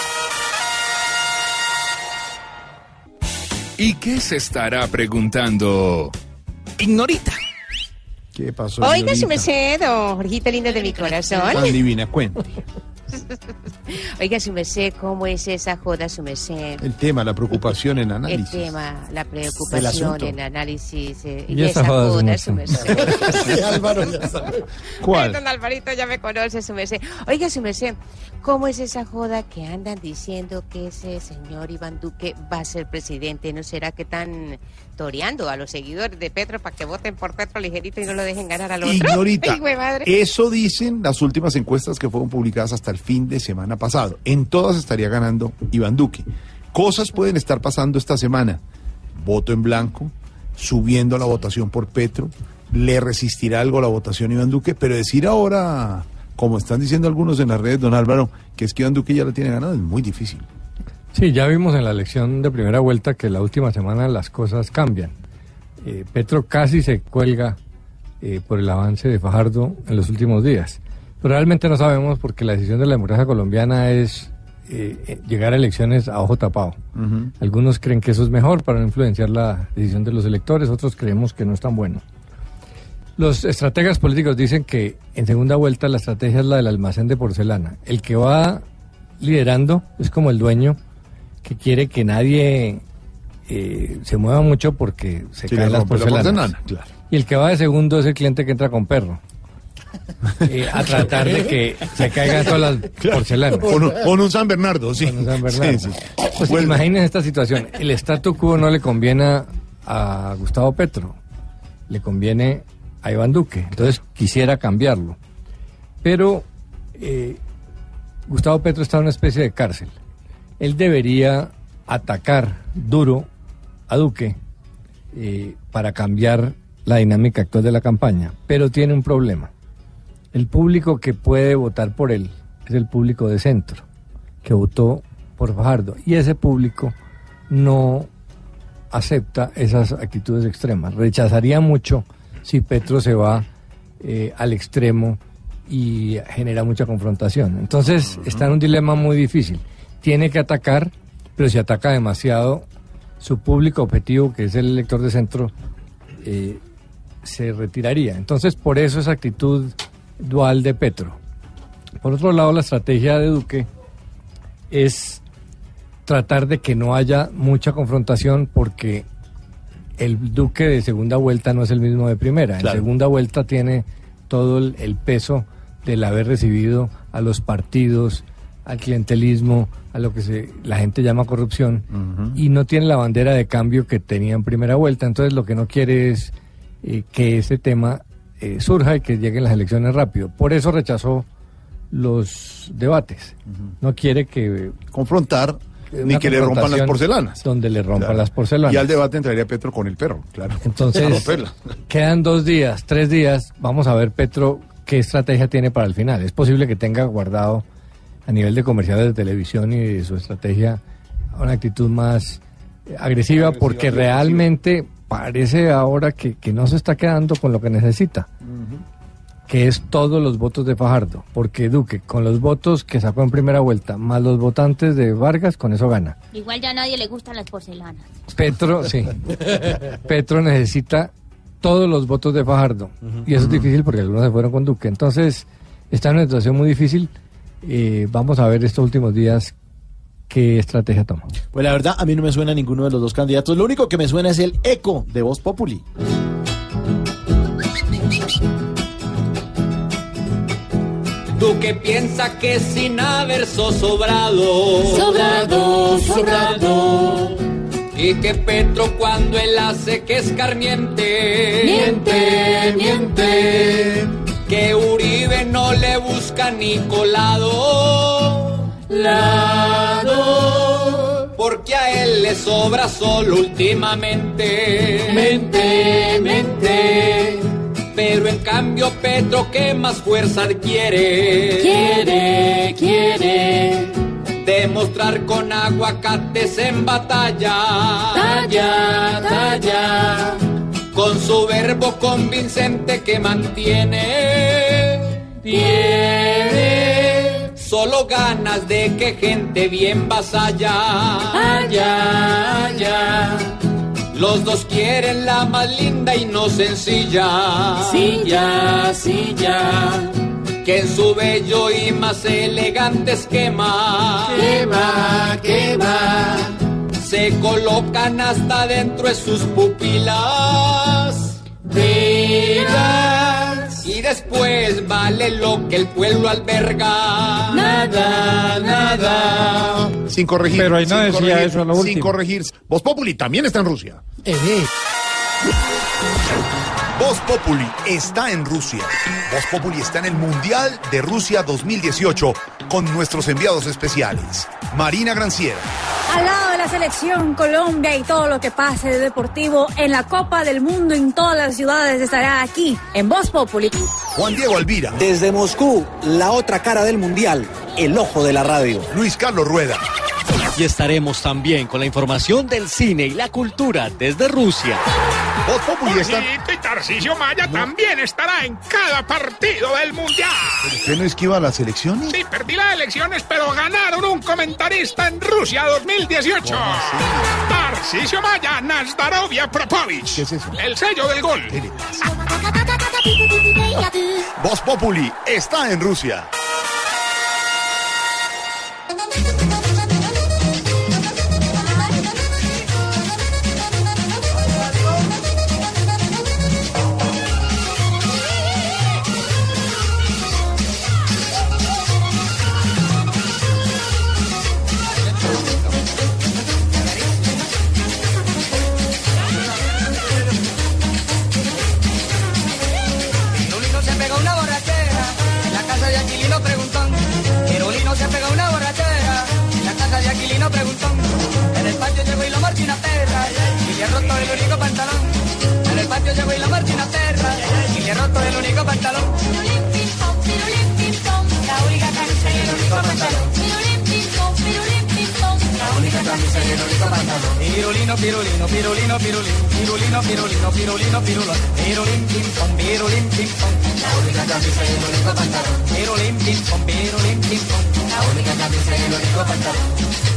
¿Y qué se estará preguntando? Ignorita. ¿Qué pasó? Oiga, su merced, don Jorgito lindo de mi corazón. Tan divina, cuente. Oiga, su merced, ¿cómo es esa joda, su merced? El tema, la preocupación en El análisis. tema, la El preocupación, el análisis eh, Y y, esa esa joda, joda, su merced. Sí, Álvaro ya sabe. ¿Cuál? Don Alvarito ya me conoce, su merced. Oiga, su merced, ¿cómo es esa joda que andan diciendo que ese señor Iván Duque va a ser presidente? ¿No será que están toreando a los seguidores de Petro para que voten por Petro ligerito y no lo dejen ganar al otro? Ignorita. Ay, madre. Eso dicen las últimas encuestas que fueron publicadas hasta el fin de semana pasado. En todas estaría ganando Iván Duque. Cosas pueden estar pasando esta semana. Voto en blanco, subiendo la votación por Petro, le resistirá algo la votación Iván Duque, pero decir ahora, como están diciendo algunos en las redes, don Álvaro, que es que Iván Duque ya la tiene ganado, es muy difícil. Sí, ya vimos en la elección de primera vuelta que la última semana las cosas cambian. Eh, Petro casi se cuelga eh, por el avance de Fajardo en los últimos días. Pero realmente no sabemos porque la decisión de la democracia colombiana es eh, llegar a elecciones a ojo tapado. Algunos creen que eso es mejor para no influenciar la decisión de los electores, otros creemos que no es tan bueno. Los estrategas políticos dicen que en segunda vuelta la estrategia es la del almacén de porcelana. El que va liderando es como el dueño que quiere que nadie eh, se mueva mucho porque se Sí, caen las la porcelanas. porcelana, claro. Y el que va de segundo es el cliente que entra con perro. Eh, a tratar de que se caigan todas las porcelanas. Con, un- con un San Bernardo, sí. Con un San Bernardo. Sí, sí. Pues Bueno. imaginen esta situación. El statu quo no le conviene a Gustavo Petro, le conviene a Iván Duque. Entonces quisiera cambiarlo. Pero eh, Gustavo Petro está en una especie de cárcel. Él debería atacar duro a Duque eh, para cambiar la dinámica actual de la campaña, pero tiene un problema. El público que puede votar por él es el público de centro, que votó por Fajardo, y ese público no acepta esas actitudes extremas. Rechazaría mucho si Petro se va eh, al extremo y genera mucha confrontación. Entonces está en un dilema muy difícil. Tiene que atacar, pero si ataca demasiado, su público objetivo, que es el elector de centro, eh, se retiraría. Entonces, por eso esa actitud dual de Petro. Por otro lado, la estrategia de Duque es tratar de que no haya mucha confrontación porque el Duque de segunda vuelta no es el mismo de primera. Claro. En segunda vuelta tiene todo el, el peso del haber recibido a los partidos, al clientelismo, a lo que se, la gente llama corrupción, y no tiene la bandera de cambio que tenía en primera vuelta. Entonces lo que no quiere es eh, que ese tema eh, surja y que lleguen las elecciones rápido. Por eso rechazó los debates. No quiere que... Confrontar ni que le rompan las porcelanas. Donde le rompan Claro. las porcelanas. Y al debate entraría Petro con el perro, claro. Entonces, quedan dos días, tres días. Vamos a ver, Petro, qué estrategia tiene para el final. Es posible que tenga guardado a nivel de comerciales de televisión y de su estrategia una actitud más agresiva, porque realmente parece ahora que, que no se está quedando con lo que necesita, que es todos los votos de Fajardo, porque Duque, con los votos que sacó en primera vuelta, más los votantes de Vargas, con eso gana. Igual ya a nadie le gustan las porcelanas. Petro, sí. Petro necesita todos los votos de Fajardo. Y eso es difícil porque algunos se fueron con Duque. Entonces, está en una situación muy difícil. Eh, vamos a ver estos últimos días qué estrategia toma. Pues la verdad, a mí no me suena ninguno de los dos candidatos. Lo único que me suena es el eco de Voz Populi. Tú que piensa que sin haber sos sobrado, Sobrado, sobrado. y que Petro cuando él hace que escarmiente, Miente, miente. Que Uribe no le busca ni colado, Lado. porque a él le sobra solo últimamente, Mente, mente. pero en cambio Petro que más fuerza adquiere, Quiere, quiere. demostrar con aguacates en batalla. Talla, talla. Con su verbo convincente que mantiene. Tiene. Solo ganas de que gente bien vasalla. Allá, allá. Los dos quieren la más linda y no sencilla. Sí, ya, sí, ya. que en su bello y más elegante esquema Quema, quema. Se colocan hasta dentro de sus pupilas. Verás. Y después vale lo que el pueblo alberga. Nada, nada. Sin corregir. Pero ahí no sin decía corregir, eso a lo Sin último. corregir. Voz Populi también está en Rusia. Eh. Voz Populi está en Rusia. Voz Populi está en el Mundial de Rusia 2018 con nuestros enviados especiales. Marina Granciera, Al lado de la selección Colombia y todo lo que pase de deportivo en la Copa del Mundo en todas las ciudades estará aquí en Voz Populi. Juan Diego Alvira, Desde Moscú, la otra cara del mundial, el ojo de la radio. Luis Carlos Rueda, Y estaremos también con la información del cine y la cultura desde Rusia. Voz Populi está... Y Tarcisio Maya también estará en cada partido del Mundial. ¿Usted no esquiva las elecciones? Sí, perdí las elecciones, pero ganaron un comentarista en Rusia 2018. Tarcisio Maya, Nazdarovia Propovich. ¿Qué es eso? El sello del gol. Voz Populi está en Rusia. Único pantalón. La única camisa y el pantalón. La única camisa y el pantalón. Pirulino, pirulino, pirulino, pirulino, pirulino, pirulino, pirulino, pirulo. Pirulín, pim, pom, pirulín, pim, pom. La única camisa y el único pantalón. Pirulín, pim, pom, pirulín, pim, pom. La única camisa y el único pantalón.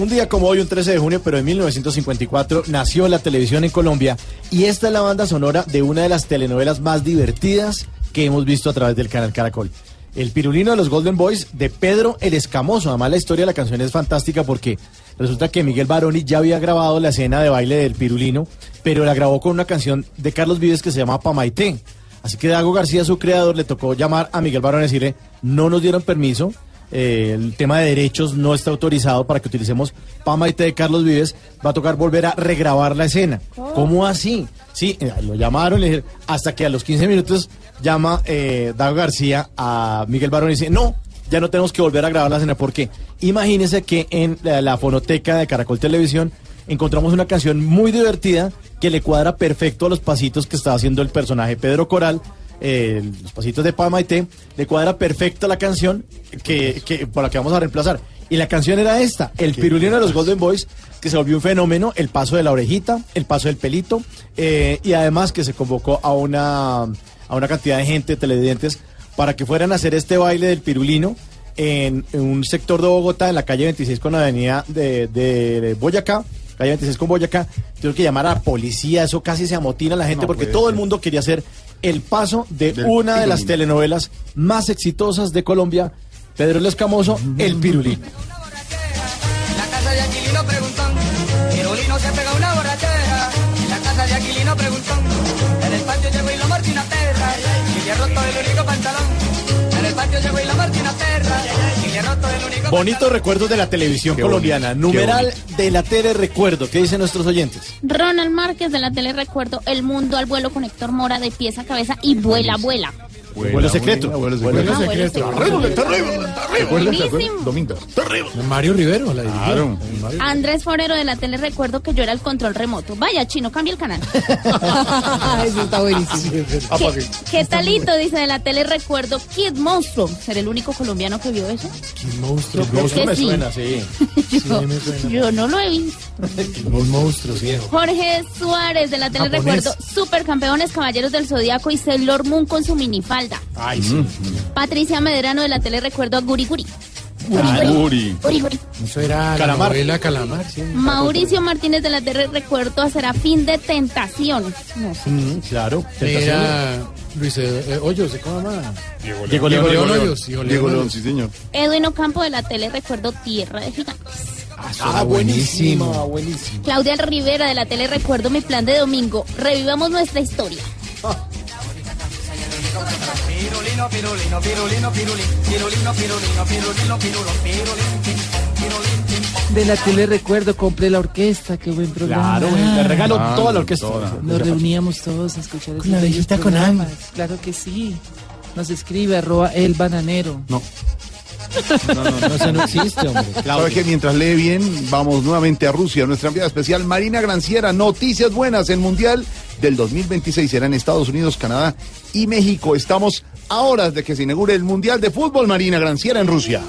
Un día como hoy, un 13 de junio, pero en 1954, nació la televisión en Colombia y esta es la banda sonora de una de las telenovelas más divertidas que hemos visto a través del canal Caracol. El pirulino de los Golden Boys de Pedro el Escamoso. Además, la historia de la canción es fantástica porque resulta que Miguel Baroni ya había grabado la escena de baile del pirulino, pero la grabó con una canción de Carlos Vives que se llama Pamaité. Así que Dago García, su creador, le tocó llamar a Miguel Baroni y decirle, no nos dieron permiso, eh, el tema de derechos no está autorizado para que utilicemos Pamaité de Carlos Vives, va a tocar volver a regrabar la escena. ¿Cómo así? Sí, eh, lo llamaron, le dijeron, hasta que a los 15 minutos llama eh, Dago García a Miguel Baroni y dice, no, ya no tenemos que volver a grabar la escena, porque imagínense que en la, la fonoteca de Caracol Televisión encontramos una canción muy divertida que le cuadra perfecto a los pasitos que estaba haciendo el personaje Pedro Coral, eh, los pasitos de Pamaité, le cuadra perfecto la canción que, que, por la que vamos a reemplazar. Y la canción era esta, El Pirulino de los Golden Boys, que se volvió un fenómeno, el paso de la orejita, el paso del pelito, eh, y además que se convocó a una, a una cantidad de gente, televidentes, para que fueran a hacer este baile del pirulino en, en un sector de Bogotá, en la calle 26 con la avenida de, de- de Boyacá, calle 26 con Boyacá, tuvieron que llamar a la policía, eso casi se amotina la gente No porque todo el mundo quería hacer el paso de Del una de las telenovelas más exitosas de Colombia, Pedro el Escamoso, El Pirulino. Bonitos recuerdos de la televisión Qué colombiana. bonito, Numeral de la tele recuerdo. ¿Qué dicen nuestros oyentes? Ronald Márquez de la tele Recuerdo El Mundo al vuelo con Héctor Mora de pies a cabeza y vuela, vuela. Vuelo secreto. Vuelo Vuelo secreto. Terrible, terrible, terrible. Domingo. Terrible. Mario Rivero, la dirigió. Claro. Andrés Forero de la tele Recuerdo que yo era el control remoto. Vaya, chino, cambia el canal. Eso está buenísimo. ¿Qué, qué talito? Dice de la tele Recuerdo Kid Monstruo. ¿Será el único colombiano que vio eso? Kid Monstruo. Yo creo Monstruo que me sí. suena, sí. Yo, me suena. yo no lo he visto. Los monstruos, viejo. Jorge Suárez de la tele Japonés. Recuerdo Supercampeones Caballeros del Zodíaco y Sailor Moon con su minifalda. Ay, sí. Patricia Medrano de la tele Recuerdo a Guri Guri. Uri, Uri. Uri. Eso era Calamar. la novela Calamar, sí. Mauricio Martínez de la Terre Recuerdo a Serafín de Tentación. No sé. Mm, claro. Era Luis eh, eh, Hoyos, ¿cómo se llama? Diego Diego León. León Diego Hoyos, Diego Diego León León, sí, señor. Edwin Ocampo de la Tele Recuerdo Tierra de Gigantes. Ah, buenísimo, buenísimo. Claudia Rivera de la Tele Recuerdo Mi Plan de Domingo. Revivamos nuestra historia. Pirulino, pirulino, pirulino, pirulín. Pirulino, pirulino, pirulino, pirulón, pirulín, tin, pirulín, tin. De la tele recuerdo, compré la orquesta, qué buen programa. Claro, le regalo toda la orquesta. toda. Nos reuníamos todos a escuchar esos la bellos viejita con programas. Claro que sí. Nos escribe arroba el bananero. No. No, no, eso no existe, hombre. Sabe que mientras lee bien, vamos nuevamente a Rusia. Nuestra enviada especial, Marina Granciera. Noticias buenas. El Mundial del 2026 será en Estados Unidos, Canadá y México. Estamos a horas de que se inaugure el Mundial de Fútbol, Marina Granciera, en Rusia.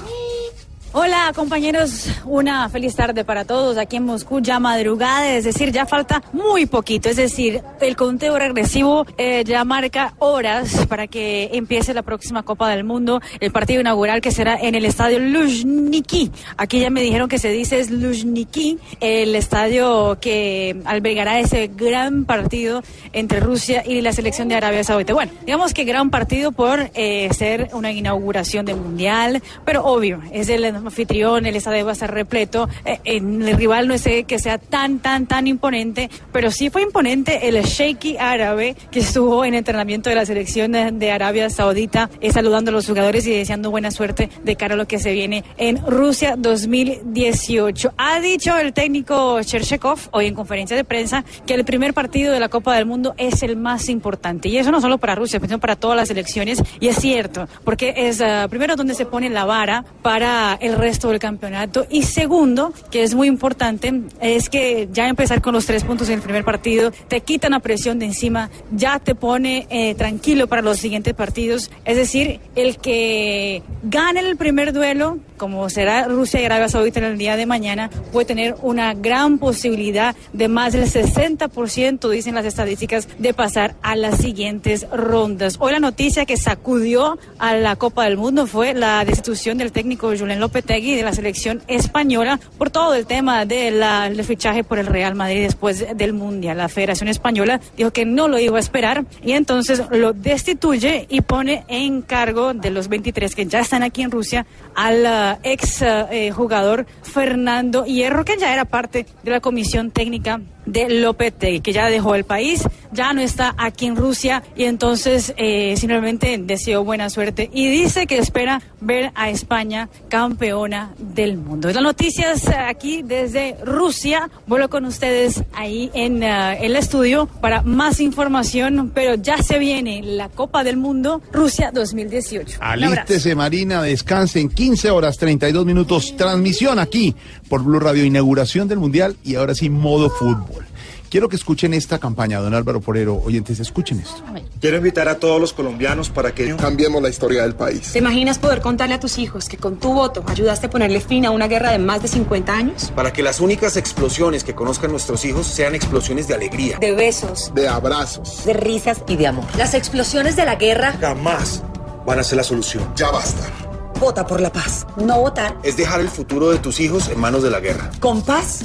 Hola compañeros, una feliz tarde para todos aquí en Moscú, ya madrugada, es decir, ya falta muy poquito, es decir, el conteo regresivo eh, ya marca horas para que empiece la próxima Copa del Mundo, el partido inaugural que será en el estadio Luzhniki. Aquí ya me dijeron que se dice es Luzhniki, el estadio que albergará ese gran partido entre Rusia y la selección de Arabia Saudita. Bueno, digamos que gran partido por eh, ser una inauguración del Mundial, pero obvio, es el anfitrión, el estadio va a estar repleto. Eh, en el rival no sé que sea tan, tan, tan imponente, pero sí fue imponente el Sheikh árabe que estuvo en entrenamiento de la selección de, Arabia Saudita, eh, saludando a los jugadores y deseando buena suerte de cara a lo que se viene en Rusia 2018. Ha dicho el técnico Cherchekov hoy en conferencia de prensa que el primer partido de la Copa del Mundo es el más importante. Y eso no solo para Rusia, sino para todas las selecciones. Y es cierto, porque es primero donde se pone la vara para el resto del campeonato. Y segundo, que es muy importante, es que ya empezar con los tres puntos en el primer partido te quita la presión de encima, ya te pone eh, tranquilo para los siguientes partidos. Es decir, el que gane el primer duelo, como será Rusia y Arabia Saudita en el día de mañana, puede tener una gran posibilidad de más del 60%, dicen las estadísticas, de pasar a las siguientes rondas. Hoy la noticia que sacudió a la Copa del Mundo fue la destitución del técnico Julen Lopetegui de la selección española por todo el tema de del fichaje por el Real Madrid después del Mundial. La Federación Española dijo que no lo iba a esperar y entonces lo destituye y pone en cargo de los 23 que ya están aquí en Rusia al ah, ex eh, jugador Fernando Hierro, que ya era parte de la comisión técnica de Lopetegui, que ya dejó el país, ya no está aquí en Rusia y entonces eh, simplemente deseó buena suerte y dice que espera ver a España campeona del mundo. Las noticias eh, aquí desde Rusia, vuelvo con ustedes ahí en eh, el estudio para más información, pero ya se viene la Copa del Mundo Rusia 2018. Un abrazo. Alístese, Marina, descanse en 15 horas 32 minutos. Transmisión aquí por Blue Radio, inauguración del Mundial y ahora sí, modo fútbol. Quiero que escuchen esta campaña, don Álvaro Porero. Oyentes, escuchen esto. Quiero invitar a todos los colombianos para que cambiemos la historia del país. ¿Te imaginas poder contarle a tus hijos que con tu voto ayudaste a ponerle fin a una guerra de más de 50 años? Para que las únicas explosiones que conozcan nuestros hijos sean explosiones de alegría, De besos, de abrazos. de risas y de amor. Las explosiones de la guerra, Jamás van a ser la solución. Ya basta. vota por la paz. No votar. Es dejar el futuro de tus hijos en manos de la guerra. Con paz,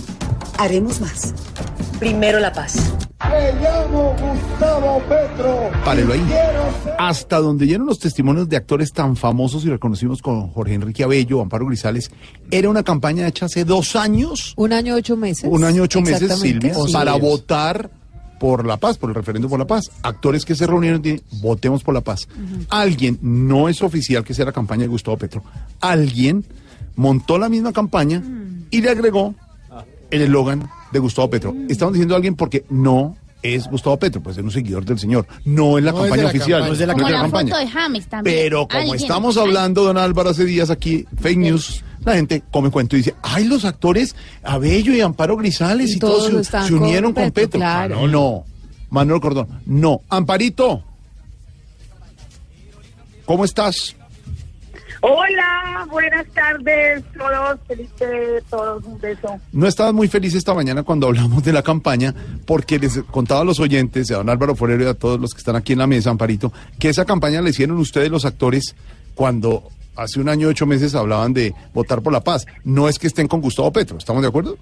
haremos más. Primero la paz. Me llamo Gustavo Petro. Párelo ahí. Hasta donde llegaron los testimonios de actores tan famosos y reconocidos como Jorge Enrique Abello, Amparo Grisales, era una campaña hecha hace dos años, Un año, ocho meses. un año, ocho meses, Silvia, sí. para votar por la paz, por el referéndum por la paz. Actores que se reunieron y votemos por la paz. Alguien, no es oficial que sea la campaña de Gustavo Petro, alguien montó la misma campaña y le agregó el eslogan de Gustavo Petro. Estamos diciendo alguien porque no es Gustavo Petro, pues es un seguidor del señor. No es la No es de campaña la oficial, campaña. no es de la, Como campaña. foto de James también. Pero como Alguien. estamos hablando, don Álvaro, hace días aquí, fake news, la gente come cuento y dice, ay, los actores Abello y Amparo Grisales y, Y todos, todos se- unieron con con Petro, Petro. claro. No, no. Manuel Cordón, no. Amparito, ¿cómo estás? Hola, buenas tardes todos, feliz de todos, un beso. No estabas muy feliz esta mañana cuando hablamos de la campaña, porque les contaba a los oyentes, a don Álvaro Forero y a todos los que están aquí en la mesa, Amparito, que esa campaña la hicieron ustedes los actores cuando hace un año, ocho meses, hablaban de votar por la paz. No es que estén con Gustavo Petro, ¿estamos de acuerdo?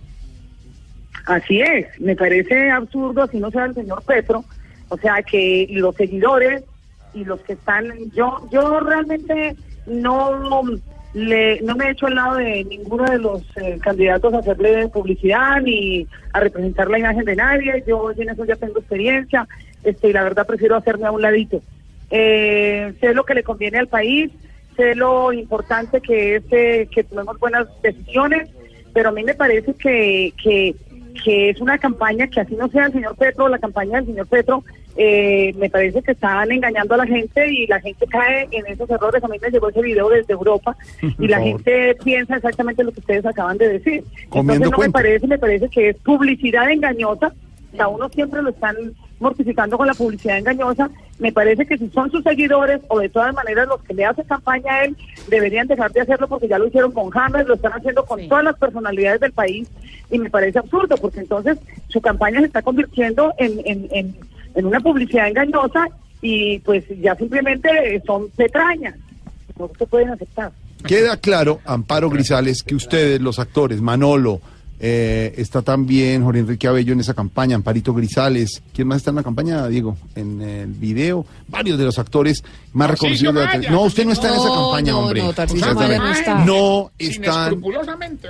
Así es, me parece absurdo, así no sea el señor Petro, o sea que los seguidores y los que están, yo, yo realmente no le, no me he hecho al lado de ninguno de los eh, candidatos a hacerle publicidad ni a representar la imagen de nadie, yo en eso ya tengo experiencia, este, y la verdad prefiero hacerme a un ladito. Eh, sé lo que le conviene al país, sé lo importante que es eh, que tomemos buenas decisiones, pero a mí me parece que, que, que es una campaña que así no sea el señor Petro, la campaña del señor Petro, eh, me parece que están engañando a la gente y la gente cae en esos errores. A mí me llegó ese video desde Europa y la gente piensa exactamente lo que ustedes acaban de decir. Comiendo Entonces no me parece, me parece que es publicidad engañosa. O sea, uno siempre lo están mortificando con la publicidad engañosa. Me parece que si son sus seguidores o de todas maneras los que le hacen campaña a él, deberían dejar de hacerlo porque ya lo hicieron con James, lo están haciendo con todas las personalidades del país y me parece absurdo porque entonces su campaña se está convirtiendo en, en, en, en una publicidad engañosa y pues ya simplemente son petrañas. No se pueden aceptar. Queda claro, Amparo Grisales, que ustedes, los actores, Manolo, eh, está también Jorge Enrique Abello en esa campaña, Amparito Grisales, ¿quién más está en la campaña, Diego? En el video, varios de los actores más reconocidos. de la No, usted no está en esa campaña, no, hombre. no, Maya no está. No están...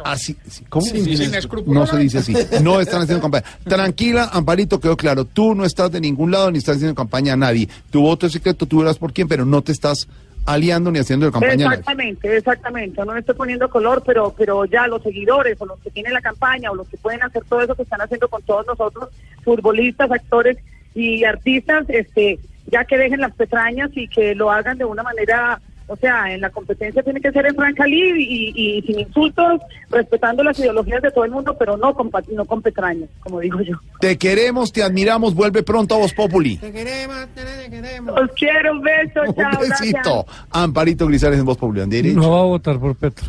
Así, sí, ¿Cómo? Sin- sin No se dice así. No están haciendo campaña. Tranquila, Amparito, quedó claro. Tú no estás de ningún lado ni estás haciendo campaña a nadie. Tu voto es secreto, tú verás por quién, pero no te estás aliando ni haciendo campaña. Exactamente, exactamente. No me estoy poniendo color, pero pero ya los seguidores o los que tienen la campaña o los que pueden hacer todo eso que están haciendo con todos nosotros, futbolistas, actores y artistas, este, ya que dejen las petrañas y que lo hagan de una manera, o sea, en la competencia tiene que ser en franca lid y, y sin insultos, respetando las ideologías de todo el mundo, pero no con, pa- no con petrañas, como digo yo. Te queremos, te admiramos, vuelve pronto a Voz Populi. Los quiero, un beso, Un chao, gracias. besito. Amparito Grisales en Voz Populi. ¿han derecho? No va a votar por Petro.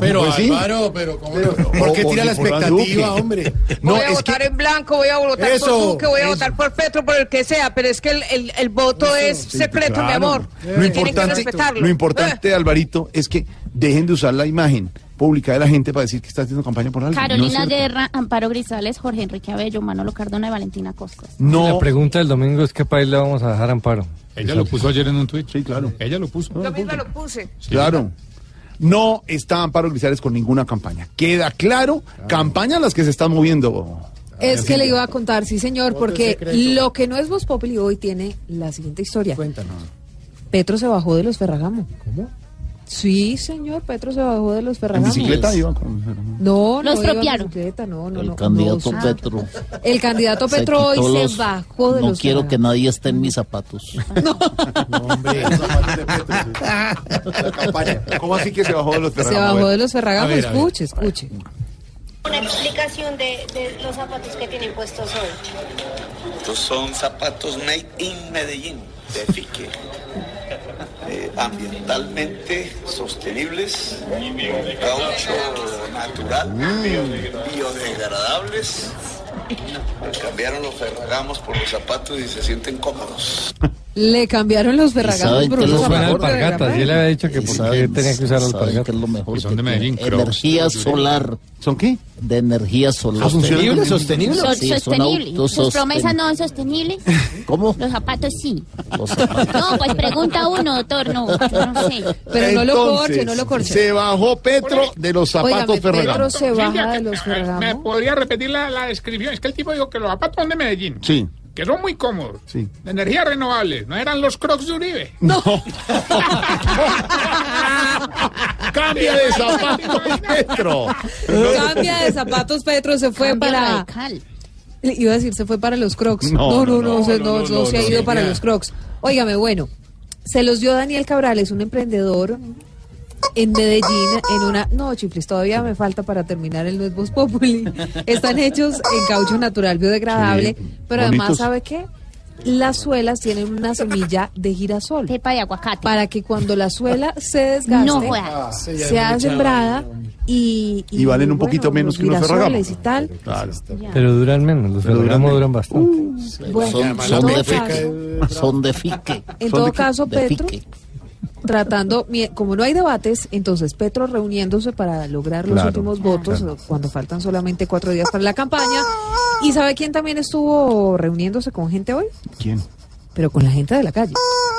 Pero Pues sí. Álvaro, pero ¿cómo? ¿por qué o- tira o la expectativa, hombre? No, voy a es votar que en blanco, voy a votar Eso, por Duque, voy a eso. votar por Petro, por el que sea, pero es que el, el, el voto es secreto, mi Claro. amor. Lo Tienen que importante, respetarlo. lo importante, Alvarito, es que dejen de usar la imagen pública de la gente para decir que está haciendo campaña por algo. Carolina. Guerra, Amparo Grisales, Jorge Enrique Abello, Manolo Cardona y Valentina Costas. No. La pregunta del domingo es qué país le vamos a dejar Amparo. Ella lo puso ayer en un tweet. Sí, claro. Ella lo puso. Yo misma lo puse. Claro. No está Amparo Grisales con ninguna campaña. Queda claro, campañas las que se están moviendo. Es que le iba a contar, sí señor, porque lo que no es Voz Populi hoy tiene la siguiente historia. Cuéntanos. Petro se bajó de los Ferragamo. ¿Cómo? Sí, señor, Petro se bajó de los ¿En Ferragamo. bicicleta iba con... No, no Lo iba en bicicleta, no, no, El no, candidato no, Petro. El candidato Se Petro hoy se los- bajó de No los quiero que nadie esté en mis zapatos. hombre. ¿Cómo así que se bajó de los Se Ferragamo? bajó de los Ferragamo, A ver, a ver. escuche, escuche. Una explicación de, de los zapatos que tienen puestos hoy. Estos son zapatos made in Medellín, de Fique. Eh, ambientalmente sostenibles, caucho natural, biodegradables. Cambiaron los ferragamos por los zapatos y se sienten cómodos. Le cambiaron los zapatos mejor? de Alpargatas. verdad. Y él había dicho que por qué tenía que usar alpargatas. que es lo mejor son de Medellín. Energía solar. ¿Son qué? De energía solar. ¿sostenible, sostenible? Son Sí, son sostenibles. autos Sus promesas no son sostenibles. ¿Cómo? Los zapatos sí. Los zapatos. No, pues pregunta uno, doctor. No, yo no sé. Pero no lo corche, no lo corche. Se bajó Petro de los zapatos Ferragamo. Petro se baja de los ¿Me Ferragamo. podría repetir la, la descripción? Es que el tipo dijo que los zapatos son de Medellín. Sí, Que son muy cómodos. sí. De energía renovable. No eran los crocs de Uribe. No. Cambia de zapatos, Petro. Cambia de zapatos, Petro se fue para. radical. Iba a decir, se fue para los Crocs. No, No, no, no, se, no, ha ido para los Crocs. Óigame, bueno, se los dio Daniel Cabrales, un emprendedor en Medellín, en una... No, chiflis, todavía me falta para terminar el Nuez Populi. Están hechos en caucho natural biodegradable, Sí, pero además. ¿sabe qué? Las suelas tienen una semilla de girasol. Pepa de aguacate. Para que cuando la suela se desgaste, No. Ah, sí, sea sembrada vaina. y, Y valen un bueno, poquito menos que unos girasoles Ferragamo. y tal. Claro. Pero duran menos. Los Pero duran bastante. Bueno, Son, son de caso, fique. Son de fique. en ¿Son todo caso, De Petro, fique. Tratando, como no hay debates, entonces Petro reuniéndose para lograr los Claro, últimos votos claro. cuando faltan solamente cuatro días para la campaña. ¿Y sabe quién también estuvo reuniéndose con gente hoy? ¿Quién? Pero con la gente de la calle.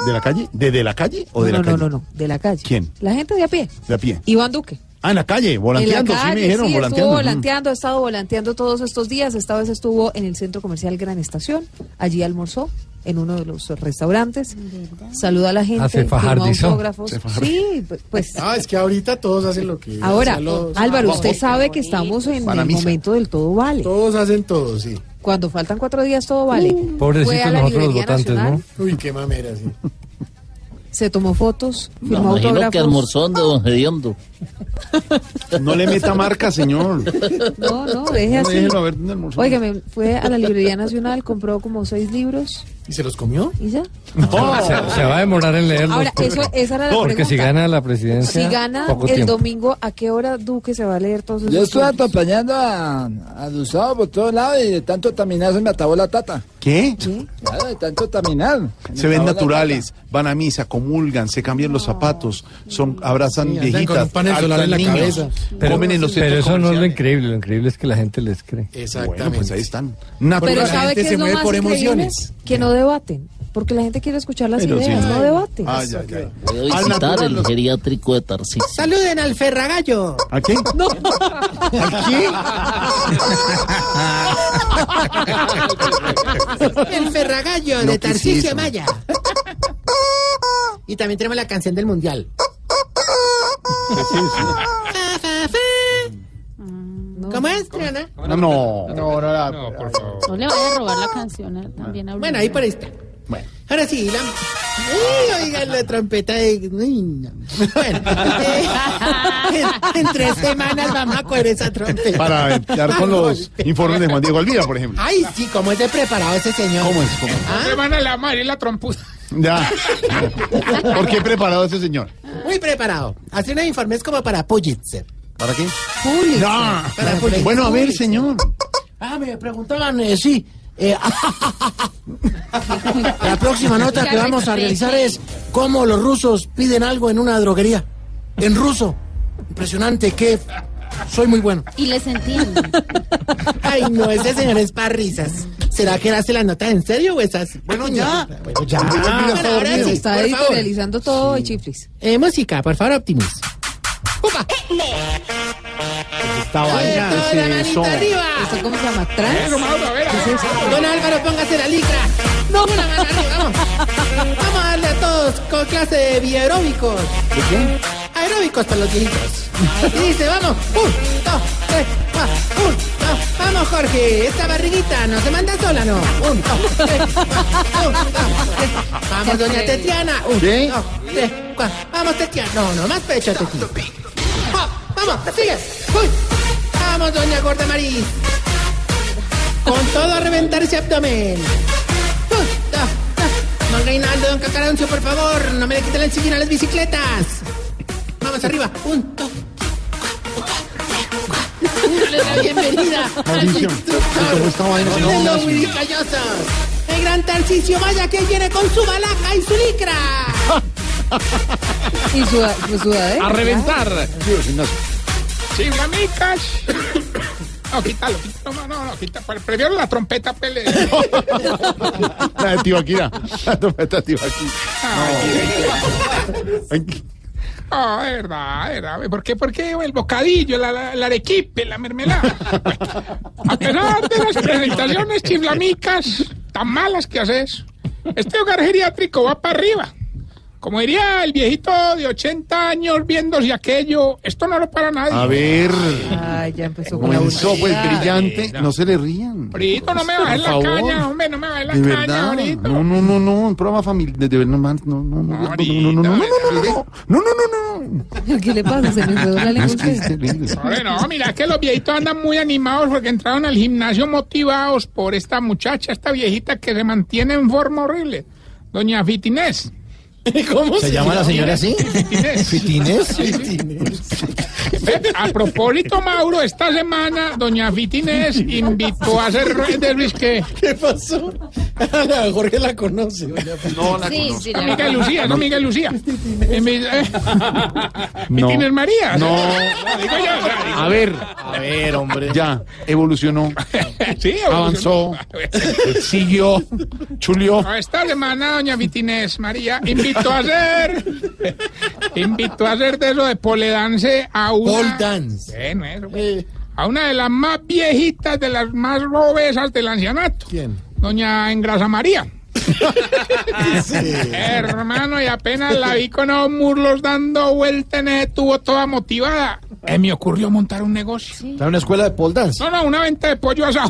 ¿De la calle? ¿De, de la calle o de no, la no, calle? no, no, de la calle. ¿Quién? La gente de a pie. De a pie. Iván Duque. Ah, en la calle, volanteando, la sí me dijeron, sí, volanteando. estuvo mm. volanteando, ha estado volanteando todos estos días. Esta vez estuvo en el centro comercial Gran Estación. Allí almorzó en uno de los restaurantes. Saluda a la gente. Ah, fajardizó. autógrafos. Se. Sí, pu- pues. Ah, es que ahorita todos hacen lo que... Ahora, los- Álvaro, usted sabe que estamos en el misa. momento del todo vale. Todos hacen todo, sí. Cuando faltan cuatro días, todo vale. Uh, Pobrecitos nosotros los votantes, Nacional, ¿no? Uy, qué mamera, sí. Se tomó fotos, Me firmó imagino autógrafos. que almorzó donde don Gediondo. No le meta marca, señor. No, no, deje así. Déjelo a ver dónde almorzó. Óigame, fue a la Librería Nacional, compró como seis libros ¿Y se los comió? y ya. Se, se va a demorar en leerlos. Ahora, porque- eso, esa era la Porque si gana la presidencia. Si gana poco el tiempo. domingo, ¿a qué hora Duque se va a leer todos esos Yo estuve libros? acompañando a, a Gustavo por todos lados y de tanto taminar se me atabó la tata. ¿Qué? Claro, de tanto taminar. Se ven naturales, van a misa, comulgan, se cambian los zapatos, son abrazan Sí, viejitas, solar en la niños, cabeza. Pero, comen en los pero centros eso no es lo increíble, lo increíble es que la gente les cree. Bueno, pues ahí están. Pero Naturales. ¿sabe qué se es lo mueve más por emociones. Que no debaten. Porque la gente quiere escuchar las Pero sí. ideas, no debaten. Voy a visitar natural el geriátrico de Tarcisio. Saluden al Ferragallo. ¿A qué? No. El Ferragallo No, de ¿qué es Tarcisio eso? Maya. Y también tenemos la canción del mundial. ¿Cómo es, Triana? No, no. No, no, la- No le vaya a robar la canción eh, también a Bueno, ahí por ahí está. Bueno. Ahora sí, la... Uy, oigan la trompeta de... Uy, no. Bueno, eh, en, en tres semanas vamos a coger esa trompeta. Para entrar con los informes de Juan Diego Alvira, por ejemplo. Ay, sí, cómo es de preparado ese señor. ¿Cómo es? ¿Cómo es? ¿Ah? Me van a la madre la trompuda. Ya. ¿Por qué preparado ese señor? Muy preparado. Hace unos informes como para Pulitzer. ¿Para qué? Público. No. Para Pulitzer. Bueno, a ver, señor. Ah, me preguntaban, eh, sí. Eh, la próxima nota que vamos a realizar es cómo los rusos piden algo en una droguería. En ruso. Impresionante, que soy muy bueno. Y les entiendo. Ay, no, ese señor es para risas. ¿Será que él hace la nota en serio o es así? Bueno, ya. Bueno, ya. Bueno, Bueno, ahora sí, está editorializando todo y chiflis. Eh, música, por favor, Optimus. ¡Upa! Esta vaina, Toda ¿qué la es manita eso? arriba. ¿Esto cómo se llama? ¿Trans? Pero, Mauro, a ver, a ver. Don Álvaro, póngase la licra. No, una mano arriba, vamos. Vamos a darle a todos con clase de bioaeróbicos. ¿De qué? Aeróbicos para los viejitos. Y dice, vamos. Un, dos, tres, cuatro. Un, dos. Vamos, Jorge. Esta barriguita no se manda sola, ¿no? Un, dos, tres, cuatro. Un, dos, tres. Vamos, doña Tetiana. Un, dos, tres, cuatro. Vamos, Tetiana. No, no, más pecho, Tetiana. Ah, Vamos, sigue. Uy. Vamos, doña Gorda Maris. Con todo a reventar ese abdomen. Da, da. Don Reinaldo, don Cacaroncio, por favor, no me le quiten el sillín a las bicicletas. Vamos arriba. Un, dos. La bienvenida Mauricio, ¿cómo está vaina? No. El gran Tarcisio Maya que viene con su balaca y su licra. Y su sudadera. A reventar. Ignacio. Chiflamicas. No, quítalo, quítalo. No, no, no, quítalo. Prefiero la trompeta pele. La de Tibaquira. La trompeta de Tibaquira. Ah, es verdad, es verdad. ¿Por qué? ¿Por qué el bocadillo, la, la, la arequipe, la mermelada? A pesar de las presentaciones chiflamicas tan malas que haces, este hogar geriátrico va para arriba. Como diría el viejito de 80 años viéndose aquello, esto no lo para nadie. A ver. Ay, ya empezó con Comenzó, pues, brillante. No. se le rían. Brito, no me bajes la favor. caña, hombre, no me bajes la De caña, verdad. No, no, no, no. Un programa familiar. De verdad, no, man, no, no, no. No, Ahorita, no, no, no, no, no, no, no. No, no, no, no. ¿Qué le pasa? Se me quedó la lengua. a Es que es usted. terrible. Hombre, no, mira que los viejitos andan muy animados porque entraron al gimnasio motivados por esta muchacha, esta viejita que se mantiene en forma horrible. Doña Fitinés. ¿Cómo ¿Se llama la señora así? Fitines. ¿Fitines? A propósito, Mauro, esta semana doña Fitines invitó a hacer de Luis que... ¿Qué pasó? Jorge la conoce. No la Sí, conozco. sí, la Miguel Lucía, no Miguel Lucía. Eh, mi- eh, No. Fitines María. No. A ver, A ver, hombre. ya, evolucionó, Sí, avanzó, siguió, chulió. Esta semana doña Vitines María invitó a hacer invitó a hacer de eso de pole dance a una Pole dance. Bueno, eso, pues. a una de las más viejitas de las más obesas del ancianato ¿Quién? doña Engrasa María hermano y apenas la vi con los muslos dando vuelta en ese tubo toda motivada eh, me ocurrió montar un negocio ¿Está en una escuela de pole dance? no, no, una venta de pollo asado.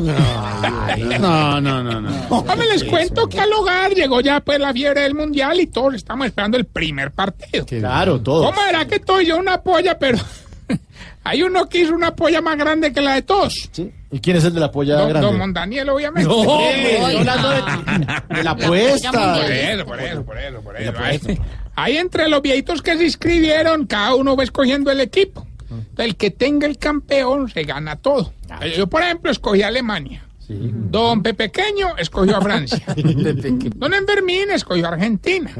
No, no, no, no. Hombre, les cuento que al hogar llegó ya pues la fiebre del mundial y todos estamos esperando el primer partido. Claro, todo. ¿Cómo era que todo yo una polla, pero hay uno que hizo una polla más grande que la de todos? Sí. ¿Y quién es el de la polla Don, grande? don Mondaniel, obviamente. No, estoy hablando de, de la apuesta. Por eso, por eso, por eso, por eso. Entre los viejitos que se inscribieron, cada uno va escogiendo el equipo. El que tenga el campeón se gana todo. Yo, por ejemplo, escogí a Alemania. Don Pepequeño escogió a Francia. Don Enfermín escogió a Argentina.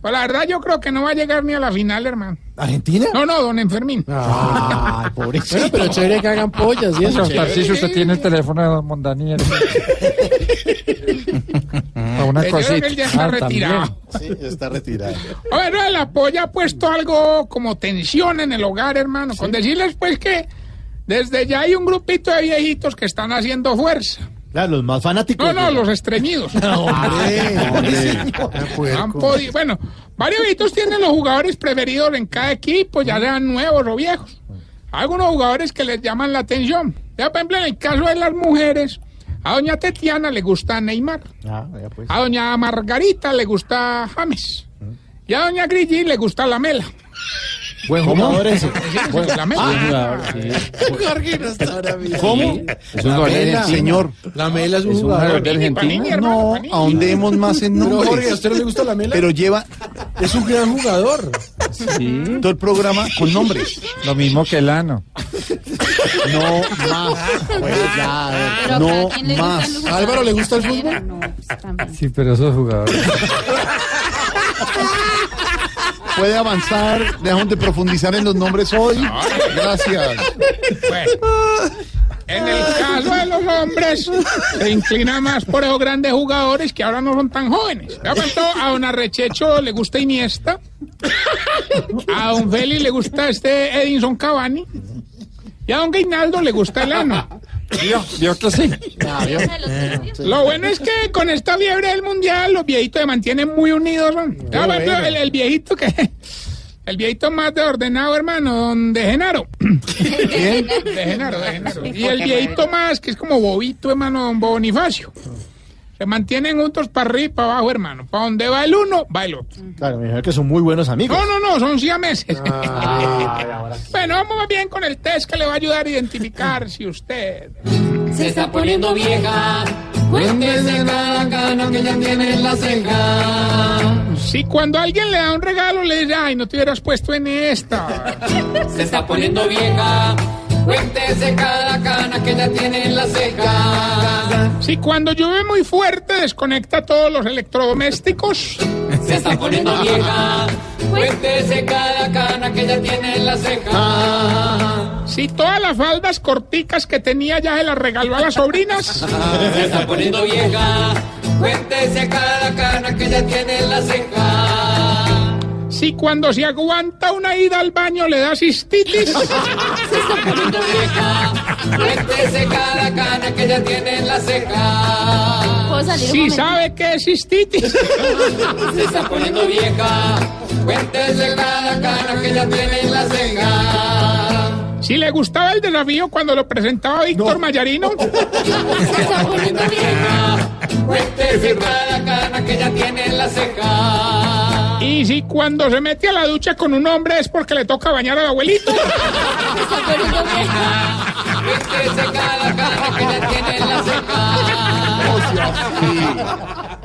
Pues la verdad yo creo que no va a llegar ni a la final, hermano. ¿Argentina? No, no, don Enfermín. Ay, pobrecito. Bueno, pero chévere que hagan pollas y eso. Tarcisio, usted tiene el teléfono de don Mondaniel. Para una Yo creo que cosita. él ya está Ah, retirado. Sí, está retirado. Bueno, el apoyo ha puesto algo como tensión en el hogar, hermano. Con decirles, pues, que desde ya hay un grupito de viejitos que están haciendo fuerza. Claro, los más fanáticos. No, no, los estreñidos. Hombre, Han podido- bueno, varios viejitos tienen los jugadores preferidos en cada equipo, ya sean nuevos o viejos. Algunos jugadores que les llaman la atención. Ya, por ejemplo, en el caso de las mujeres, a doña Tetiana le gusta Neymar. Ah, ya pues. A doña Margarita le gusta James. Y a doña Grigi le gusta la Mela. Buen jugador ese. Bueno, la Mela. Jorge no está ahora mismo. ¿Cómo? Es un jugador Mela. Señor, La Mela es un Es un jugador. de Argentina. No, ahondemos más en Pero Jorge, ¿a nombres. usted no le gusta la Mela? Pero lleva es un gran jugador. Sí, todo el programa con nombres. lo mismo que el ano. No más. Pero a No más. ¿A Álvaro le gusta el fútbol? No, pues, también. Sí, pero esos jugadores. Puede avanzar. Dejamos de profundizar en los nombres hoy. Gracias. En el caso de los hombres, se inclina más por esos grandes jugadores que ahora no son tan jóvenes. A don Arrechecho le gusta Iniesta. A don Feli le gusta este Edinson Cavani. Y a don Gainaldo le gusta el ano. ¿Vio? ¿Vio que sí? Lo bueno es que con esta fiebre del mundial los viejitos se mantienen muy unidos. el, el viejito que... El viejito más de ordenado, hermano, don de Genaro. ¿Quién? De Genaro, de Genaro. Y el viejito más, que es como bobito, hermano, don Bonifacio. Se mantienen juntos para arriba y para abajo, hermano. Para donde va el uno, va el otro. Claro, me imagino que son muy buenos amigos. No, no, no, son siameses. Ah, bueno, vamos bien con el test que le va a ayudar a identificar si usted... Se está poniendo vieja. Cuéntese cada cana que ya tiene en la ceja. Si cuando alguien le da un regalo le dice, ay, no te hubieras puesto en esta. Se está poniendo vieja. Cuéntese cada cana que ya tiene en la ceja. Si cuando llueve muy fuerte desconecta todos los electrodomésticos. Se está poniendo vieja. Cuéntese cada cana que ya tiene en la ceja. Si todas las faldas corticas que tenía ya se las regaló a las sobrinas. Se está poniendo vieja. Cuéntese cada cana que ya tiene en la ceja. Si cuando se aguanta una ida al baño le da cistitis. Se está poniendo vieja. Cuéntese cada cana que ya tiene en la ceja. ¿Puedo salir un Si sabe que es cistitis. Se está poniendo vieja. Cuéntese cada cana que ya tiene en la ceja. Si le gustaba el desafío cuando lo presentaba Víctor Mayarino. Se está poniendo vieja. Cuéntese cada cana que ya tiene en la ceja. Y si cuando se mete a la ducha con un hombre es porque le toca bañar al abuelito.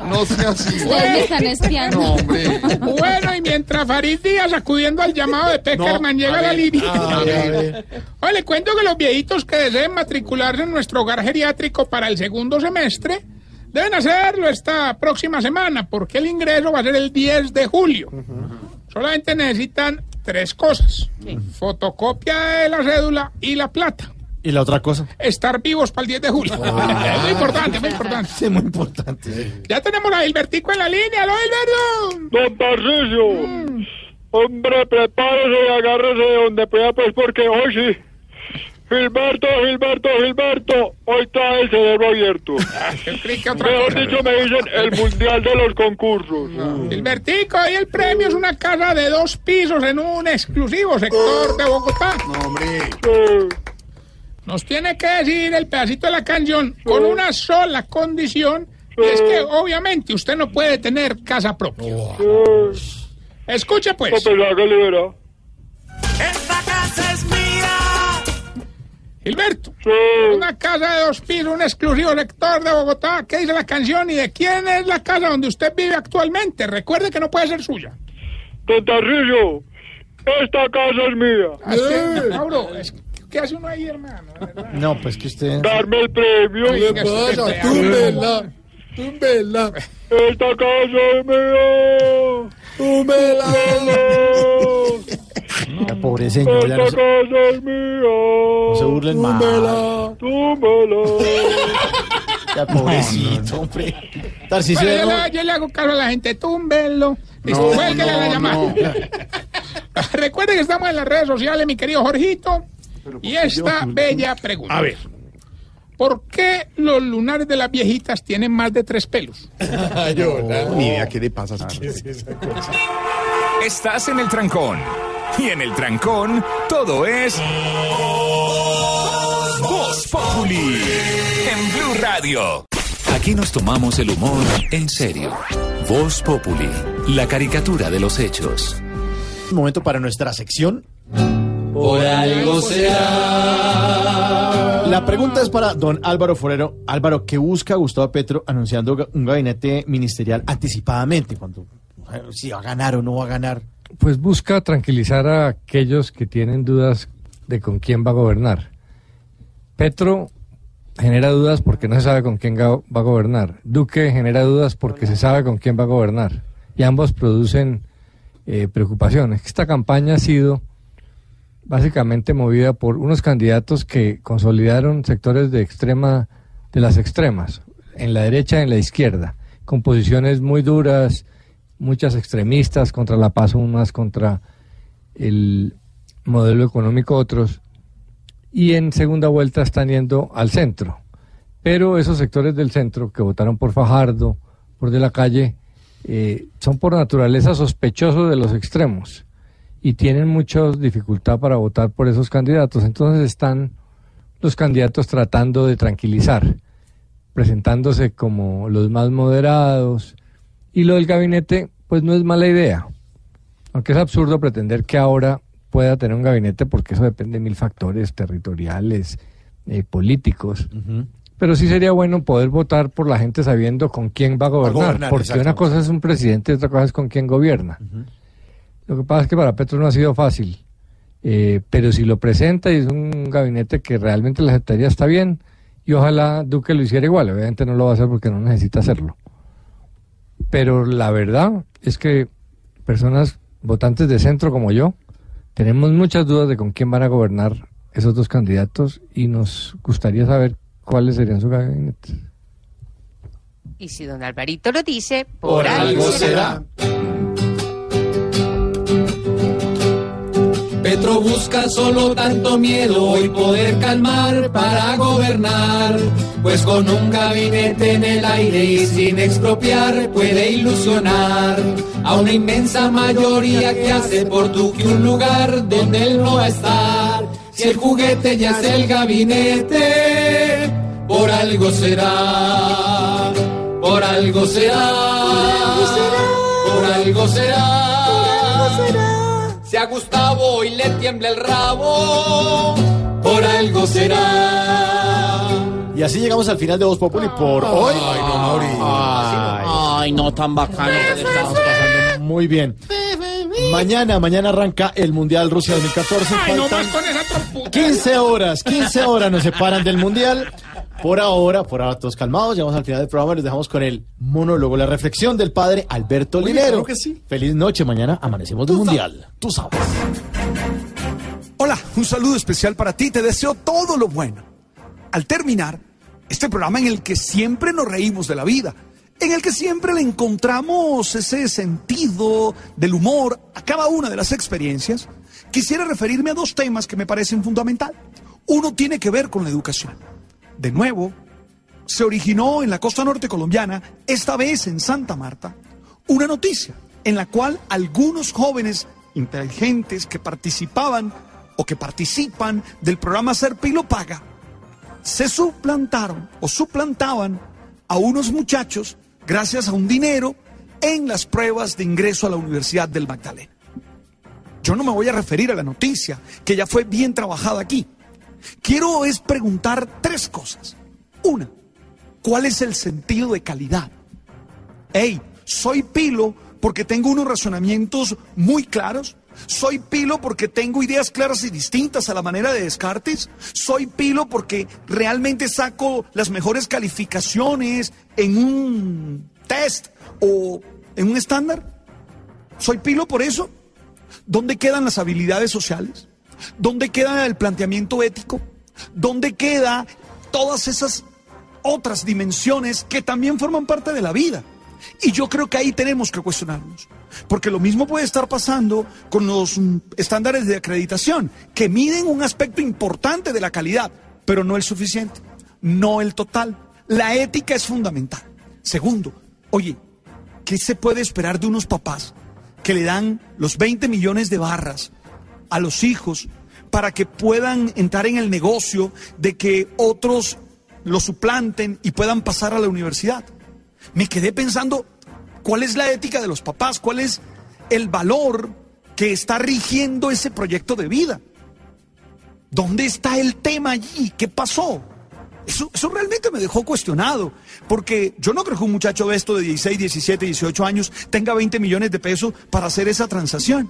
No sea así. Ustedes me están espiando. No, hombre. Bueno, y mientras Farid Díaz, acudiendo al llamado de Peckerman, llega a la línea. a ver. Oye, le cuento que los viejitos que deseen matricularse en nuestro hogar geriátrico para el segundo semestre deben hacerlo esta próxima semana, porque el ingreso va a ser el 10 de julio. Solamente necesitan tres cosas: fotocopia de la cédula y la plata. ¿Y la otra cosa? Estar vivos para el 10 de julio. es muy importante, muy importante. Sí, muy importante. Ya tenemos a Gilbertico en la línea, ¿lo Gilberto? Don Tarcisio, hombre, prepárese y agárrese de donde pueda, pues, porque hoy sí. Gilberto, Gilberto, Gilberto, hoy trae el cerebro abierto. Otra Mejor dicho, me dicen el mundial de los concursos. Gilbertico, y el premio es una casa de dos pisos en un exclusivo sector de Bogotá. No, hombre. Nos tiene que decir el pedacito de la canción con una sola condición, y es que obviamente usted no puede tener casa propia. Escuche pues. No, Gilberto, una casa de dos pisos, un exclusivo sector de Bogotá. ¿Qué dice la canción y de quién es la casa donde usted vive actualmente? Recuerde que no puede ser suya. Don Tarcisio, esta casa es mía. Mauro, es- ¿qué hace uno ahí, hermano? No, pues que usted... Darme el premio. ¿Qué le pasa? Túmbela, túmbela. Esta casa es mía. Túmbela. La pobre señora. Esta No se, es no se burlen más. Ya, pobrecito, hombre. Tarcisio, Bueno, yo, le, yo le hago caso a la gente, túmbenlo. No, cuélguele la no, llamada. Recuerden que estamos en las redes sociales, mi querido Jorgito. Y esta bella pregunta. A ver. ¿Por qué los lunares de las viejitas tienen más de tres pelos? Ni idea qué le pasa. a Estás en el trancón. Y en el trancón, todo es. Voz Populi. En Blue Radio. Aquí nos tomamos el humor en serio. Voz Populi, la caricatura de los hechos. momento para nuestra sección. Por algo será. La pregunta es para don Álvaro Forero. Álvaro, ¿qué busca Gustavo Petro anunciando un gabinete ministerial anticipadamente? Cuando si va a ganar o no va a ganar. Pues busca tranquilizar a aquellos que tienen dudas de con quién va a gobernar. Petro genera dudas porque no se sabe con quién va a gobernar. Duque genera dudas porque se sabe con quién va a gobernar. Y ambos producen eh, preocupaciones. Esta campaña ha sido básicamente movida por unos candidatos que consolidaron sectores de extrema, de las extremas, en la derecha y en la izquierda, con posiciones muy duras, muchas extremistas contra la paz, unas contra el modelo económico otros, y en segunda vuelta están yendo al centro. Pero esos sectores del centro que votaron por Fajardo, por de la calle, eh, son por naturaleza sospechosos de los extremos y tienen mucha dificultad para votar por esos candidatos. Entonces están los candidatos tratando de tranquilizar, presentándose como los más moderados. Y lo del gabinete, pues no es mala idea. Aunque es absurdo pretender que ahora pueda tener un gabinete porque eso depende de mil factores territoriales, eh, políticos. Pero sí sería bueno poder votar por la gente sabiendo con quién va a gobernar, gobernar, porque una cosa es un presidente y otra cosa es con quién gobierna. Lo que pasa es que para Petro no ha sido fácil, eh, pero si lo presenta y es un gabinete que realmente la secretaría está bien, y ojalá Duque lo hiciera igual, obviamente no lo va a hacer porque no necesita hacerlo. Pero la verdad es que personas votantes de centro como yo, tenemos muchas dudas de con quién van a gobernar esos dos candidatos y nos gustaría saber cuáles serían sus gabinetes. Y si don Alvarito lo dice, Por algo será. Petro busca solo tanto miedo y poder calmar para gobernar, pues con un gabinete en el aire y sin expropiar puede ilusionar a una inmensa mayoría que hace por Duque un lugar donde él no va a estar. Si el juguete ya es el gabinete, por algo será, por algo será, por algo será. A Gustavo hoy le tiembla el rabo, por algo será. Y así llegamos al final de Voz Populi por hoy. Ay, no, Mauri. Ay. Ay, no, tan bacano que le estamos pasando muy bien. Mañana, mañana arranca el Mundial Rusia 2014. Ay, no más con esa tromputa. 15 horas, 15 horas nos separan del Mundial. Por ahora, por ahora todos calmados, llegamos al final del programa y les dejamos con el monólogo, la reflexión del padre Alberto Oye, Linero. claro que sí. Feliz noche, mañana amanecemos del Mundial. Tú sabes. Hola, un saludo especial para ti, te deseo todo lo bueno. Al terminar, este programa en el que siempre nos reímos de la vida, en el que siempre le encontramos ese sentido del humor a cada una de las experiencias, quisiera referirme a dos temas que me parecen fundamental. Uno tiene que ver con la educación. De nuevo, se originó en la costa norte colombiana, esta vez en Santa Marta, una noticia en la cual algunos jóvenes inteligentes que participaban o que participan del programa Ser Pilo Paga se suplantaron o suplantaban a unos muchachos gracias a un dinero en las pruebas de ingreso a la Universidad del Magdalena. Yo no me voy a referir a la noticia, que ya fue bien trabajada aquí. Quiero es preguntar tres cosas. Una, ¿cuál es el sentido de calidad? Hey, soy pilo porque tengo unos razonamientos muy claros. Soy pilo porque tengo ideas claras y distintas a la manera de Descartes. Soy pilo porque realmente saco las mejores calificaciones en un test o en un estándar. Soy pilo por eso. ¿Dónde quedan las habilidades sociales? ¿Dónde queda el planteamiento ético? ¿Dónde queda todas esas otras dimensiones que también forman parte de la vida? Y yo creo que ahí tenemos que cuestionarnos. Porque lo mismo puede estar pasando con los estándares de acreditación, que miden un aspecto importante de la calidad, pero no el suficiente, no el total. La ética es fundamental. Segundo, oye, ¿qué se puede esperar de unos papás que le dan los 20 millones de barras a los hijos para que puedan entrar en el negocio de que otros lo suplanten y puedan pasar a la universidad? Me quedé pensando, ¿cuál es la ética de los papás? ¿Cuál es el valor que está rigiendo ese proyecto de vida? ¿Dónde está el tema allí? ¿Qué pasó? Eso, realmente me dejó cuestionado, porque yo no creo que un muchacho de esto de 16, 17, 18 años tenga 20 millones de pesos para hacer esa transacción.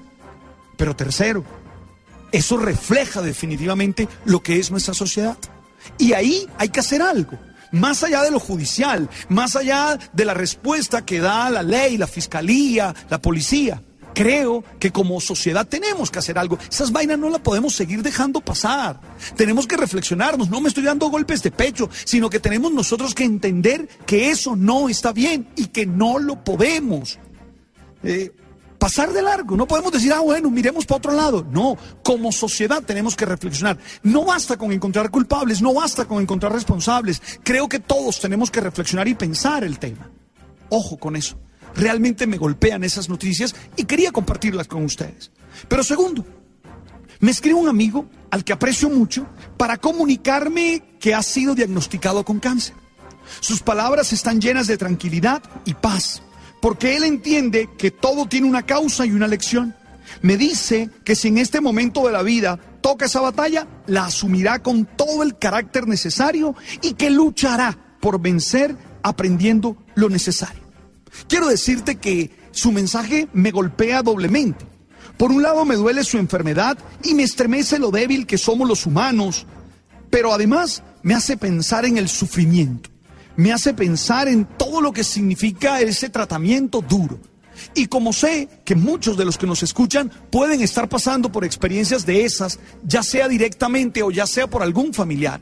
Pero tercero, eso refleja definitivamente lo que es nuestra sociedad. Y ahí hay que hacer algo. Más allá de lo judicial, más allá de la respuesta que da la ley, la fiscalía, la policía. Creo que como sociedad tenemos que hacer algo. Esas vainas no las podemos seguir dejando pasar. Tenemos que reflexionarnos. No me estoy dando golpes de pecho, sino que tenemos nosotros que entender que eso no está bien y que no lo podemos. Eh, pasar de largo. No podemos decir, ah, bueno, miremos para otro lado. No, como sociedad tenemos que reflexionar. No basta con encontrar culpables, no basta con encontrar responsables. Creo que todos tenemos que reflexionar y pensar el tema. Ojo con eso. Realmente me golpean esas noticias y quería compartirlas con ustedes. Pero segundo, me escribe un amigo al que aprecio mucho para comunicarme que ha sido diagnosticado con cáncer. Sus palabras están llenas de tranquilidad y paz porque él entiende que todo tiene una causa y una lección. Me dice que si en este momento de la vida toca esa batalla, la asumirá con todo el carácter necesario y que luchará por vencer aprendiendo lo necesario. Quiero decirte que su mensaje me golpea doblemente. Por un lado me duele su enfermedad y me estremece lo débil que somos los humanos, pero además me hace pensar en el sufrimiento me hace pensar en todo lo que significa ese tratamiento duro. Y como sé que muchos de los que nos escuchan pueden estar pasando por experiencias de esas, ya sea directamente o ya sea por algún familiar,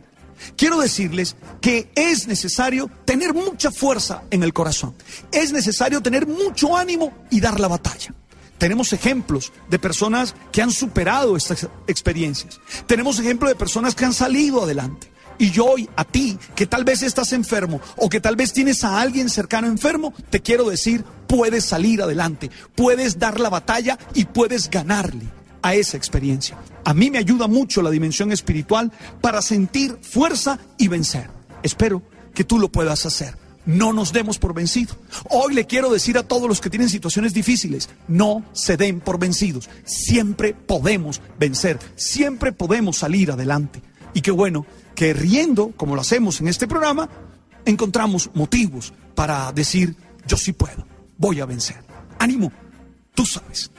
quiero decirles que es necesario tener mucha fuerza en el corazón. Es necesario tener mucho ánimo y dar la batalla. Tenemos ejemplos de personas que han superado estas experiencias. Tenemos ejemplos de personas que han salido adelante. Y yo hoy a ti, que tal vez estás enfermo o que tal vez tienes a alguien cercano enfermo, te quiero decir, puedes salir adelante, puedes dar la batalla y puedes ganarle a esa experiencia. A mí me ayuda mucho la dimensión espiritual para sentir fuerza y vencer. Espero que tú lo puedas hacer. No nos demos por vencidos. Hoy le quiero decir a todos los que tienen situaciones difíciles, no se den por vencidos. Siempre podemos vencer, siempre podemos salir adelante. Y qué bueno que riendo, como lo hacemos en este programa, encontramos motivos para decir yo sí puedo, voy a vencer. Ánimo, tú sabes.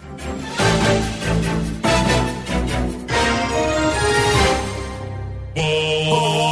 Lunes